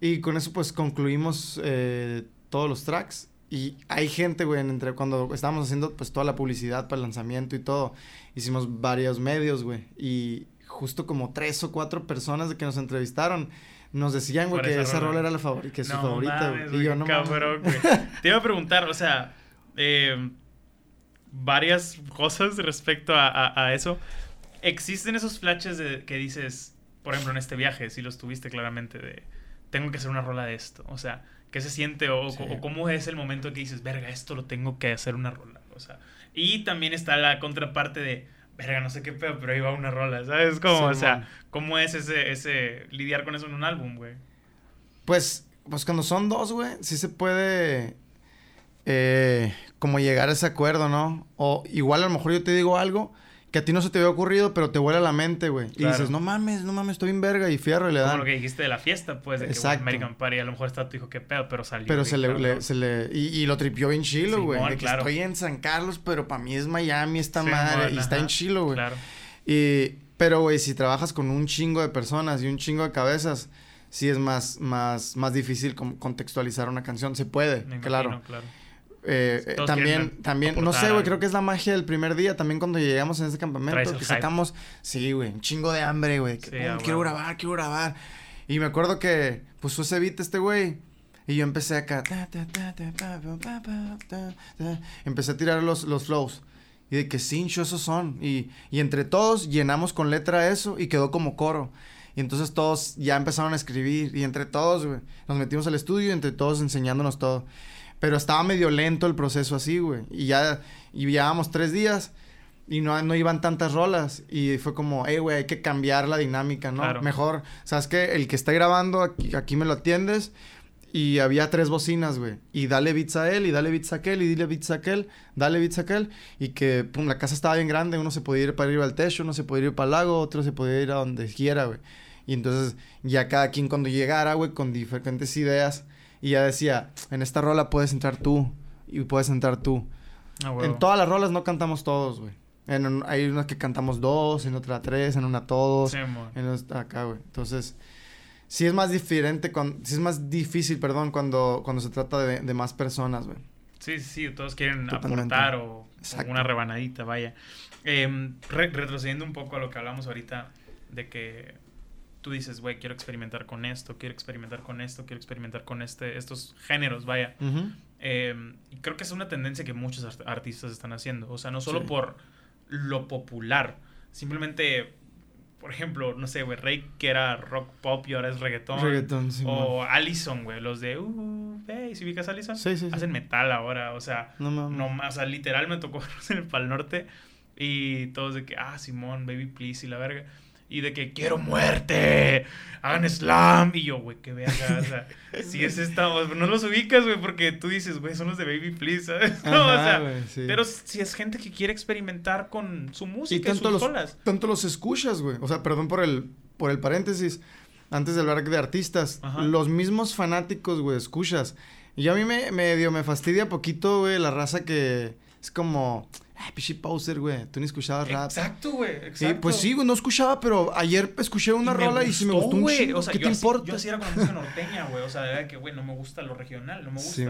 Y con eso, pues, concluimos eh, todos los tracks. Y hay gente, güey, en entre cuando estábamos haciendo, pues, toda la publicidad para el lanzamiento y todo. Hicimos varios medios, güey. Y justo como tres o cuatro personas de que nos entrevistaron nos decían, güey, que esa esa rola. era la favorita, que es su favorita, güey. Y yo, no cabrón, güey. [laughs] Te iba a preguntar, o sea, eh, varias cosas respecto a, a- a eso. ¿Existen esos flashes de, que dices, por ejemplo, en este viaje, si los tuviste claramente, de tengo que hacer una rola de esto? O sea, ¿qué se siente o, Sí. o cómo es el momento que dices, verga, esto lo tengo que hacer una rola? O sea, y también está la contraparte de, verga, no sé qué pedo, pero ahí va una rola, ¿sabes? Como, o sea, ¿cómo es ese, ese lidiar con eso en un álbum, güey? Pues, pues cuando son dos, güey, sí se puede eh, como llegar a ese acuerdo, ¿no? O igual a lo mejor yo te digo algo que a ti no se te había ocurrido, pero te vuela la mente, güey. Y dices, no mames, no mames, estoy en verga y fierro y le dan. Como lo que dijiste de la fiesta, pues, de Exacto. que American Party, a lo mejor está tu hijo, qué pedo, pero salió. Pero se le, se le, y, lo tripió bien chilo, güey. de que estoy en San Carlos, pero para mí es Miami esta madre. y está en chilo, güey. Claro. Y, pero, güey, si trabajas con un chingo de personas y un chingo de cabezas, sí es más, más, más difícil contextualizar una canción. Se puede, claro. claro. Eh, también, también, no sé, güey, creo que es la magia del primer día. También cuando llegamos en ese campamento, que sacamos, sí, güey, un chingo de hambre, güey. quiero grabar, quiero grabar. Y me acuerdo que puso ese beat este güey. Y yo empecé acá. Empecé a tirar los, los flows. Y de que cincho, esos son. Y, y entre todos llenamos con letra eso y quedó como coro. Y entonces todos ya empezaron a escribir. Y entre todos, güey, nos metimos al estudio y entre todos enseñándonos todo. Pero estaba medio lento el proceso así, güey. Y ya y llevábamos tres días y no, no iban tantas rolas. Y fue como, hey, güey, hay que cambiar la dinámica, ¿no? Mejor, ¿sabes qué? El que está grabando, aquí, aquí me lo atiendes. Y había tres bocinas, güey. Y dale beats a él, y dale beats a aquel, y dile beats a aquel, dale beats a aquel. Y que, pum, la casa estaba bien grande. Uno se podía ir para arriba al techo, uno se podía ir para el lago, otro se podía ir a donde quiera, güey. Y entonces, ya cada quien cuando llegara, güey, con diferentes ideas, y ya decía, en esta rola puedes entrar tú y puedes entrar tú. Ah, en todas las rolas no cantamos todos, güey. En hay unas que cantamos dos, en otra tres, en una todos. Sí, en otra acá, güey. Entonces, sí es más diferente, cuando, sí es más difícil, perdón, cuando, cuando se trata de, más personas, güey. Sí, sí, todos quieren aportar o, una rebanadita, vaya. Em, retrocediendo un poco a lo que hablamos ahorita de que tú dices, güey, quiero experimentar con esto, quiero experimentar con esto, quiero experimentar con este, estos géneros, vaya. Em, y creo que es una tendencia que muchos artistas están haciendo. O sea, no solo por lo popular, simplemente, por ejemplo, no sé, güey, Rey que era rock pop y ahora es reggaetón. Reggaetón, sí. O Allison, güey, los de, uh, hey, si ubicas Allison? Sí, sí, Hacen metal ahora, o sea, no, no, o sea, literal me tocó [laughs] en el Pal Norte y todos de que, ah, Simón, baby, please, y la verga y de que quiero muerte, hagan slam. Y yo, güey, qué verga. O sea, [laughs] si es esta, no los ubicas, güey, porque tú dices, güey, son los de Baby Please, ¿sabes? No, [laughs] o sea, pero si es gente que quiere experimentar con su música y, tanto sus los, Tanto los escuchas, güey. O sea, perdón por el, por el paréntesis, antes de hablar de artistas, los mismos fanáticos, güey, escuchas. Y a mí me medio me fastidia poquito, güey, la raza que es como Ay, pichi poser, güey. Tú ni escuchabas rap. Exacto, güey. Exacto. Sí, pues sí, güey. No escuchaba, pero ayer escuché una rola y sí me gustó un chingo. O sea, ¿Qué te importa? Yo así era con la música norteña, güey. O sea, de que, güey, no me gusta lo regional. No me gusta. Sí,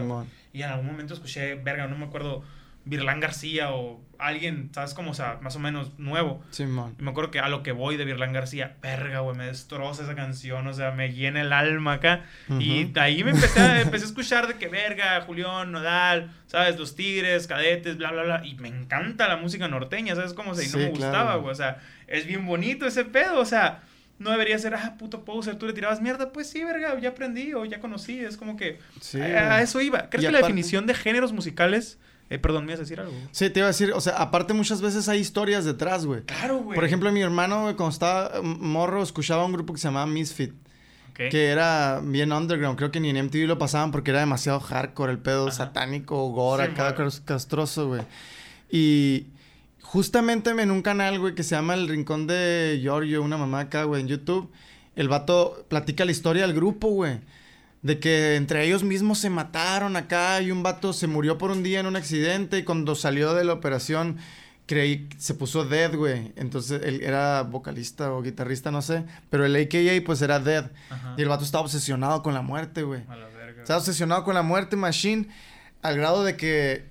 y en algún momento escuché, verga, no me acuerdo Virlán García o alguien, ¿sabes? Como, o sea, más o menos nuevo. Sí, man. Y me acuerdo que a lo que voy de Virlán García, verga, güey, me destroza esa canción, o sea, me llena el alma acá. Y ahí me empecé a, [laughs] empecé a escuchar de que, verga, Julián, Nodal, ¿sabes? Los Tigres, Cadetes, bla, bla, bla. Y me encanta la música norteña, ¿sabes? Como si no me gustaba, güey. O sea, es bien bonito ese pedo, o sea no debería ser, ah, puto poser, tú le tirabas mierda. Pues sí, verga, ya aprendí o ya conocí. Es como que a, eso iba. ¿Crees que la definición de géneros musicales eh, perdón, ¿me ibas a decir algo? Sí, te iba a decir, o sea, aparte muchas veces hay historias detrás, güey. Claro, güey. Por ejemplo, mi hermano, güey, cuando estaba morro, escuchaba un grupo que se llamaba Misfit. Que era bien underground. Creo que ni en MTV lo pasaban porque era demasiado hardcore, el pedo satánico, gore, cada castroso, güey. Y justamente en un canal, güey, que se llama El Rincón de Giorgio, una mamá acá, güey, en YouTube, el vato platica la historia del grupo, güey de que entre ellos mismos se mataron acá y un vato se murió por un día en un accidente y cuando salió de la operación creí se puso Dead, güey. Entonces él era vocalista o guitarrista, no sé, pero el AKA pues era Dead. Y el vato estaba obsesionado con la muerte, güey. Estaba obsesionado con la muerte Machine al grado de que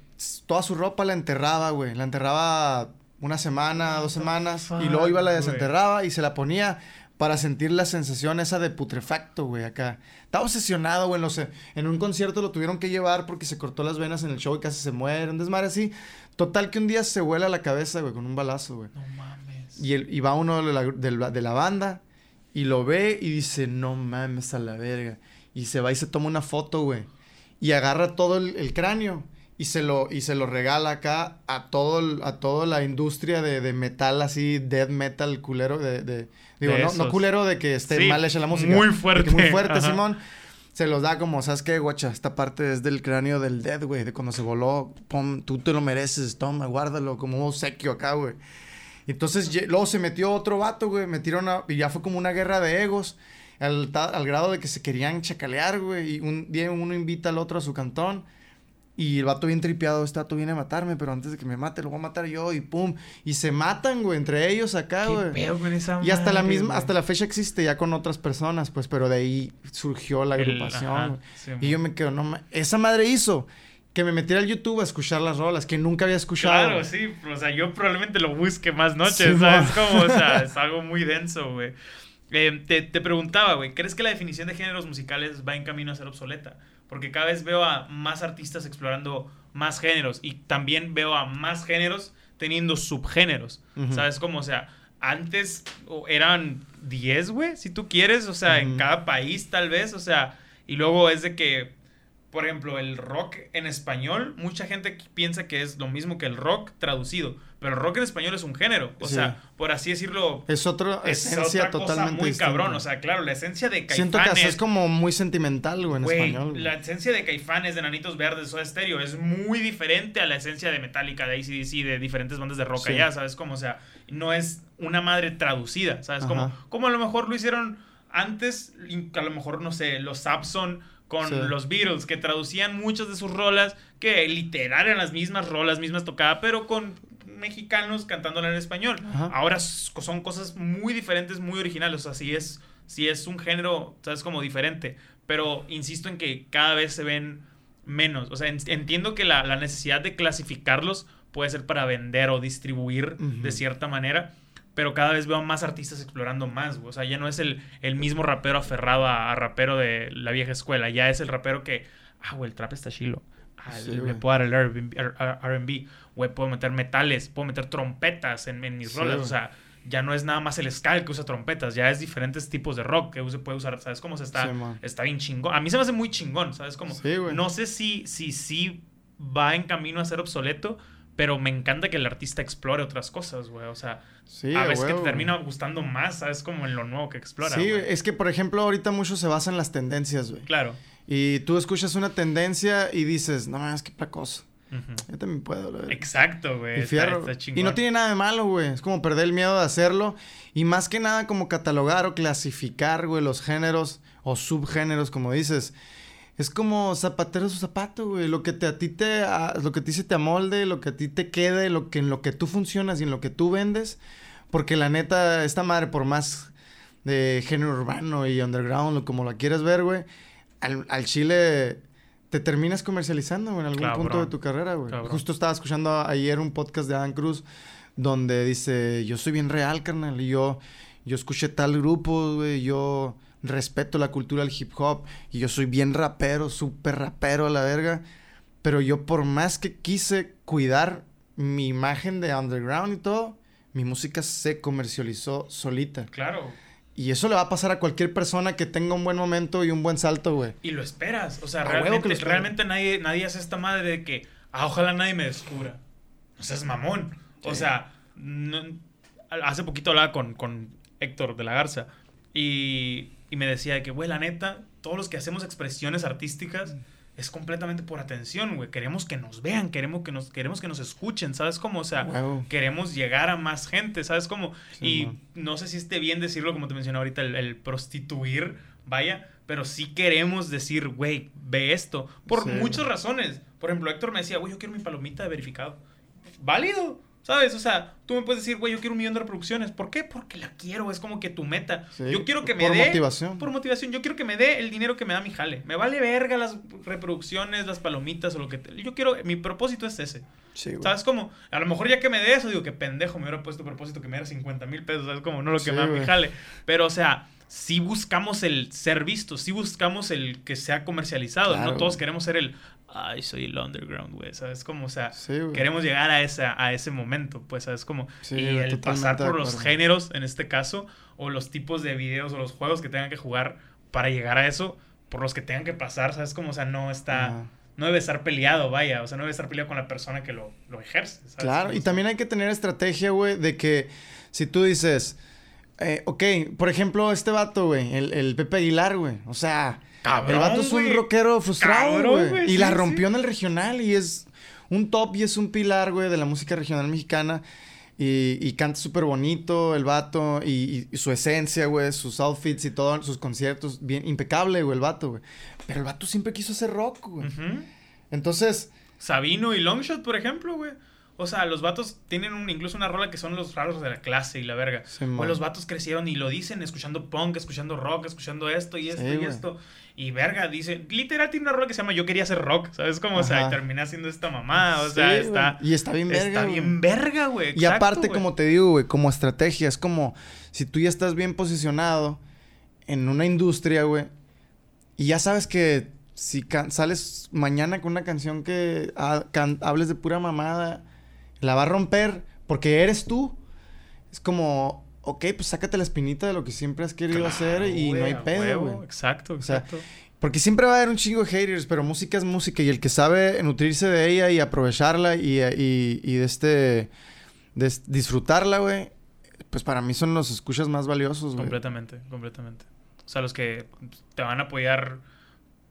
toda su ropa la enterraba, güey. La enterraba una semana, dos semanas y luego iba la desenterraba y se la ponía para sentir la sensación esa de putrefacto, güey, acá. Estaba obsesionado, güey, no sé. En un concierto lo tuvieron que llevar porque se cortó las venas en el show y casi se muere. Un desmadre así. Total que un día se vuela la cabeza, güey, con un balazo, güey. No mames. Y, el, y va uno de la, de la, banda y lo ve y dice, no mames a la verga. Y se va y se toma una foto, güey. Y agarra todo el, cráneo y se lo, y se lo regala acá a todo a toda la industria de, de metal así, death metal culero de, de- digo, De no, no culero de que esté Sí, mal hecha la música. muy fuerte, muy fuerte, ajá. Simón. Se los da como, ¿sabes qué, guacha? Esta parte es del cráneo del dead, güey, de cuando se voló. Pum, tú te lo mereces, toma, guárdalo como un obsequio acá, güey. Entonces, luego se metió otro vato, güey. Metieron a- y ya fue como una guerra de egos. Al, al grado de que se querían chacalear, güey. Y un día uno invita al otro a su cantón. Y el vato bien tripeado, este vato viene a matarme, pero antes de que me mate, lo voy a matar yo. Y pum. Y se matan, güey, entre ellos acá, ¿Qué güey. pedo con esa Y hasta la misma, güey? hasta la fecha existe ya con otras personas, pues, pero de ahí surgió la El- agrupación. ajá, güey. sí, y yo me quedo, no ma- esa madre hizo que me metiera al YouTube a escuchar las rolas que nunca había escuchado. Claro, sí. O sea, yo probablemente lo busque más noches, Sí, ¿sabes? mo. Como, o sea, [laughs] es algo muy denso, güey. Eh, te, te preguntaba, güey, ¿crees que la definición de géneros musicales va en camino a ser obsoleta? Porque cada vez veo a más artistas explorando más géneros y también veo a más géneros teniendo subgéneros. ¿sabes? Como, o sea, antes eran 10, güey, si tú quieres, o sea, en cada país tal vez, o sea, y luego es de que, por ejemplo, el rock en español, mucha gente piensa que es lo mismo que el rock traducido, pero el rock en español es un género, o Sí. sea, por así decirlo, Es esencia otra cosa totalmente muy distinta. cabrón, o sea, claro, la esencia de Caifanes... Siento que así es como muy sentimental, güey, en español. la esencia de Caifanes, de Nanitos Verdes, Soda Stereo es muy diferente a la esencia de Metallica, de ACDC, de diferentes bandas de rock Sí. allá, ¿sabes? Como, o sea, no es una madre traducida, ¿sabes? Como, Ajá. como a lo mejor lo hicieron antes, a lo mejor, no sé, los Sapson con Sí. los Beatles, que traducían muchas de sus rolas, que literal eran las mismas rolas, mismas tocadas, pero con mexicanos cantándola en español. Ajá. Ahora son cosas muy diferentes, muy originales. O sea, sí es, sí es un género, ¿sabes? Como diferente. Pero insisto en que cada vez se ven menos. O sea, en- entiendo que la, la necesidad de clasificarlos puede ser para vender o distribuir Ujú. de cierta manera. Pero cada vez veo más artistas explorando más, güey. O sea, ya no es el, el mismo rapero aferrado a, a rapero de la vieja escuela. Ya es el rapero que, ah, güey, el trap está chilo. Ah, Sí, le güey. puedo dar el R&B, güey, puedo meter metales, puedo meter trompetas en, en mis Sí, rolas. O sea, ya no es nada más el ska que usa trompetas, ya es diferentes tipos de rock que se puede usar, ¿sabes cómo se está? Sí, está bien chingón. A mí se me hace muy chingón, ¿sabes cómo? Sí, güey. no sé si si sí va en camino a ser obsoleto, pero me encanta que el artista explore otras cosas, güey. O sea, Sí, a veces que te termina gustando más, ¿sabes? Como en lo nuevo que explora. Sí, es que por ejemplo ahorita mucho se basa en las tendencias, güey. Claro. Y tú escuchas una tendencia y dices, no, es que placoso. Ujú. Yo también puedo, la verdad. Exacto, güey. Y Está- fierro. está y chingón. no tiene nada de malo, güey. Es como perder el miedo de hacerlo. Y más que nada como catalogar o clasificar, güey, los géneros o subgéneros, como dices. Es como zapatero su zapato, güey. Lo que te, a ti te, a- lo que a ti se te amolde, lo que a ti te quede, lo que en lo que tú funcionas y en lo que tú vendes. Porque la neta, esta madre, por más de género urbano y underground, como la quieras ver, güey, al, al chile te terminas comercializando, güey, en algún Cabrón. punto de tu carrera, güey. Cabrón. Justo estaba escuchando ayer un podcast de Adam Cruz donde dice, yo soy bien real, carnal, y yo, yo escuché tal grupo, güey, yo respeto la cultura del hip hop, y yo soy bien rapero, súper rapero a la verga, pero yo por más que quise cuidar mi imagen de underground y todo, mi música se comercializó solita. Claro. Y eso le va a pasar a cualquier persona que tenga un buen momento y un buen salto, güey. Y lo esperas. O sea, A realmente, nadie, nadie hace esta madre de que, ah, ojalá nadie me descubra. O sea, es mamón. O sea, no- hace poquito hablaba con, con Héctor de la Garza y, y me decía de que, güey, la neta, todos los que hacemos expresiones artísticas es completamente por atención, güey. Queremos que nos vean, queremos que nos, queremos que nos escuchen, ¿sabes cómo? O sea, queremos llegar a más gente, ¿sabes cómo? Sí, y man. no sé si esté bien decirlo, como te mencioné ahorita, el, el prostituir, vaya, pero sí queremos decir, güey, ve esto, por Sí. muchas razones. Por ejemplo, Héctor me decía, güey, yo quiero mi palomita de verificado. Válido, ¿sabes? O sea, tú me puedes decir, güey, yo quiero un millón de reproducciones. ¿Por qué? Porque la quiero, es como que tu meta. Sí, Yo quiero que me por dé... motivación. Por motivación. Yo quiero que me dé el dinero que me da mi jale. Me vale verga las reproducciones, las palomitas o lo que... te- Yo quiero... Mi propósito es ese. Sí, güey. ¿Sabes cómo? A lo mejor ya que me dé eso, digo que pendejo, me hubiera puesto propósito que me diera 50 mil pesos, ¿sabes cómo? No lo que Sí, me da mi jale. Pero, o sea, sí buscamos el ser visto, sí buscamos el que sea comercializado. Claro, no todos queremos ser el, ay, soy el underground, güey, ¿sabes cómo? O sea, Sí, queremos llegar a, esa, a ese momento, pues, ¿sabes cómo? Sí, y el pasar por los géneros, en este caso, o los tipos de videos o los juegos que tengan que jugar para llegar a eso, por los que tengan que pasar, ¿sabes cómo? O sea, no está... Ajá. no debe estar peleado, vaya. O sea, no debe estar peleado con la persona que lo, lo ejerce. ¿sabes? Claro, y también hay que tener estrategia, güey, de que si tú dices, eh, ok, por ejemplo, este vato, güey, el, el Pepe Aguilar, güey, o sea, Cabrón, el vato es un güey. rockero frustrado, Cabrón, güey, y sí, la sí. rompió en el regional y es un top y es un pilar, güey, de la música regional mexicana. Y, y canta súper bonito el vato y, y- y su esencia, güey, sus outfits y todo, sus conciertos, bien impecable, güey, el vato, güey. Pero el vato siempre quiso hacer rock, güey. Entonces, Sabino y Longshot, por ejemplo, güey. O sea, los vatos tienen un, incluso una rola que son los raros de la clase y la verga. O los vatos crecieron y lo dicen escuchando punk, escuchando rock, escuchando esto y esto Sí, y esto. Y verga, dice, literal tiene una rola que se llama Yo quería hacer rock, ¿sabes cómo? O sea, Ajá. y terminé haciendo esta mamada, o sea, está... Y está bien verga, Está bien verga, güey. Y aparte, como te digo, güey, como estrategia, es como si tú ya estás bien posicionado en una industria, güey, y ya sabes que si sales mañana con una canción que ha- hables de pura mamada, la va a romper porque eres tú. Es como, ok, pues sácate la espinita de lo que siempre has querido hacer y no hay pedo, güey. Exacto, O sea, exacto. Porque siempre va a haber un chingo de haters, pero música es música y el que sabe nutrirse de ella y aprovecharla y, y, y de este de disfrutarla, güey, pues para mí son los escuchas más valiosos, güey. Completamente, completamente. O sea, los que te van a apoyar,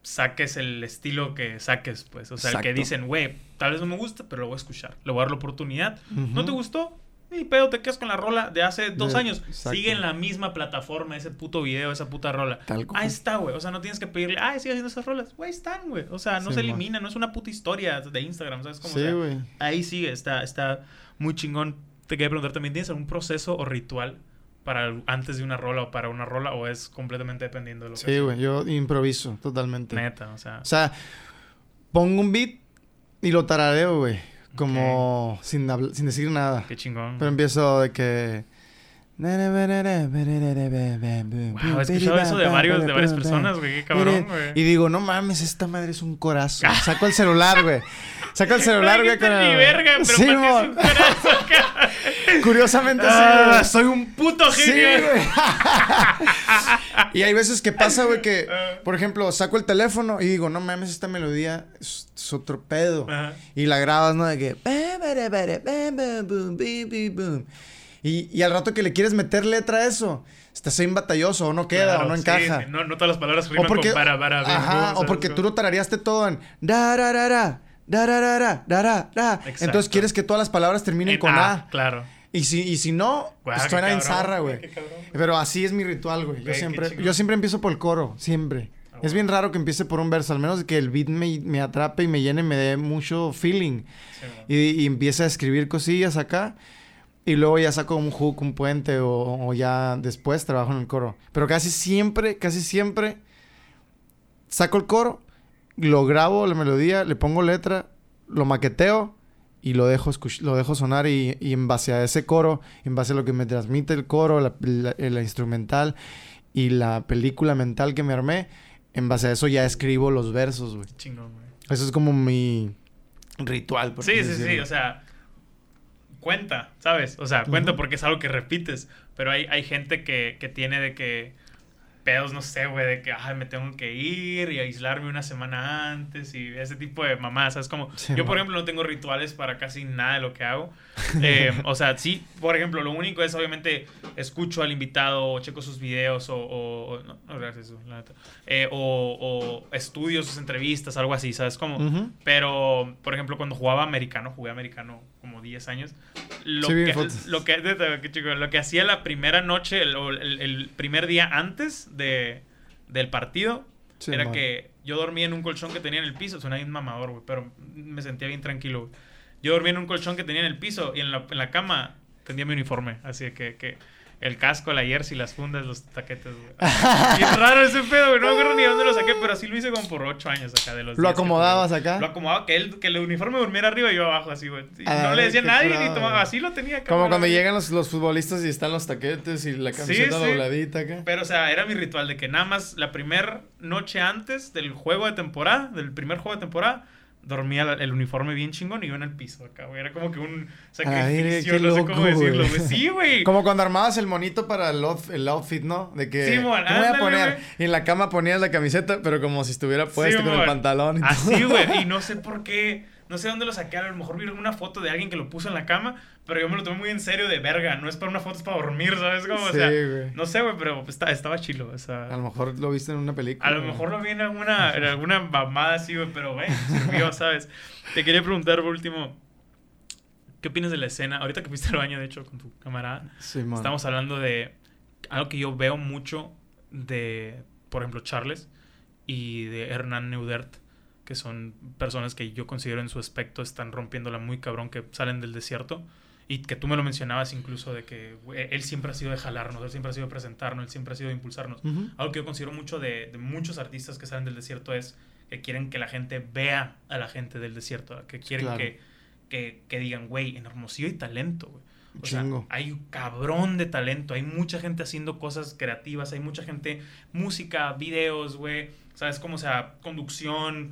saques el estilo que saques, pues. O sea, el que Exacto. dicen, güey, tal vez no me gusta, pero lo voy a escuchar. Le voy a dar la oportunidad. ¿No te gustó? Y pedo, te quedas con la rola de hace dos De- años. exacto. Sigue en la misma plataforma ese puto video, esa puta rola. Tal cual. Ahí está, güey. O sea, no tienes que pedirle, ay, sigue haciendo esas rolas. Güey, están, güey. O sea, no Sí, se elimina, no es una puta historia de Instagram, ¿sabes cómo? O Sí, sea, güey. Ahí sigue, está, está muy chingón. Te quería preguntar también, ¿tienes algún proceso o ritual para antes de una rola o para una rola o es completamente dependiendo de lo que Sí, güey, yo improviso totalmente. Neta, o sea. O sea, pongo un beat y lo tarareo, güey, como sin habl- sin decir nada. Qué chingón. Pero empiezo de que Wow, he escuchado eso de varios, de varias personas, güey. Qué cabrón, güey. Y digo, no mames, esta madre es un corazón. [laughs] Saco el celular, güey. Saco el celular, güey. dijiste ni verga, pero Sí. [laughs] Curiosamente, sí, Ah, güey. soy un puto Sí, genio. güey. [laughs] y hay veces que pasa, güey, que, por ejemplo, saco el teléfono y digo, no mames, esta melodía es, es otro pedo. Ajá. Y la grabas, ¿no? De que... Y, y al rato que le quieres meter letra a eso, estás bien batalloso, o no queda, Claro, o no sí, encaja. sí, No, no todas las palabras O porque, con para, para, bim, ajá, bum, o porque tú lo tarareaste todo en da, ra, ra, ra, da, ra, ra, da, ra, ra. Exacto. Entonces quieres que todas las palabras terminen En con A. Claro. Y si, y si no, Guau, pues en zarra, güey. Pero así es mi ritual, güey. Yo siempre, yo siempre empiezo por el coro, siempre. Ah, Es bien raro que empiece por un verso, al menos que el beat me, me atrape y me llene, me dé mucho feeling. Sí. Y, y empiece a escribir cosillas acá. Y luego ya saco un hook, un puente o, o ya después trabajo en el coro. Pero casi siempre, casi siempre saco el coro, lo grabo la melodía, le pongo letra, lo maqueteo y lo dejo, lo dejo sonar y, y en base a ese coro, en base a lo que me transmite el coro, la, la- la instrumental y la película mental que me armé, en base a eso ya escribo los versos, güey. Chingón, güey. Eso es como mi ritual. por Sí, sí, sí, o sea, cuenta, ¿sabes? O sea, cuenta porque es algo que repites, pero hay, hay gente que, que tiene de que pedos, no sé, güey, de que, ay, me tengo que ir y aislarme una semana antes y ese tipo de mamás, ¿sabes? Como, Sí, yo, por ejemplo, no tengo rituales para casi nada de lo que hago. [laughs] Eh, o sea, sí, por ejemplo, lo único es, obviamente, escucho al invitado o checo sus videos o, no, no, gracias, la neta. Eh, o, o estudio sus entrevistas, algo así, ¿sabes? Como, pero, por ejemplo, cuando jugaba americano, jugué americano como 10 años. Lo, Sí, que, lo, que, lo hacía la primera noche, el, o el- el primer día antes de, del partido, Sí, era man. que yo dormía en un colchón que tenía en el piso. Suena bien mamador, güey, pero me sentía bien tranquilo, güey. Yo dormía en un colchón que tenía en el piso y en la, en la cama tendía mi uniforme. Así que, que el casco, la jersey, las fundas, los taquetes, güey. Bien raro ese pedo, güey. No me acuerdo ni de dónde lo saqué, pero así lo hice como por 8 años acá de los ¿Lo 10 que acomodabas acá? Lo acomodaba, que, él, que el uniforme durmiera arriba y yo abajo, así, güey. Y Ah, no le decía a nadie curado, ni tomaba. Así lo tenía acá, Como cuando llegan los, los futbolistas y están los taquetes y la camiseta sí. dobladita acá. Pero, o sea, era mi ritual de que nada más la primera noche antes del juego de temporada, del primer juego de temporada, dormía el uniforme bien chingón y yo en el piso acá, güey. Era como que un sacrificio, no sé cómo decirlo, güey. Sí, güey. Como cuando armabas el monito para el, outf- el outfit, ¿no? De que. ¿qué me voy a poner? güey. Y en la cama ponías la camiseta, pero como si estuviera puesta con el pantalón. y todo. Así, güey. Y [laughs] no sé por qué. No sé dónde lo saqué. A lo mejor vi una foto de alguien que lo puso en la cama. Pero yo me lo tomé muy en serio de verga. No es para una foto, es para dormir, ¿sabes? Como, o Sí, sea, no sé, güey, pero está, estaba chilo. O sea, A lo mejor lo viste en una película. a lo mejor lo vi en alguna, en alguna mamada así, güey, pero, güey, sirvió, ¿sabes? Te quería preguntar por último. ¿Qué opinas de la escena? Ahorita que fuiste al baño, de hecho, con tu camarada. Simón. Estamos hablando de algo que yo veo mucho de, por ejemplo, Charles y de Hernán Neudert, que son personas que yo considero en su aspecto están rompiéndola muy cabrón, que salen del desierto. Y que tú me lo mencionabas incluso de que él siempre ha sido de jalarnos, él siempre ha sido de presentarnos, él siempre ha sido de impulsarnos. Algo que yo considero mucho de, de muchos artistas que salen del desierto es que quieren que la gente vea a la gente del desierto, que quieren Claro. que, que, que digan, güey, en Hermosillo hay talento, güey. O sea, hay un cabrón de talento, hay mucha gente haciendo cosas creativas, hay mucha gente, música, videos, güey, ¿sabes cómo? O sea, conducción,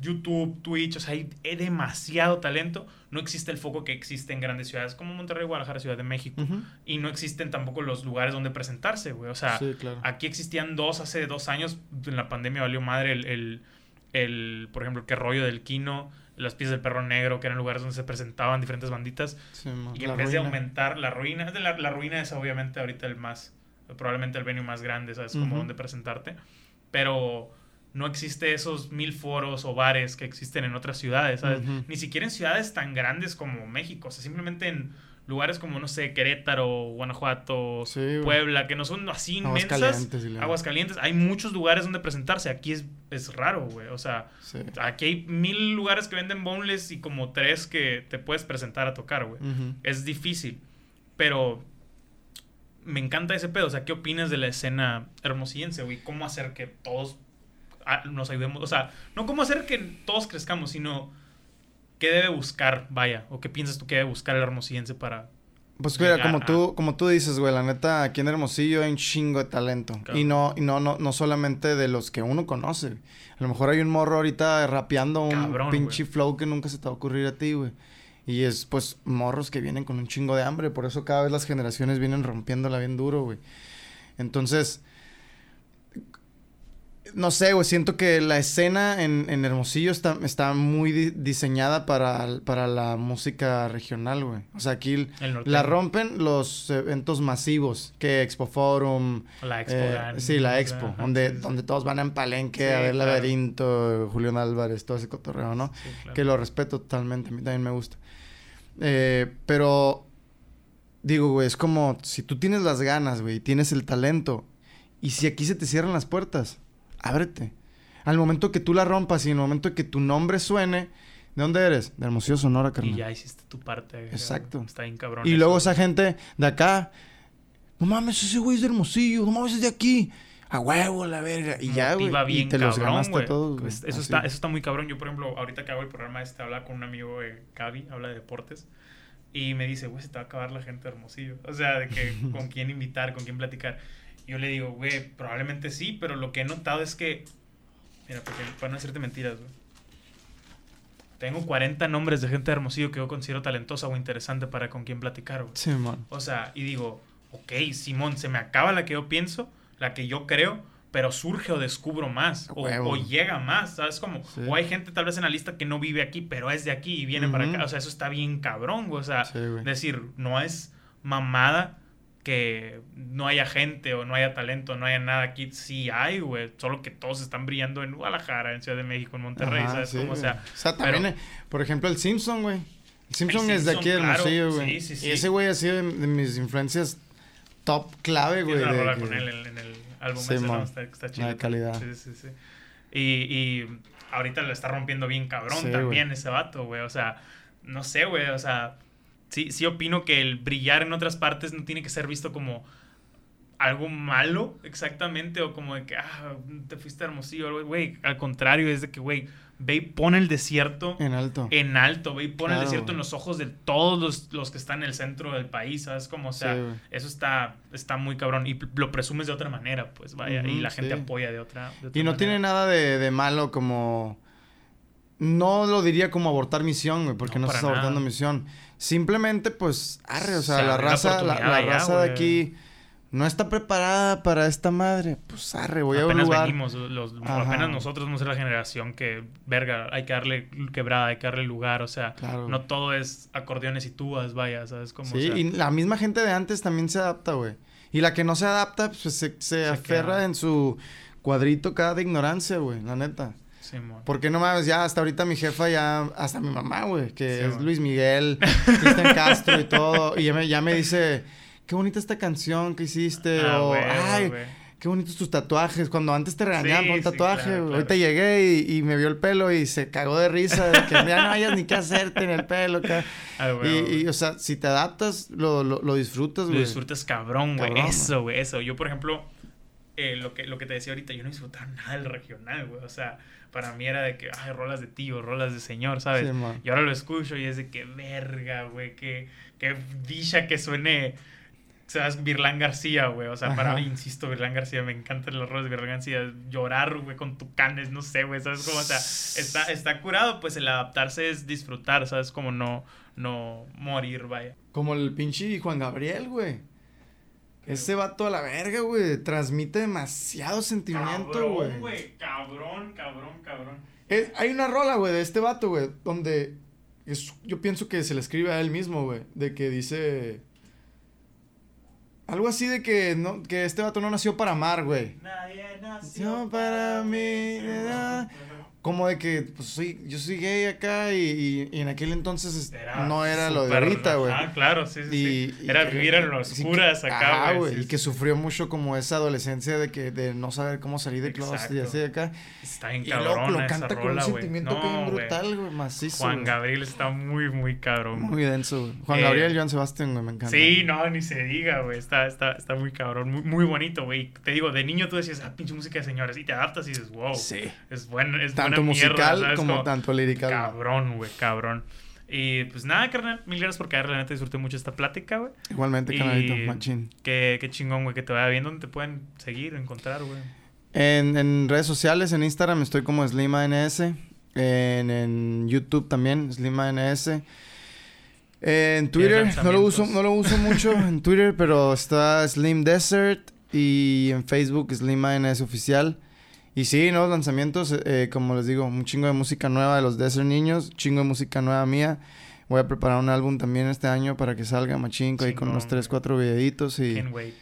YouTube, Twitch, o sea, hay, demasiado talento. No existe el foco que existe en grandes ciudades como Monterrey, Guadalajara, Ciudad de México. Y no existen tampoco los lugares donde presentarse, güey. O sea, Sí, claro. aquí existían dos hace dos años. En la pandemia valió madre el, el, el, por ejemplo, que rollo del Quino, las piezas del perro negro, que eran lugares donde se presentaban diferentes banditas. Y en vez de aumentar la ruina, la, la ruina es obviamente ahorita el más, probablemente el venue más grande, ¿sabes? Como Ujú. donde presentarte. Pero no existe esos mil foros o bares que existen en otras ciudades, ¿sabes? Ni siquiera en ciudades tan grandes como México, o sea, simplemente en lugares como, no sé, Querétaro, Guanajuato, Sí. Puebla, que no son así inmensas. Aguascalientes hay muchos lugares donde presentarse. Aquí es, es raro, güey. O sea, Sí. aquí hay mil lugares que venden boneless y como tres que te puedes presentar a tocar, güey. Es difícil. Pero me encanta ese pedo. O sea, ¿qué opinas de la escena hermosillense, güey? ¿Cómo hacer que todos nos ayudemos? O sea, no cómo hacer que todos crezcamos, sino qué debe buscar, vaya. O qué piensas tú que debe buscar el hermosillense para... Pues mira, como a- tú, como tú dices, güey, la neta, aquí en Hermosillo hay un chingo de talento. Claro. Y no, y no, no, no solamente de los que uno conoce. A lo mejor hay un morro ahorita rapeando un Cabrón, pinche güey. flow que nunca se te va a ocurrir a ti, güey. Y es, pues, morros que vienen con un chingo de hambre. Por eso cada vez las generaciones vienen rompiéndola bien duro, güey. Entonces, no sé, güey, siento que la escena en, en Hermosillo está, está muy di- diseñada para, para la música regional, güey. O sea, aquí la rompen los eventos masivos, que Expo Forum, La expo. eh, sí, la Expo, donde, sí, sí. donde todos van en palenque Sí, a ver claro. Laberinto, Julián Álvarez, todo ese cotorreo, ¿no? Claro. Que lo respeto totalmente, a mí también me gusta. Eh, pero, digo, güey, es como si tú tienes las ganas, güey, y tienes el talento, y si aquí se te cierran las puertas, ábrete. Al momento que tú la rompas y en el momento que tu nombre suene, ¿de dónde eres? De Hermosillo, Sonora, carnal. Y ya hiciste tu parte. Exacto. Está bien cabrón. Y eso. luego esa gente de acá, no mames, ese güey es de Hermosillo, no mames, es de aquí. A huevo, la verga. Y ya, güey. Y te los cabrón, ganaste güey. a todos, güey. Es- Eso, Así. está, eso está muy cabrón. Yo, por ejemplo, ahorita que hago el programa este, habla con un amigo, eh, Cavi, habla de deportes. Y me dice, güey, se te va a acabar la gente de Hermosillo. O sea, de que [laughs] con quién invitar, con quién platicar. Yo le digo, güey, probablemente sí, pero lo que he notado es que... Mira, porque para no decirte mentiras, güey. Tengo 40 nombres de gente de Hermosillo que yo considero talentosa o interesante para con quién platicar, güey. Sí, man. O sea, y digo, ok, Simón, se me acaba la que yo pienso, la que yo creo, pero surge o descubro más, o, llega más, ¿sabes? Como, Sí. o hay gente tal vez en la lista que no vive aquí, pero es de aquí y viene para acá. O sea, eso está bien cabrón, güey. O sea, Sí, decir, no es mamada que no haya gente o no haya talento, no haya nada aquí. Sí hay, güey. Solo que todos están brillando en Guadalajara, en Ciudad de México, en Monterrey, Ajá, ¿sabes? sí, Como, o sea, O sea, también, pero- eh, por ejemplo, el Simpson, güey. El Simpson El es de aquí de claro. Hermosillo, güey. Sí, sí, sí. Y ese güey ha sido de, de mis influencias top clave, güey. Una de rola que- con él en, en el álbum ese. Está, está chido. de calidad. Sí, sí, sí. Y, y ahorita lo está rompiendo bien cabrón también ese vato, güey. O sea, no sé, güey. O sea, sí, sí opino que el brillar en otras partes no tiene que ser visto como algo malo exactamente o como de que, ah, te fuiste Hermosillo, güey. Al contrario, es de que, güey, ve y pon el desierto En alto. en alto, ve y pon el desierto en los ojos de todos los, los que están en el centro del país, ¿sabes? Como, o sea, Sí, eso está, está muy cabrón. Y lo presumes de otra manera, pues, vaya. y la gente sí. apoya de otra, de otra Y no manera. tiene nada de, de malo como no lo diría como abortar misión, güey, porque no, No, estás abortando misión. Simplemente, pues, arre, o sea, Se la raza, la, la raza de aquí no está preparada para esta madre. Pues, arre, voy a un apenas lugar. venimos, los, apenas nosotros somos la generación que, verga, hay que darle quebrada, hay que darle lugar, o sea, Claro. no todo es acordeones y tubas, vaya, ¿sabes? Como, Sí, o sea, y la misma gente de antes también se adapta, güey. Y la que no se adapta, pues se, se aferra queda. en su cuadrito cada de ignorancia, güey, la neta. Porque no mames, ya hasta ahorita mi jefa ya, hasta mi mamá, güey, que Sí, es man. Luis Miguel, [laughs] Cristian Castro y todo, y ya me, ya me dice, qué bonita esta canción que hiciste, Ah, o, ay, qué bonitos tus tatuajes, cuando antes te regañaban Sí, por un tatuaje, claro, claro. ahorita llegué y, y me vio el pelo y se cagó de risa, de que ya no hayas ni qué hacerte en el pelo. Ah, güey, Y, y, o sea, si te adaptas, lo, lo, lo disfrutas, Lo güey. disfrutas cabrón, güey. Eso, güey, eso. Yo, por ejemplo, eh, lo, que, lo que te decía ahorita, yo no disfrutaba nada del regional, güey. O sea, para mí era de que, ay, rolas de tío, rolas de señor, ¿sabes? Sí, y ahora lo escucho y es de que verga, güey, que, que dicha que suene. ¿Sabes? Virlán García, güey. O sea, para mí, insisto, Virlán García, me encantan los roles de Virlán García. Llorar, güey, con tucanes, no sé, güey. ¿Sabes cómo? O sea, está, está curado, pues el adaptarse es disfrutar, ¿sabes? Como no, no morir, vaya. Como el pinche Juan Gabriel, güey. Ese vato a la verga, güey. Transmite demasiado sentimiento, güey. Cabrón, cabrón, cabrón. Eh, hay una rola, güey, de este vato, güey, donde es- yo pienso que se le escribe a él mismo, güey. De que dice... Algo así de que, no, que este vato no nació para amar, güey. Nadie Nació para mí, ¿verdad? Como de que, pues soy, yo soy gay acá y, y- y en aquel entonces es- no era lo de ahorita, güey. Ah, claro, sí, sí. Y, sí. y Era vivir en las oscuras acá, güey. sí, Y que sufrió mucho como esa adolescencia de que de no saber cómo salir de closet y así de acá. Está bien Y cabrón lo esa canta con rola, un güey. sentimiento No, que brutal, güey, macizo. Juan. Gabriel está muy, muy cabrón. Muy denso, güey. Juan Eh, Gabriel y Joan Sebastián, güey, me encanta. Sí, no, ni se diga, güey. Está, está, está muy cabrón. Muy, muy bonito, güey. Te digo, de niño tú decías, ah, pinche música de señores. Y te adaptas y dices, wow. Sí. Es bueno, es Tanto mierda, musical ¿sabes? como tanto lirical. Cabrón, güey, cabrón. Y pues nada, carnal, mil gracias por caer. La neta disfruté mucho esta plática, güey. Igualmente, canalito, machín. Qué, qué chingón, güey, que te vaya bien. ¿Dónde te pueden seguir, encontrar, güey? En, en redes sociales, en Instagram estoy como SlimaNS. En, en YouTube también, SlimaNS. En Twitter, no lo uso, no lo uso mucho [laughs] en Twitter, pero está Slim Desert y en Facebook SlimaNS oficial. Y sí, nuevos lanzamientos, eh, como les digo, un chingo de música nueva de los Desert Niños, chingo de música nueva mía. Voy a preparar un álbum también este año para que salga machinco ahí con unos 3, güey. 4 videitos y Can't wait.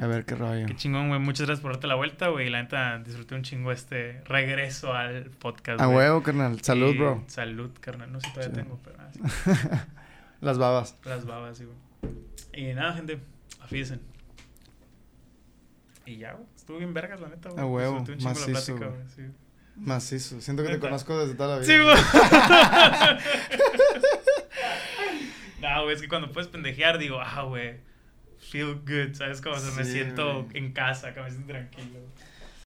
a ver qué rollo. Qué chingón, güey. Muchas gracias por darte la vuelta, güey. La neta, disfruté un chingo este regreso al podcast, A huevo, carnal. Salud, Y bro. Salud, carnal. No sé si todavía Sí. tengo, pero ah, sí. [laughs] Las babas. las babas, sí, güey. Y nada, gente, afídense. Y ya, güey. Estuvo bien vergas, la neta, güey. A huevo, un chingo la macizo, plática, güey. güey. Sí, Macizo. Siento que te conozco desde toda la vida. Sí, güey. [laughs] no, güey, es que cuando puedes pendejear, digo, ah, güey, feel good, ¿sabes? Como se me Sí, siento güey. en casa, que me siento tranquilo.